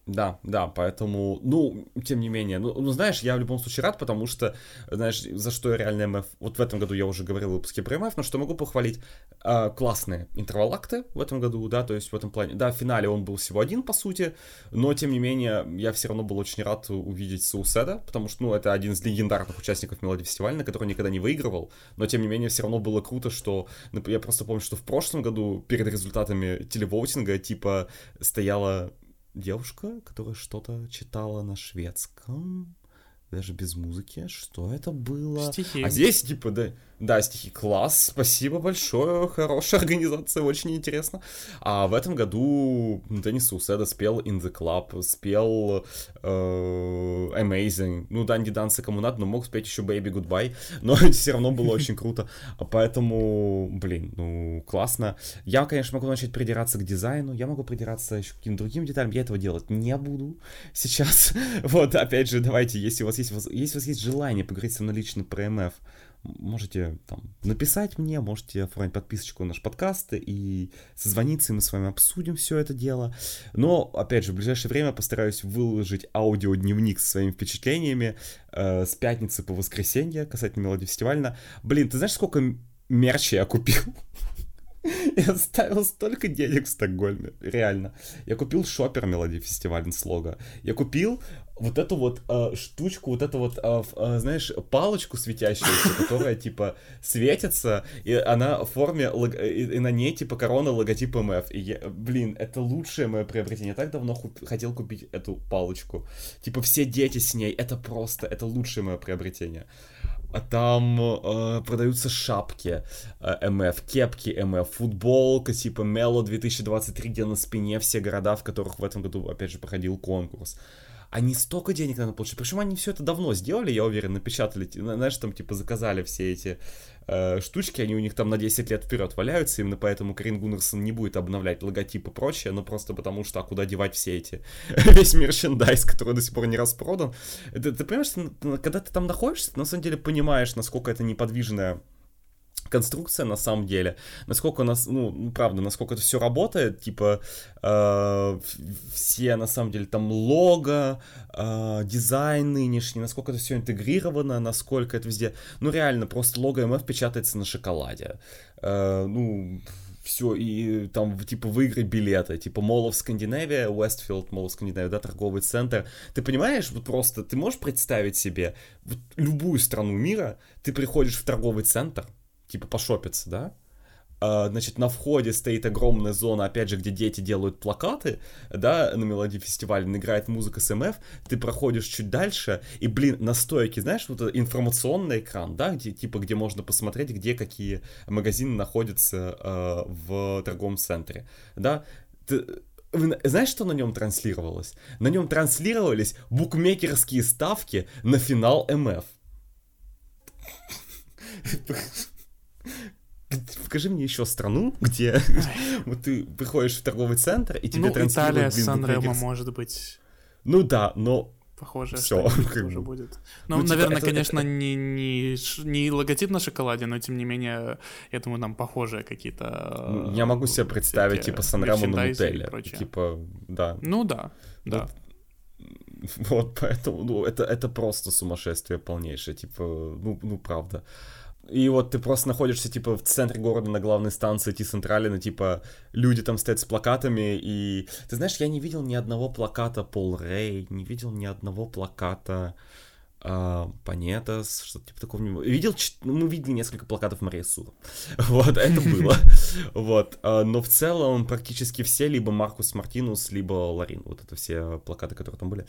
Да, да, поэтому, ну, тем не менее, ну, ну, знаешь, я в любом случае рад, потому что, знаешь, за что я реально МФ, вот в этом году я уже говорил в выпуске про МФ, но что могу похвалить, э, классные интервал-акты в этом году, да, то есть в этом плане, да, в финале он был всего один, по сути, но, тем не менее, я все равно был очень рад увидеть Сауседа, потому что, ну, это один из легендарных участников Мелодии фестиваля, который никогда не выигрывал, но, тем не менее, все равно было круто, что, я просто помню, что в прошлом году перед результатами телевоутинга, типа, стояла девушка, которая что-то читала на шведском, даже без музыки. Что это было? Стихи. А здесь, типа, да, да, стихи класс, спасибо большое, хорошая организация, очень интересно. А в этом году Денис Уседа спел In the Club, спел э, Amazing. Ну, Данди Данса кому надо, но мог спеть еще Baby Goodbye, но все равно было очень круто. Поэтому, блин, ну, классно. Я, конечно, могу начать придираться к дизайну, я могу придираться еще к каким-то другим деталям, я этого делать не буду сейчас. Вот, опять же, давайте, если у вас есть, если у вас есть желание поговорить со мной лично про МФ, можете там, написать мне, можете оформить подписочку на наш подкаст и созвониться, и мы с вами обсудим все это дело. Но, опять же, в ближайшее время постараюсь выложить аудиодневник со своими впечатлениями э, с пятницы по воскресенье касательно мелодии фестивальна. Блин, ты знаешь, сколько мерча я купил? Я ставил столько денег в Стокгольме, реально. Я купил шопер мелодии фестиваля слога. Я купил вот эту вот э, штучку, вот эту вот, э, э, знаешь, палочку светящуюся, которая, типа, светится, и она в форме, лог... и, и на ней, типа, корона логотип МФ. И, я, блин, это лучшее мое приобретение. Я так давно хуп... хотел купить эту палочку. Типа, все дети с ней, это просто, это лучшее мое приобретение. А там э, продаются шапки э, МФ, кепки МФ, футболка типа Мело 2023, где на спине все города, в которых в этом году, опять же, проходил конкурс они столько денег, наверное, получили. Причем они все это давно сделали, я уверен, напечатали, знаешь, там, типа, заказали все эти э, штучки, они у них там на 10 лет вперед валяются, именно поэтому Карин Гуннерсон не будет обновлять логотип и прочее, но просто потому что, а куда девать все эти, весь мерчендайз, который до сих пор не распродан. Ты, ты понимаешь, когда ты там находишься, ты на самом деле понимаешь, насколько это неподвижная конструкция на самом деле, насколько у нас, ну, ну, правда, насколько это все работает, типа, э, все, на самом деле, там лого, э, дизайн нынешний, насколько это все интегрировано, насколько это везде, ну, реально, просто лого МФ печатается на шоколаде, э, ну, все, и там, типа, выиграть билеты, типа, Mall of Scandinavia, Westfield, Mall of Scandinavia, да, торговый центр. Ты понимаешь, вот просто, ты можешь представить себе вот любую страну мира, ты приходишь в торговый центр, типа пошопиться, да? Uh, значит, на входе стоит огромная зона, опять же, где дети делают плакаты, да, на мелодии фестиваля, играет музыка с МФ, ты проходишь чуть дальше, и, блин, на стойке, знаешь, вот информационный экран, да, где, типа, где можно посмотреть, где какие магазины находятся uh, в торговом центре, да, ты, знаешь, что на нем транслировалось? На нем транслировались букмекерские ставки на финал МФ. Покажи мне еще страну, где вот ты приходишь в торговый центр и тебе ну, транслируют... Италия, Сан-Ремо, может быть. Ну да, но Похоже, Все, что уже будет. Ну, ну типа, наверное, это, конечно, это... Не, не, не логотип на шоколаде, но тем не менее, я думаю, нам похожие какие-то. Ну, я могу себе представить, типа, Санремо на Нутелле. Типа, да. Ну да, да. Вот, поэтому, ну, это, это просто сумасшествие полнейшее, типа, ну, ну, правда. И вот ты просто находишься, типа, в центре города на главной станции Ти-Централина, типа, люди там стоят с плакатами, и... Ты знаешь, я не видел ни одного плаката Пол Рэй, не видел ни одного плаката а, Панетас, что-то типа такого. Видел, ну, мы видели несколько плакатов Сура. Вот, это было. Вот, а, но в целом практически все, либо Маркус Мартинус, либо Ларин, вот это все плакаты, которые там были.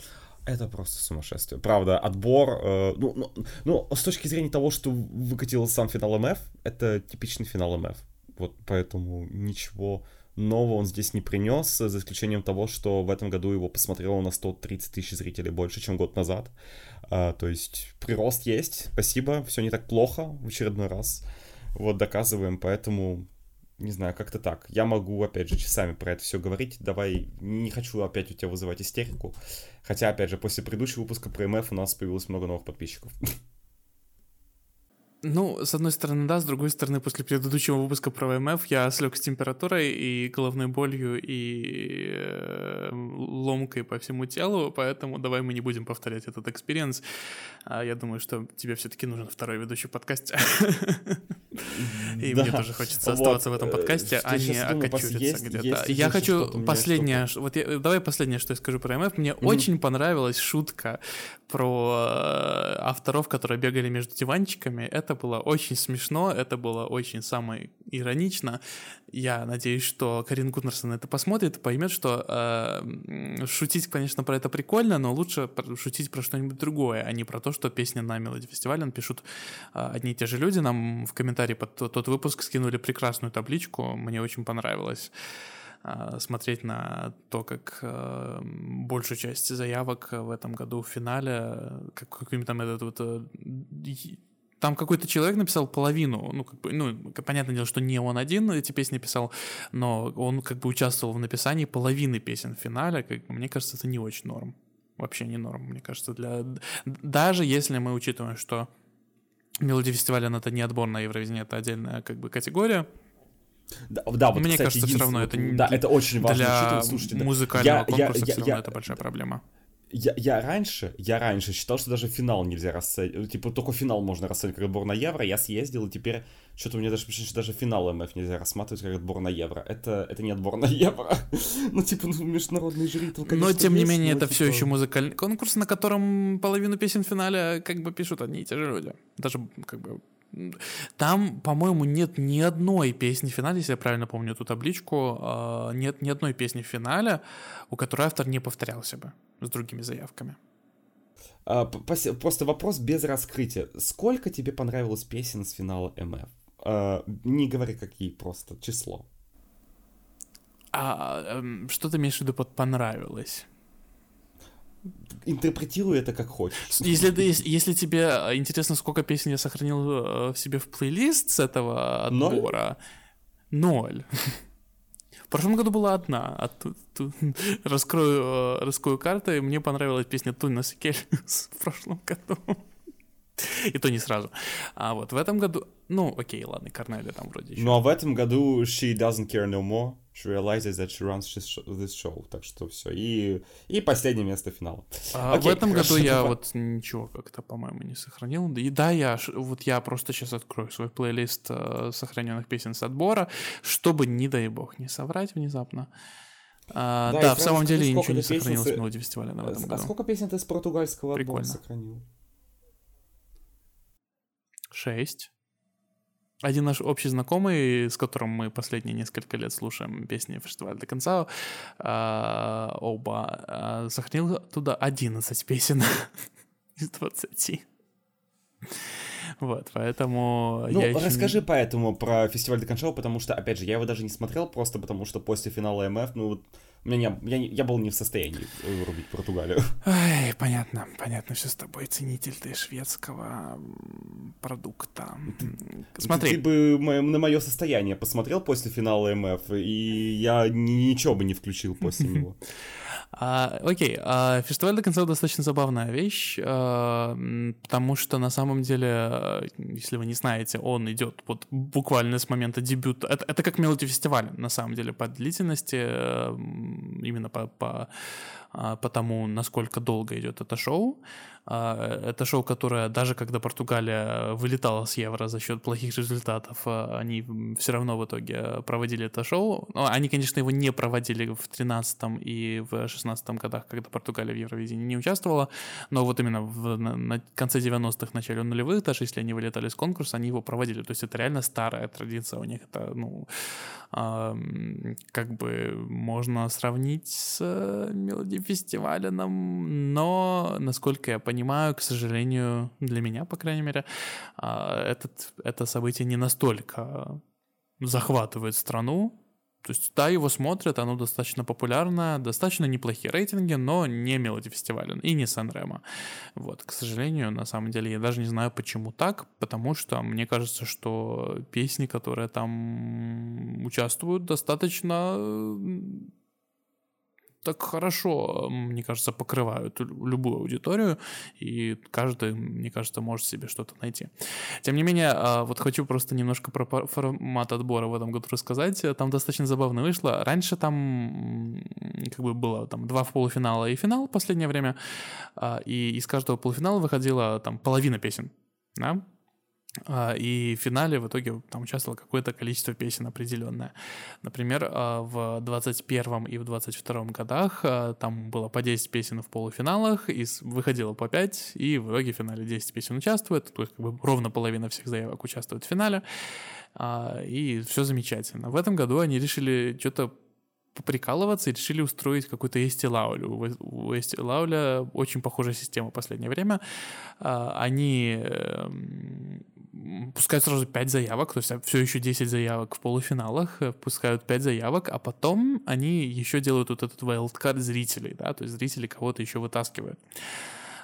Это просто сумасшествие. Правда, отбор, э, ну, ну, ну, с точки зрения того, что выкатил сам финал МФ, это типичный финал МФ. Вот поэтому ничего нового он здесь не принес, за исключением того, что в этом году его посмотрело на 130 тысяч зрителей больше, чем год назад. А, то есть прирост есть, спасибо, все не так плохо в очередной раз. Вот доказываем, поэтому не знаю, как-то так. Я могу, опять же, часами про это все говорить. Давай, не хочу опять у тебя вызывать истерику. Хотя, опять же, после предыдущего выпуска про МФ у нас появилось много новых подписчиков. Ну, с одной стороны, да, с другой стороны, после предыдущего выпуска про МФ я слег с температурой и головной болью и э, ломкой по всему телу, поэтому давай мы не будем повторять этот experience. А я думаю, что тебе все-таки нужен второй ведущий подкаст. И мне тоже хочется оставаться в этом э, подкасте, а не окочуриться где-то. Я хочу последнее, вот давай последнее, что я скажу про МФ. Мне очень понравилась шутка про э, авторов, которые бегали между диванчиками. Это было очень смешно, это было очень самое иронично. Я надеюсь, что Карин Гуднерсон это посмотрит и поймет, что э, шутить, конечно, про это прикольно, но лучше шутить про что-нибудь другое, а не про то, что песня на Мелоди Фестивале пишут э, одни и те же люди. Нам в комментарии под тот, выпуск скинули прекрасную табличку, мне очень понравилось э, смотреть на то, как э, большую часть заявок в этом году в финале, как каким там этот вот э, там какой-то человек написал половину, ну, как бы, ну, понятное дело, что не он один эти песни писал, но он как бы участвовал в написании половины песен в финале, как мне кажется, это не очень норм. Вообще не норм, мне кажется, для... Даже если мы учитываем, что мелодия фестиваля это не отбор на Евровидение, это отдельная как бы категория, да, да вот, Мне кстати, кажется, все равно это да, это очень важно для Слушайте, музыкального я, конкурса я, я, все равно я, это большая проблема я, я раньше, я раньше считал, что даже финал нельзя расценивать, типа только финал можно расценивать как отбор на Евро, я съездил, и теперь что-то мне даже что даже финал МФ нельзя рассматривать как отбор на Евро. Это, это не отбор на Евро. ну, типа, ну, международный жюри конечно, Но, тем не менее, это все типа еще музыкальный конкурс, на котором половину песен в финале как бы пишут одни и те же люди. Даже как бы там, по-моему, нет ни одной песни в финале, если я правильно помню эту табличку, а, нет ни одной песни в финале, у которой автор не повторялся бы с другими заявками. А, просто вопрос без раскрытия. Сколько тебе понравилось песен с финала МФ? А, не говори какие, просто число. А, эм, что ты имеешь в виду под понравилось? интерпретируй это как хочешь. Если, ты, если тебе э, интересно, сколько песен я сохранил э, в себе в плейлист с этого отбора, ноль. В прошлом году была одна, а тут, тут раскрою, э, раскрою карты, мне понравилась песня Туна Секель в прошлом году. И то не сразу. А вот в этом году... Ну, окей, ладно, Корнелия там вроде еще. Ну, а в этом году She Doesn't Care No More. She realizes that she runs this show. Так что все. И, и последнее место финала. А окей, в этом хорошо. году я вот ничего как-то, по-моему, не сохранил. И да, я вот я просто сейчас открою свой плейлист э, сохраненных песен с отбора, чтобы, не дай бог, не соврать внезапно. А, да, да в самом деле ничего не сохранилось с мелодии фестиваля на этом а году. сколько песен ты с португальского Прикольно. отбора сохранил? Шесть. Один наш общий знакомый, с которым мы последние несколько лет слушаем песни фестиваля до конца, э, оба э, сохранил туда 11 песен из 20. Вот, поэтому... Ну, я расскажи еще... поэтому про фестиваль Деканшоу, потому что, опять же, я его даже не смотрел, просто потому что после финала МФ, ну, вот, у меня не, я, я был не в состоянии вырубить Португалию. Ай, понятно, понятно, все с тобой, ценитель ты шведского продукта. Смотри. Ты, ты бы на мое состояние посмотрел после финала МФ, и я ничего бы не включил после него. А, окей, а, фестиваль до конца достаточно забавная вещь, а, потому что на самом деле, если вы не знаете, он идет вот буквально с момента дебюта. Это, это как мелодия фестиваля, на самом деле, по длительности, именно по, по, по тому, насколько долго идет это шоу. А, это шоу, которое даже когда Португалия вылетала с Евро за счет плохих результатов, а, они все равно в итоге проводили это шоу. Они, конечно, его не проводили в 13 и в 16 годах, когда Португалия в Евровидении не участвовала, но вот именно в, на, на конце 90-х, начале нулевых, даже если они вылетали с конкурса, они его проводили. То есть это реально старая традиция у них. Это, ну, э, как бы можно сравнить с мелодией фестиваля, но, насколько я понимаю, к сожалению, для меня, по крайней мере, а, этот, это событие не настолько захватывает страну. То есть, да, его смотрят, оно достаточно популярное, достаточно неплохие рейтинги, но не Мелоди фестиваля и не Сан-Ремо. Вот, к сожалению, на самом деле, я даже не знаю, почему так, потому что мне кажется, что песни, которые там участвуют, достаточно так хорошо, мне кажется, покрывают любую аудиторию, и каждый, мне кажется, может себе что-то найти. Тем не менее, а, вот хочу просто немножко про формат отбора в этом году рассказать. Там достаточно забавно вышло. Раньше там как бы было там два в полуфинала и финал в последнее время, а, и из каждого полуфинала выходила там половина песен, да, и в финале в итоге там участвовало какое-то количество песен определенное. Например, а, в 21 и в 22 годах а, там было по 10 песен в полуфиналах, и выходило по 5, и в итоге в финале 10 песен участвует, то есть как бы ровно половина всех заявок участвует в финале, и все замечательно. В этом году они решили что-то поприкалываться и решили устроить какую-то Эсти Лаулю. У Эсти Лауля очень похожая система в последнее время. Они эм, пускают сразу 5 заявок, то есть все еще 10 заявок в полуфиналах, э, пускают 5 заявок, а потом они еще делают вот этот wildcard зрителей, да, то есть зрители кого-то еще вытаскивают.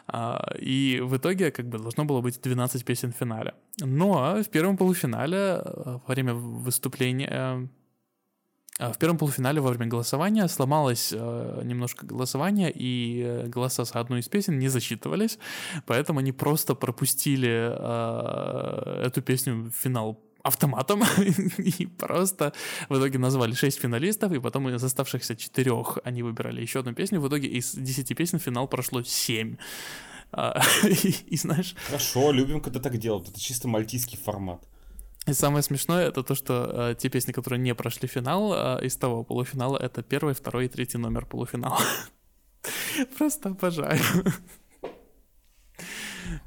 А, и в итоге как бы должно было быть 12 песен в финале. Но в первом полуфинале э, во время выступления э, а в первом полуфинале во время голосования сломалось э, немножко голосование, и э, голоса с одной из песен не засчитывались, поэтому они просто пропустили э, эту песню в финал автоматом и просто в итоге назвали 6 финалистов, и потом из оставшихся четырех они выбирали еще одну песню. В итоге из 10 песен финал прошло 7. А, и, и знаешь... Хорошо, любим, когда так делают. Это чисто мальтийский формат. И самое смешное это то, что э, те песни, которые не прошли финал э, из того полуфинала, это первый, второй и третий номер полуфинала. Просто обожаю.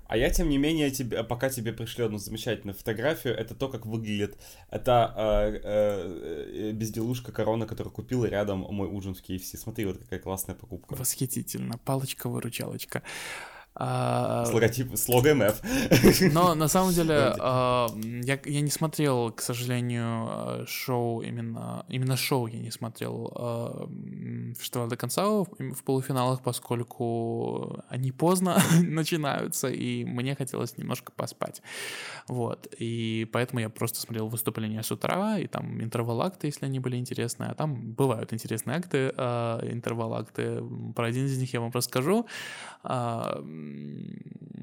А я, тем не менее, тебе, пока тебе пришлю одну замечательную фотографию, это то, как выглядит. Это э, э, безделушка корона, которую купил рядом мой ужин в KFC. Смотри, вот какая классная покупка. Восхитительно. Палочка-выручалочка. А, с логотип, с лого МФ. Но на самом деле а, я, я не смотрел, к сожалению, шоу именно, именно шоу я не смотрел а, фестиваль до конца в, полуфиналах, поскольку они поздно начинаются, и мне хотелось немножко поспать. Вот. И поэтому я просто смотрел выступления с утра, и там интервал-акты, если они были интересные. А там бывают интересные акты, интервал-акты. Про один из них я вам расскажу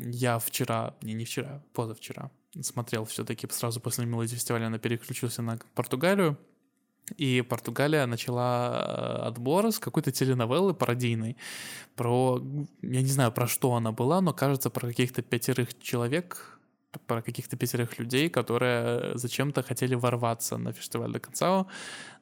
я вчера, не, не вчера, позавчера смотрел все-таки сразу после мелодии фестиваля, она переключился на Португалию, и Португалия начала э, отбор с какой-то теленовеллы пародийной про, я не знаю, про что она была, но кажется, про каких-то пятерых человек, про каких-то пятерых людей, которые зачем-то хотели ворваться на фестиваль до конца.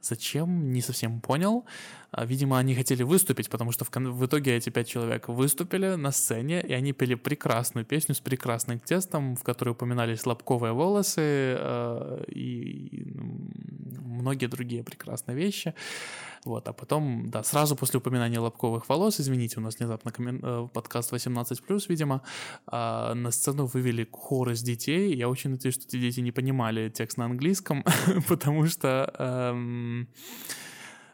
Зачем? Не совсем понял. А, видимо, они хотели выступить, потому что в, в итоге эти пять человек выступили на сцене, и они пели прекрасную песню с прекрасным текстом, в которой упоминались лобковые волосы э, и, и многие другие прекрасные вещи. Вот, а потом, да, сразу после упоминания лобковых волос, извините, у нас внезапно коммен... Э, подкаст 18+, видимо, э, на сцену вывели хор из детей. Я очень надеюсь, что эти дети не понимали текст на английском, потому что... Эм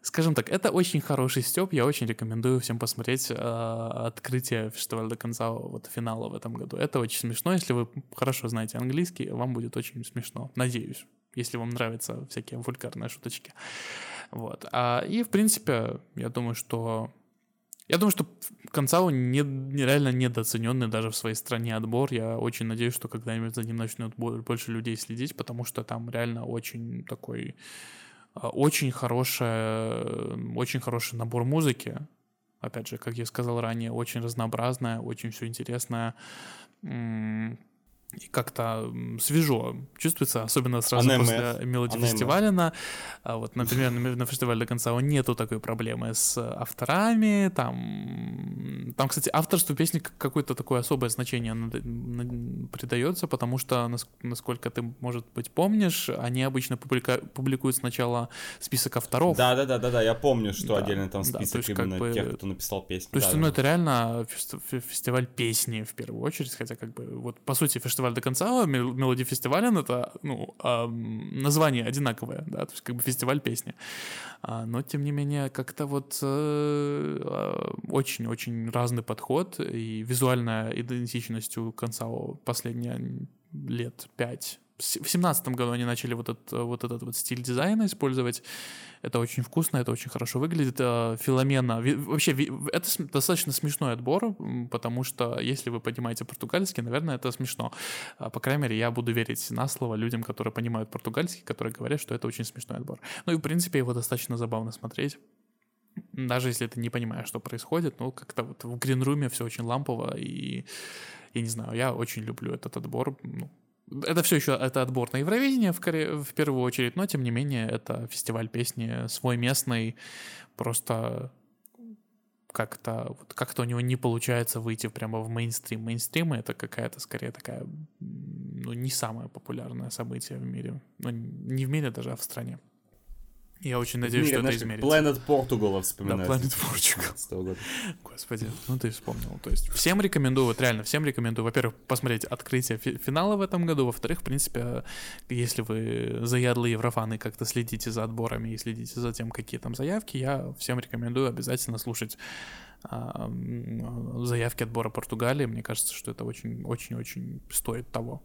Скажем так, это очень хороший степ, я очень рекомендую всем посмотреть э, открытие фестиваля до конца вот финала в этом году. Это очень смешно, если вы хорошо знаете английский, вам будет очень смешно, надеюсь, если вам нравятся всякие вульгарные шуточки. Вот. А, и, в принципе, я думаю, что Я думаю, что Концау не, реально недооцененный даже в своей стране отбор. Я очень надеюсь, что когда-нибудь за ним начнет больше людей следить, потому что там реально очень такой очень хорошая, очень хороший набор музыки. Опять же, как я сказал ранее, очень разнообразная, очень все интересное и как-то свежо чувствуется, особенно сразу АНМФ. после мелодии фестиваля. На, а вот, например, на, на фестивале до конца нету такой проблемы с авторами. Там, там кстати, авторству песни какое-то такое особое значение придается, потому что, насколько ты, может быть, помнишь, они обычно публика, публикуют сначала список авторов. Да, да, да, да, да, я помню, что да, отдельно там список да, именно как бы, тех, кто написал песни. То есть, да, ну, да. это реально фестиваль песни в первую очередь, хотя, как бы, вот, по сути, фестиваль фестиваль до конца, мелодия фестиваля, это, ну, название одинаковое, да, то есть как бы фестиваль песни. А, но, тем не менее, как-то вот э, а, очень-очень разный подход и визуальная идентичность у Концао последние лет пять в семнадцатом году они начали вот этот, вот этот вот стиль дизайна использовать. Это очень вкусно, это очень хорошо выглядит. Э, Филомена, вообще, это достаточно смешной отбор, потому что, если вы понимаете португальский, наверное, это смешно. А, по крайней мере, я буду верить на слово людям, которые понимают португальский, которые говорят, что это очень смешной отбор. Ну и, в принципе, его достаточно забавно смотреть даже если ты не понимаешь, что происходит, ну, как-то вот в гринруме все очень лампово, и, я не знаю, я очень люблю этот отбор, ну, это все еще это отбор на Евровидение в, Коре... в первую очередь, но тем не менее это фестиваль песни свой местный, просто как-то вот как-то у него не получается выйти прямо в мейнстрим. Мейнстрим это какая-то скорее такая, ну, не самое популярное событие в мире. Ну, не в мире даже, а в стране. Я очень надеюсь, Мире, что знаешь, это измерится. Planet Portugal вспоминается. Да, Planet Portugal. Господи, ну ты вспомнил. То есть всем рекомендую, вот реально, всем рекомендую, во-первых, посмотреть открытие финала в этом году, во-вторых, в принципе, если вы заядлые еврофаны, как-то следите за отборами и следите за тем, какие там заявки, я всем рекомендую обязательно слушать а, заявки отбора Португалии. Мне кажется, что это очень-очень-очень стоит того.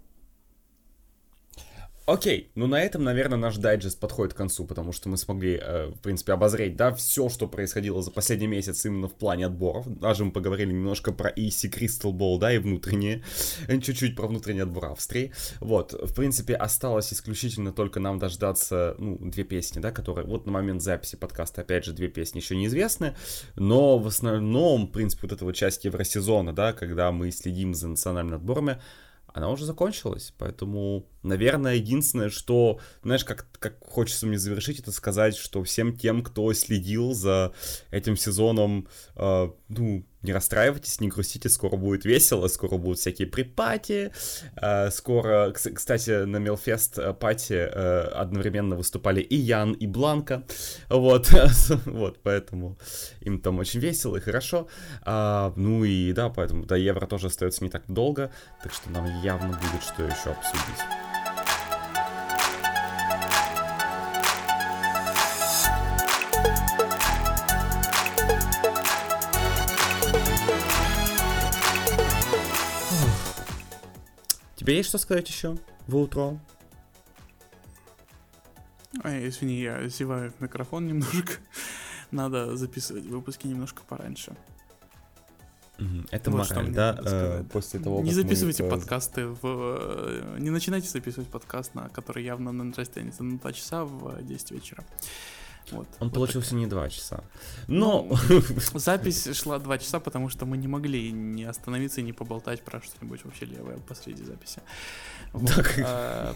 Окей, ну на этом, наверное, наш дайджест подходит к концу, потому что мы смогли, э, в принципе, обозреть, да, все, что происходило за последний месяц именно в плане отборов. Даже мы поговорили немножко про EC Crystal Ball, да, и внутренние, чуть-чуть про внутренний отбор Австрии. Вот, в принципе, осталось исключительно только нам дождаться, ну, две песни, да, которые, вот на момент записи подкаста, опять же, две песни еще неизвестны, но в основном, в принципе, вот эта вот часть Евросезона, да, когда мы следим за национальными отборами, она уже закончилась. Поэтому, наверное, единственное, что, знаешь, как, как хочется мне завершить, это сказать, что всем тем, кто следил за этим сезоном, э, ну, не расстраивайтесь, не грустите, скоро будет весело, скоро будут всякие припати, э, скоро, кстати, на Мелфест э, пати э, одновременно выступали и Ян, и Бланка, вот, вот, поэтому им там очень весело и хорошо, а, ну и да, поэтому до Евро тоже остается не так долго, так что нам явно будет что еще обсудить. Тебе есть что сказать еще в утро? Ой, извини, я зеваю в микрофон немножко. Надо записывать выпуски немножко пораньше. Это вот мораль, да? Э, после того, Не записывайте мы... подкасты в... Э, не начинайте записывать подкаст, на который явно на растянется на 2 часа в 10 вечера. Вот, Он вот получился так. не два часа. Но... Ну, запись шла два часа, потому что мы не могли не остановиться и не поболтать про что-нибудь вообще левое посреди записи. Так. А,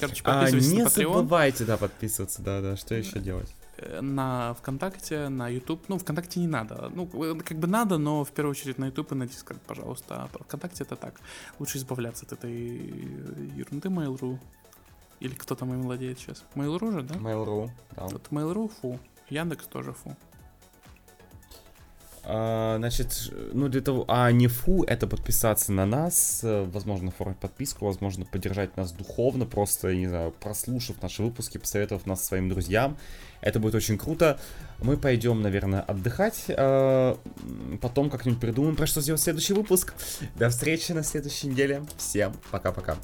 короче, а, подписывайтесь на Patreon. Не забывайте, да, подписываться, да, да. Что еще делать? Э, на ВКонтакте, на YouTube. Ну, ВКонтакте не надо. Ну, э, как бы надо, но в первую очередь на YouTube и на Discord, пожалуйста. А ВКонтакте это так. Лучше избавляться от этой ерунды Mail.ru. Или кто там им владеет сейчас? Mail.ru же, да? Mail.ru, да. Вот Mail.ru фу. Яндекс тоже фу. А, значит, ну для того, а не фу, это подписаться на нас, э, возможно, оформить подписку, возможно, поддержать нас духовно, просто, не знаю, прослушав наши выпуски, посоветовав нас своим друзьям. Это будет очень круто. Мы пойдем, наверное, отдыхать. А, потом как-нибудь придумаем, про что сделать следующий выпуск. До встречи на следующей неделе. Всем пока-пока.